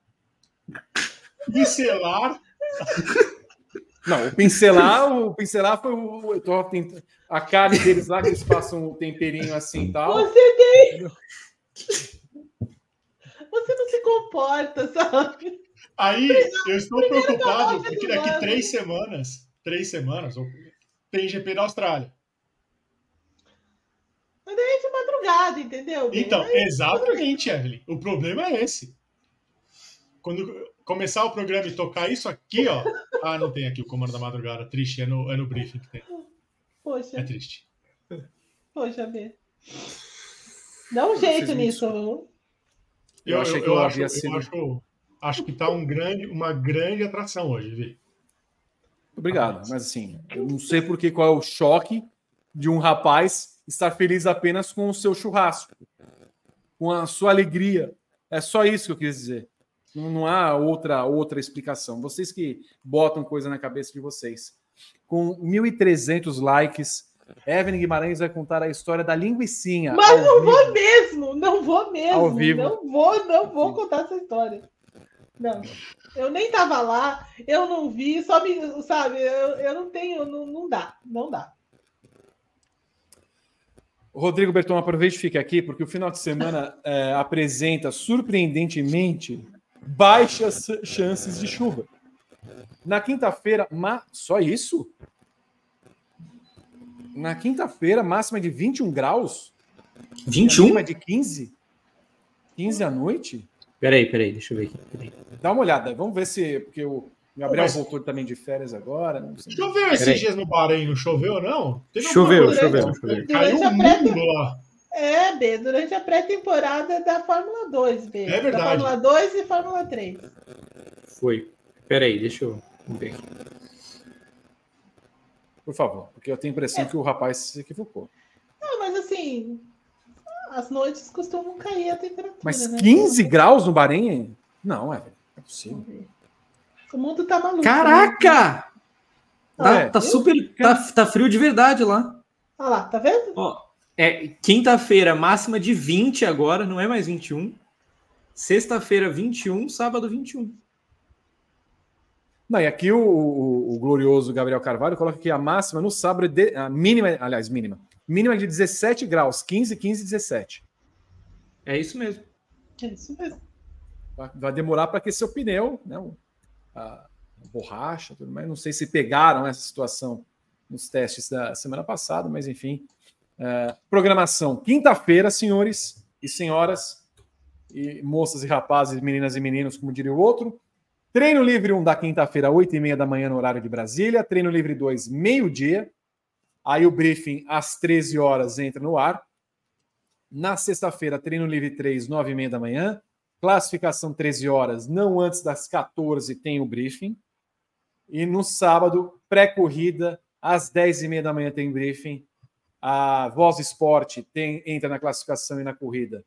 pincelar. [LAUGHS] Não, o pincelar, o pincelar foi o. Eu tô tentando, a carne deles lá, que eles passam o temperinho assim e tal. Você tem. Você não se comporta, sabe? Aí eu estou preocupado porque daqui três semanas, três semanas, tem GP da Austrália. Mas daí é de madrugada, entendeu? Então, exatamente, Evelyn. O problema é esse. Quando começar o programa e tocar isso aqui, ó. Ah, não tem aqui o comando da madrugada. Triste, é no, é no briefing que tem. Poxa. É triste. Poxa, B. Dá um jeito nisso. Eu, eu, achei que eu, eu havia acho, sido. Eu acho, acho que está um grande, uma grande atração hoje, Vi. Obrigado, mas assim, eu não sei porque qual é o choque de um rapaz estar feliz apenas com o seu churrasco, com a sua alegria. É só isso que eu quis dizer. Não, há outra, outra explicação. Vocês que botam coisa na cabeça de vocês. Com 1.300 likes, Evelyn Guimarães vai contar a história da linguicinha. Mas não vivo. vou mesmo, não vou mesmo. Ao vivo. Não vou, não vou contar essa história. Não. Eu nem tava lá, eu não vi, só me, sabe, eu, eu não tenho, não, não dá, não dá. Rodrigo Berton, aproveite e fique aqui, porque o final de semana é, apresenta surpreendentemente baixas chances de chuva. Na quinta-feira, ma... só isso? Na quinta-feira, máxima de 21 graus? 21? de 15? 15 à noite? Peraí, peraí, deixa eu ver aqui. Peraí. Dá uma olhada, vamos ver se. Porque o Gabriel Mas... voltou também de férias agora. Não sei. Choveu esses peraí. dias no Bahrein, não choveu ou não? Teve choveu, choveu, choveu. Caiu um mundo lá. É, B, durante a pré-temporada da Fórmula 2, B. É verdade. Da Fórmula 2 e Fórmula 3. Foi. Peraí, deixa eu ver. Por favor, porque eu tenho a impressão é. que o rapaz se equivocou. Não, mas assim, as noites costumam cair a temperatura. Mas né? 15 graus no Bahrein? Não, é, é possível. O mundo tá maluco. Caraca! Né? Tá, é, tá super. Tá, tá frio de verdade lá. Olha lá, tá vendo? Ó, é quinta-feira, máxima de 20 agora, não é mais 21. Sexta-feira, 21, sábado, 21. Não, e aqui o, o, o, glorioso Gabriel Carvalho coloca que a máxima no sábado, de, a mínima, aliás, mínima, mínima de 17 graus, 15, 15, 17. É isso mesmo. É isso mesmo. Vai demorar para aquecer o pneu, né? A, a borracha, tudo mais. Não sei se pegaram essa situação nos testes da semana passada, mas enfim. É, programação quinta-feira, senhores e senhoras, e moças e rapazes, meninas e meninos, como diria o outro. Treino livre 1 da quinta-feira, 8 e meia da manhã, no horário de Brasília. Treino livre 2, meio-dia. Aí o briefing às 13 horas entra no ar. Na sexta-feira, treino livre 3, 9 e meia da manhã. Classificação 13 horas, não antes das 14 tem o briefing. E no sábado, pré-corrida, às 10 e meia da manhã tem briefing. A Voz Esporte tem, entra na classificação e na corrida.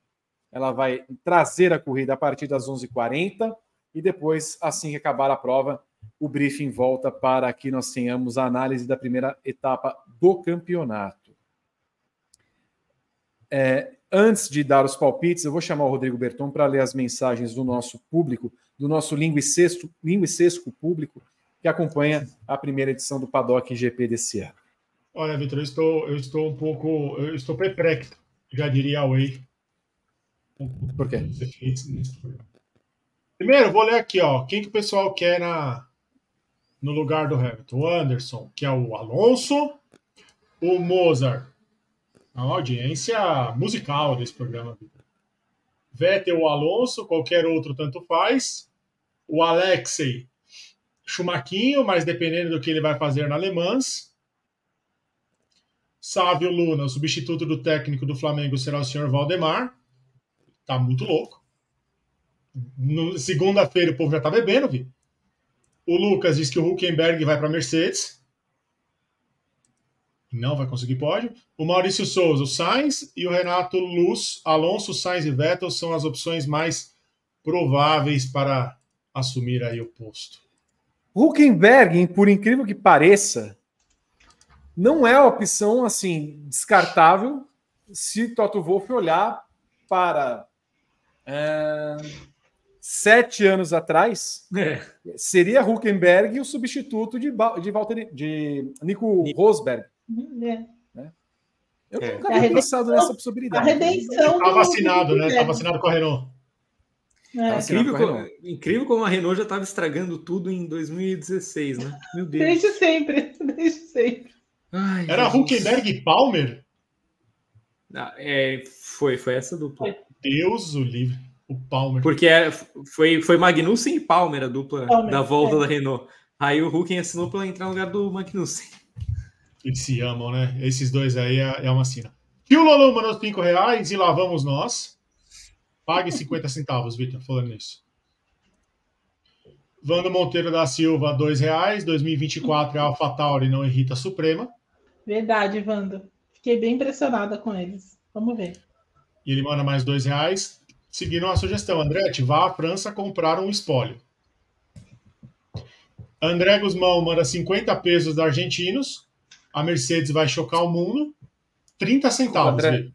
Ela vai trazer a corrida a partir das 11h40 e depois, assim que acabar a prova, o briefing volta para que nós tenhamos a análise da primeira etapa do campeonato. É, antes de dar os palpites, eu vou chamar o Rodrigo Berton para ler as mensagens do nosso público, do nosso linguicesco, linguicesco público, que acompanha a primeira edição do Paddock GP desse ano. Olha, Vitor, eu estou, eu estou um pouco. Eu estou perplexo, já diria a Way. Por quê? Primeiro, vou ler aqui, ó. Quem que o pessoal quer na, no lugar do Hamilton? O Anderson, que é o Alonso, o Mozart, a audiência musical desse programa. Vettel, o Alonso, qualquer outro tanto faz. O Alexei, Chumaquinho, mas dependendo do que ele vai fazer na Alemãs. Sávio Luna, o substituto do técnico do Flamengo será o senhor Valdemar. Tá muito louco. Segunda-feira o povo já tá bebendo, vi. O Lucas diz que o Huckenberg vai para Mercedes. Não vai conseguir pódio. O Maurício Souza, o Sainz e o Renato Luz, Alonso, Sainz e Vettel são as opções mais prováveis para assumir aí o posto. Huckenberg, por incrível que pareça, não é a opção assim descartável se Toto Wolff olhar para é, sete anos atrás, é. seria Huckenberg o substituto de, de, Walter, de Nico Rosberg. É. Né? Eu é. nunca havia pensado nessa possibilidade. A redenção. Está vacinado, né? Está vacinado com a Renault. É. Incrível, como, incrível como a Renault já estava estragando tudo em 2016, né? Meu Deus. Desde sempre, [LAUGHS] desde sempre. Ai, Era Jesus. Huckenberg e Palmer? Ah, é, foi, foi essa dupla. Deus o livre. O Palmer. Porque é, foi, foi Magnussen e Palmer a dupla Palmer, da volta é. da Renault. Aí o Hucken assinou para entrar no lugar do Magnussen. Eles se amam, né? Esses dois aí é, é uma sina. E o Lolo mandou 5 reais e lá vamos nós. Pague 50 centavos, Vitor, falando nisso. Vando Monteiro da Silva, 2 reais. 2024 é AlphaTauri, não irrita Suprema. Verdade, Vando. Fiquei bem impressionada com eles. Vamos ver. E ele manda mais 2 reais. seguindo a sugestão. Andretti, vá à França comprar um espólio. André Guzmão manda 50 pesos da argentinos. A Mercedes vai chocar o mundo. 30 centavos. André,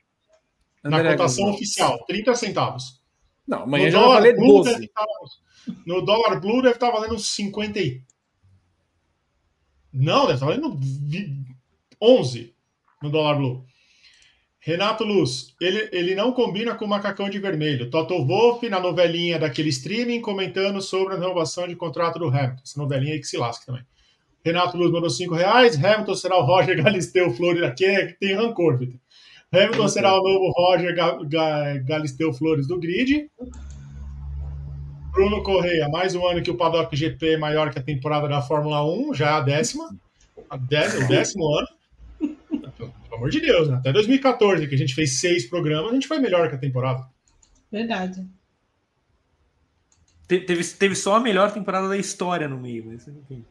na André cotação Guzmão. oficial, 30 centavos. Não, amanhã no já vai valer 12. Estar, no dólar blue deve estar valendo 50. Não, deve estar valendo 11 no dólar blue. Renato Luz, ele, ele não combina com o macacão de vermelho. Toto Wolff, na novelinha daquele streaming, comentando sobre a renovação de contrato do Hamilton. Essa novelinha aí que se lasca também. Renato Luz mandou 5 reais. Hamilton será o Roger Galisteu Flores. Aqui é que tem rancor, Vitor. Hamilton será o novo Roger Galisteu Flores do grid. Bruno Correia, mais um ano que o Paddock GP é maior que a temporada da Fórmula 1, já a décima. A décima o décimo ano amor de Deus, né? Até 2014, que a gente fez seis programas, a gente foi melhor que a temporada. Verdade. Te, teve, teve só a melhor temporada da história no meio, mas enfim.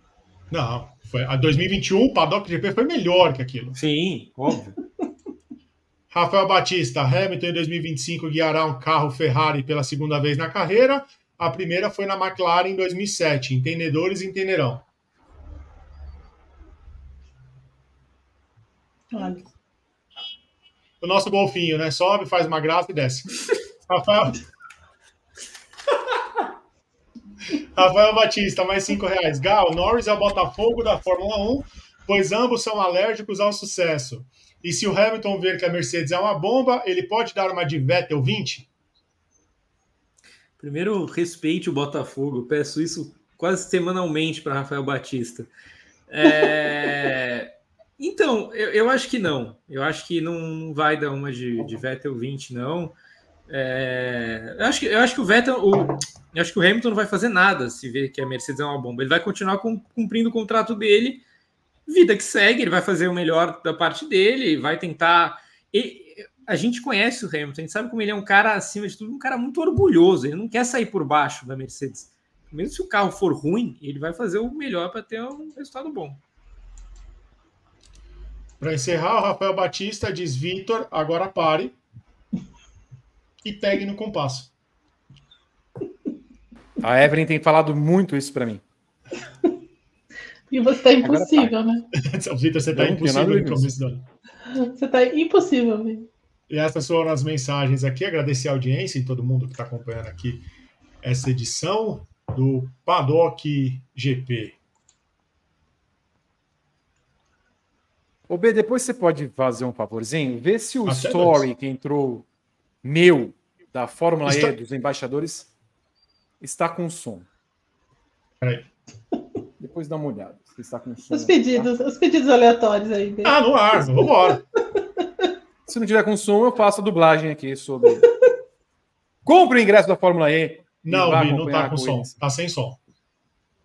Não, foi a 2021, o Paddock GP foi melhor que aquilo. Sim, óbvio. [LAUGHS] Rafael Batista, Hamilton em 2025 guiará um carro Ferrari pela segunda vez na carreira. A primeira foi na McLaren em 2007. Entendedores entenderão. Olha o nosso golfinho, né? Sobe, faz uma graça e desce. [LAUGHS] Rafael. Rafael Batista, mais cinco reais. Gal, Norris é o Botafogo da Fórmula 1, pois ambos são alérgicos ao sucesso. E se o Hamilton ver que a Mercedes é uma bomba, ele pode dar uma de Vettel 20? Primeiro, respeite o Botafogo. peço isso quase semanalmente para Rafael Batista. É... [LAUGHS] Então, eu, eu, acho que não. Eu acho que não vai dar uma de, de Vettel 20, não. É, eu, acho que, eu acho que o Vettel, o, eu acho que o Hamilton não vai fazer nada se ver que a Mercedes é uma bomba. Ele vai continuar cumprindo o contrato dele, vida que segue, ele vai fazer o melhor da parte dele, vai tentar. E, a gente conhece o Hamilton, a gente sabe como ele é um cara, acima de tudo, um cara muito orgulhoso. Ele não quer sair por baixo da Mercedes. Mesmo se o carro for ruim, ele vai fazer o melhor para ter um resultado bom. Para encerrar, o Rafael Batista diz: Vitor, agora pare e pegue no compasso. A Evelyn tem falado muito isso para mim. E você está impossível, né? [LAUGHS] Vitor, você está impossível no começo do ano. Você está impossível, viu? E essas foram as mensagens aqui. Agradecer a audiência e todo mundo que está acompanhando aqui essa edição do Paddock GP. Ô B, depois você pode fazer um favorzinho? Vê se o Até story que entrou meu da Fórmula está... E dos embaixadores está com som. Peraí. Depois dá uma olhada. Se está com som. Os pedidos, tá? os pedidos aleatórios aí. B. Ah, no ar, vamos embora. [LAUGHS] se não tiver com som, eu faço a dublagem aqui sobre. Compre o ingresso da Fórmula E. Não, Bi, não tá com som. Está sem som.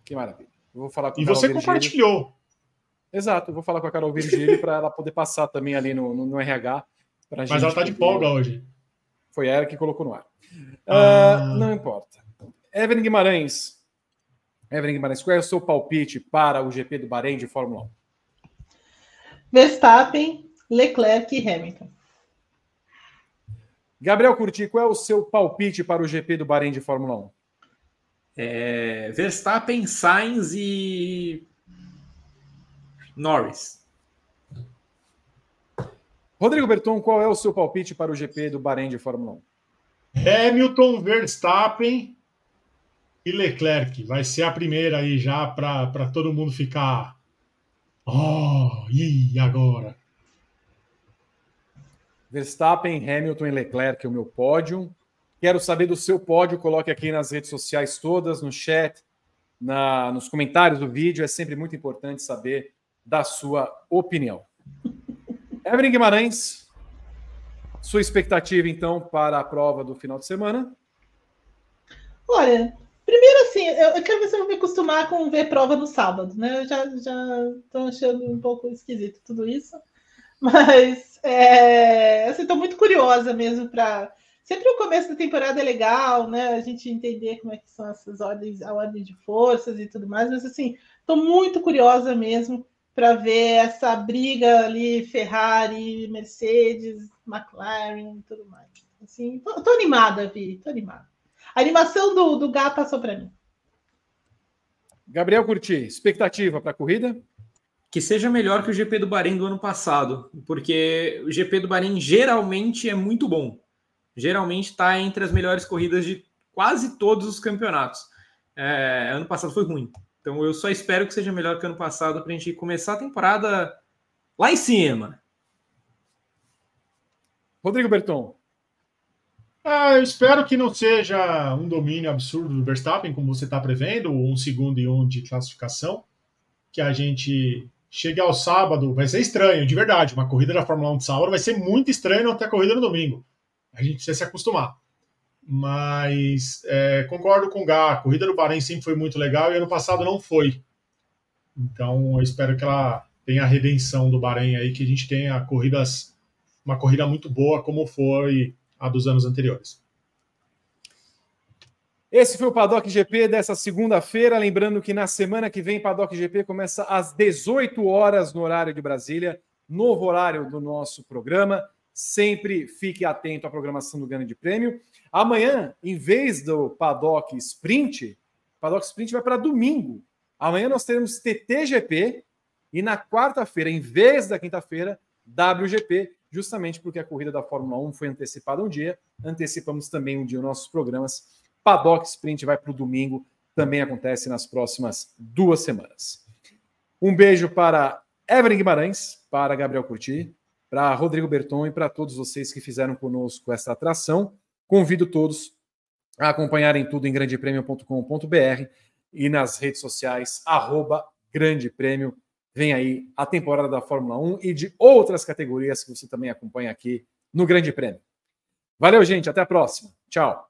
Que maravilha. Eu vou falar com e você compartilhou. Exato, eu vou falar com a Carol Virgílio para ela poder passar também ali no, no, no RH. Mas ela está de folga hoje. Foi ela que colocou no ar. Ah. Uh, não importa. Evelyn Guimarães. Evelyn Guimarães, qual é o seu palpite para o GP do Bahrein de Fórmula 1? Verstappen, Leclerc e Hamilton. Gabriel Curti, qual é o seu palpite para o GP do Bahrein de Fórmula 1? É, Verstappen, Sainz e Norris. Rodrigo Berton, qual é o seu palpite para o GP do Bahrein de Fórmula 1? Hamilton, Verstappen e Leclerc. Vai ser a primeira aí já para todo mundo ficar. Oh, e agora? Verstappen, Hamilton e Leclerc, é o meu pódio. Quero saber do seu pódio. Coloque aqui nas redes sociais todas, no chat, na, nos comentários do vídeo. É sempre muito importante saber da sua opinião. Evelyn Guimarães, sua expectativa então para a prova do final de semana? Olha, primeiro assim, eu, quero ver se eu vou me acostumar com ver prova no sábado, né? Eu já estou achando um pouco esquisito tudo isso, mas é, assim, estou muito curiosa mesmo para sempre o começo da temporada é legal, né? A gente entender como é que são essas ordens, a ordem de forças e tudo mais, mas assim, estou muito curiosa mesmo para ver essa briga ali, Ferrari, Mercedes, McLaren e tudo mais. Assim, tô, tô animada, Vi, tô animada. A animação do, do gato passou para mim. Gabriel Curti, expectativa para a corrida? Que seja melhor que o GP do Bahrein do ano passado, porque o GP do Bahrein geralmente é muito bom. Geralmente está entre as melhores corridas de quase todos os campeonatos. É, ano passado foi ruim. Então eu só espero que seja melhor que ano passado para a gente começar a temporada lá em cima. Rodrigo Berton. Ah, eu espero que não seja um domínio absurdo do Verstappen, como você está prevendo, um segundo e um de classificação. Que a gente chegue ao sábado, vai ser estranho, de verdade. Uma corrida da Fórmula 1 de sábado vai ser muito estranho não ter a corrida no domingo. A gente precisa se acostumar. Mas é, concordo com o Gá, a corrida do Bahrein sempre foi muito legal e ano passado não foi. Então eu espero que ela tenha a redenção do Bahrein aí, que a gente tenha corridas, uma corrida muito boa como foi a dos anos anteriores. Esse foi o Paddock GP dessa segunda-feira. Lembrando que na semana que vem, Paddock GP começa às 18 horas no horário de Brasília, novo horário do nosso programa. Sempre fique atento à programação do Grande Prêmio. Amanhã, em vez do Paddock Sprint, Paddock Sprint vai para domingo. Amanhã nós teremos TTGP e na quarta-feira, em vez da quinta-feira, WGP justamente porque a corrida da Fórmula 1 foi antecipada um dia. Antecipamos também um dia os nossos programas. Paddock Sprint vai para o domingo, também acontece nas próximas duas semanas. Um beijo para Evelyn Guimarães, para Gabriel Curti, para Rodrigo Berton e para todos vocês que fizeram conosco essa atração. Convido todos a acompanharem tudo em grandepremio.com.br e nas redes sociais, arroba Grande Prêmio vem aí a temporada da Fórmula 1 e de outras categorias que você também acompanha aqui no Grande Prêmio. Valeu, gente. Até a próxima. Tchau.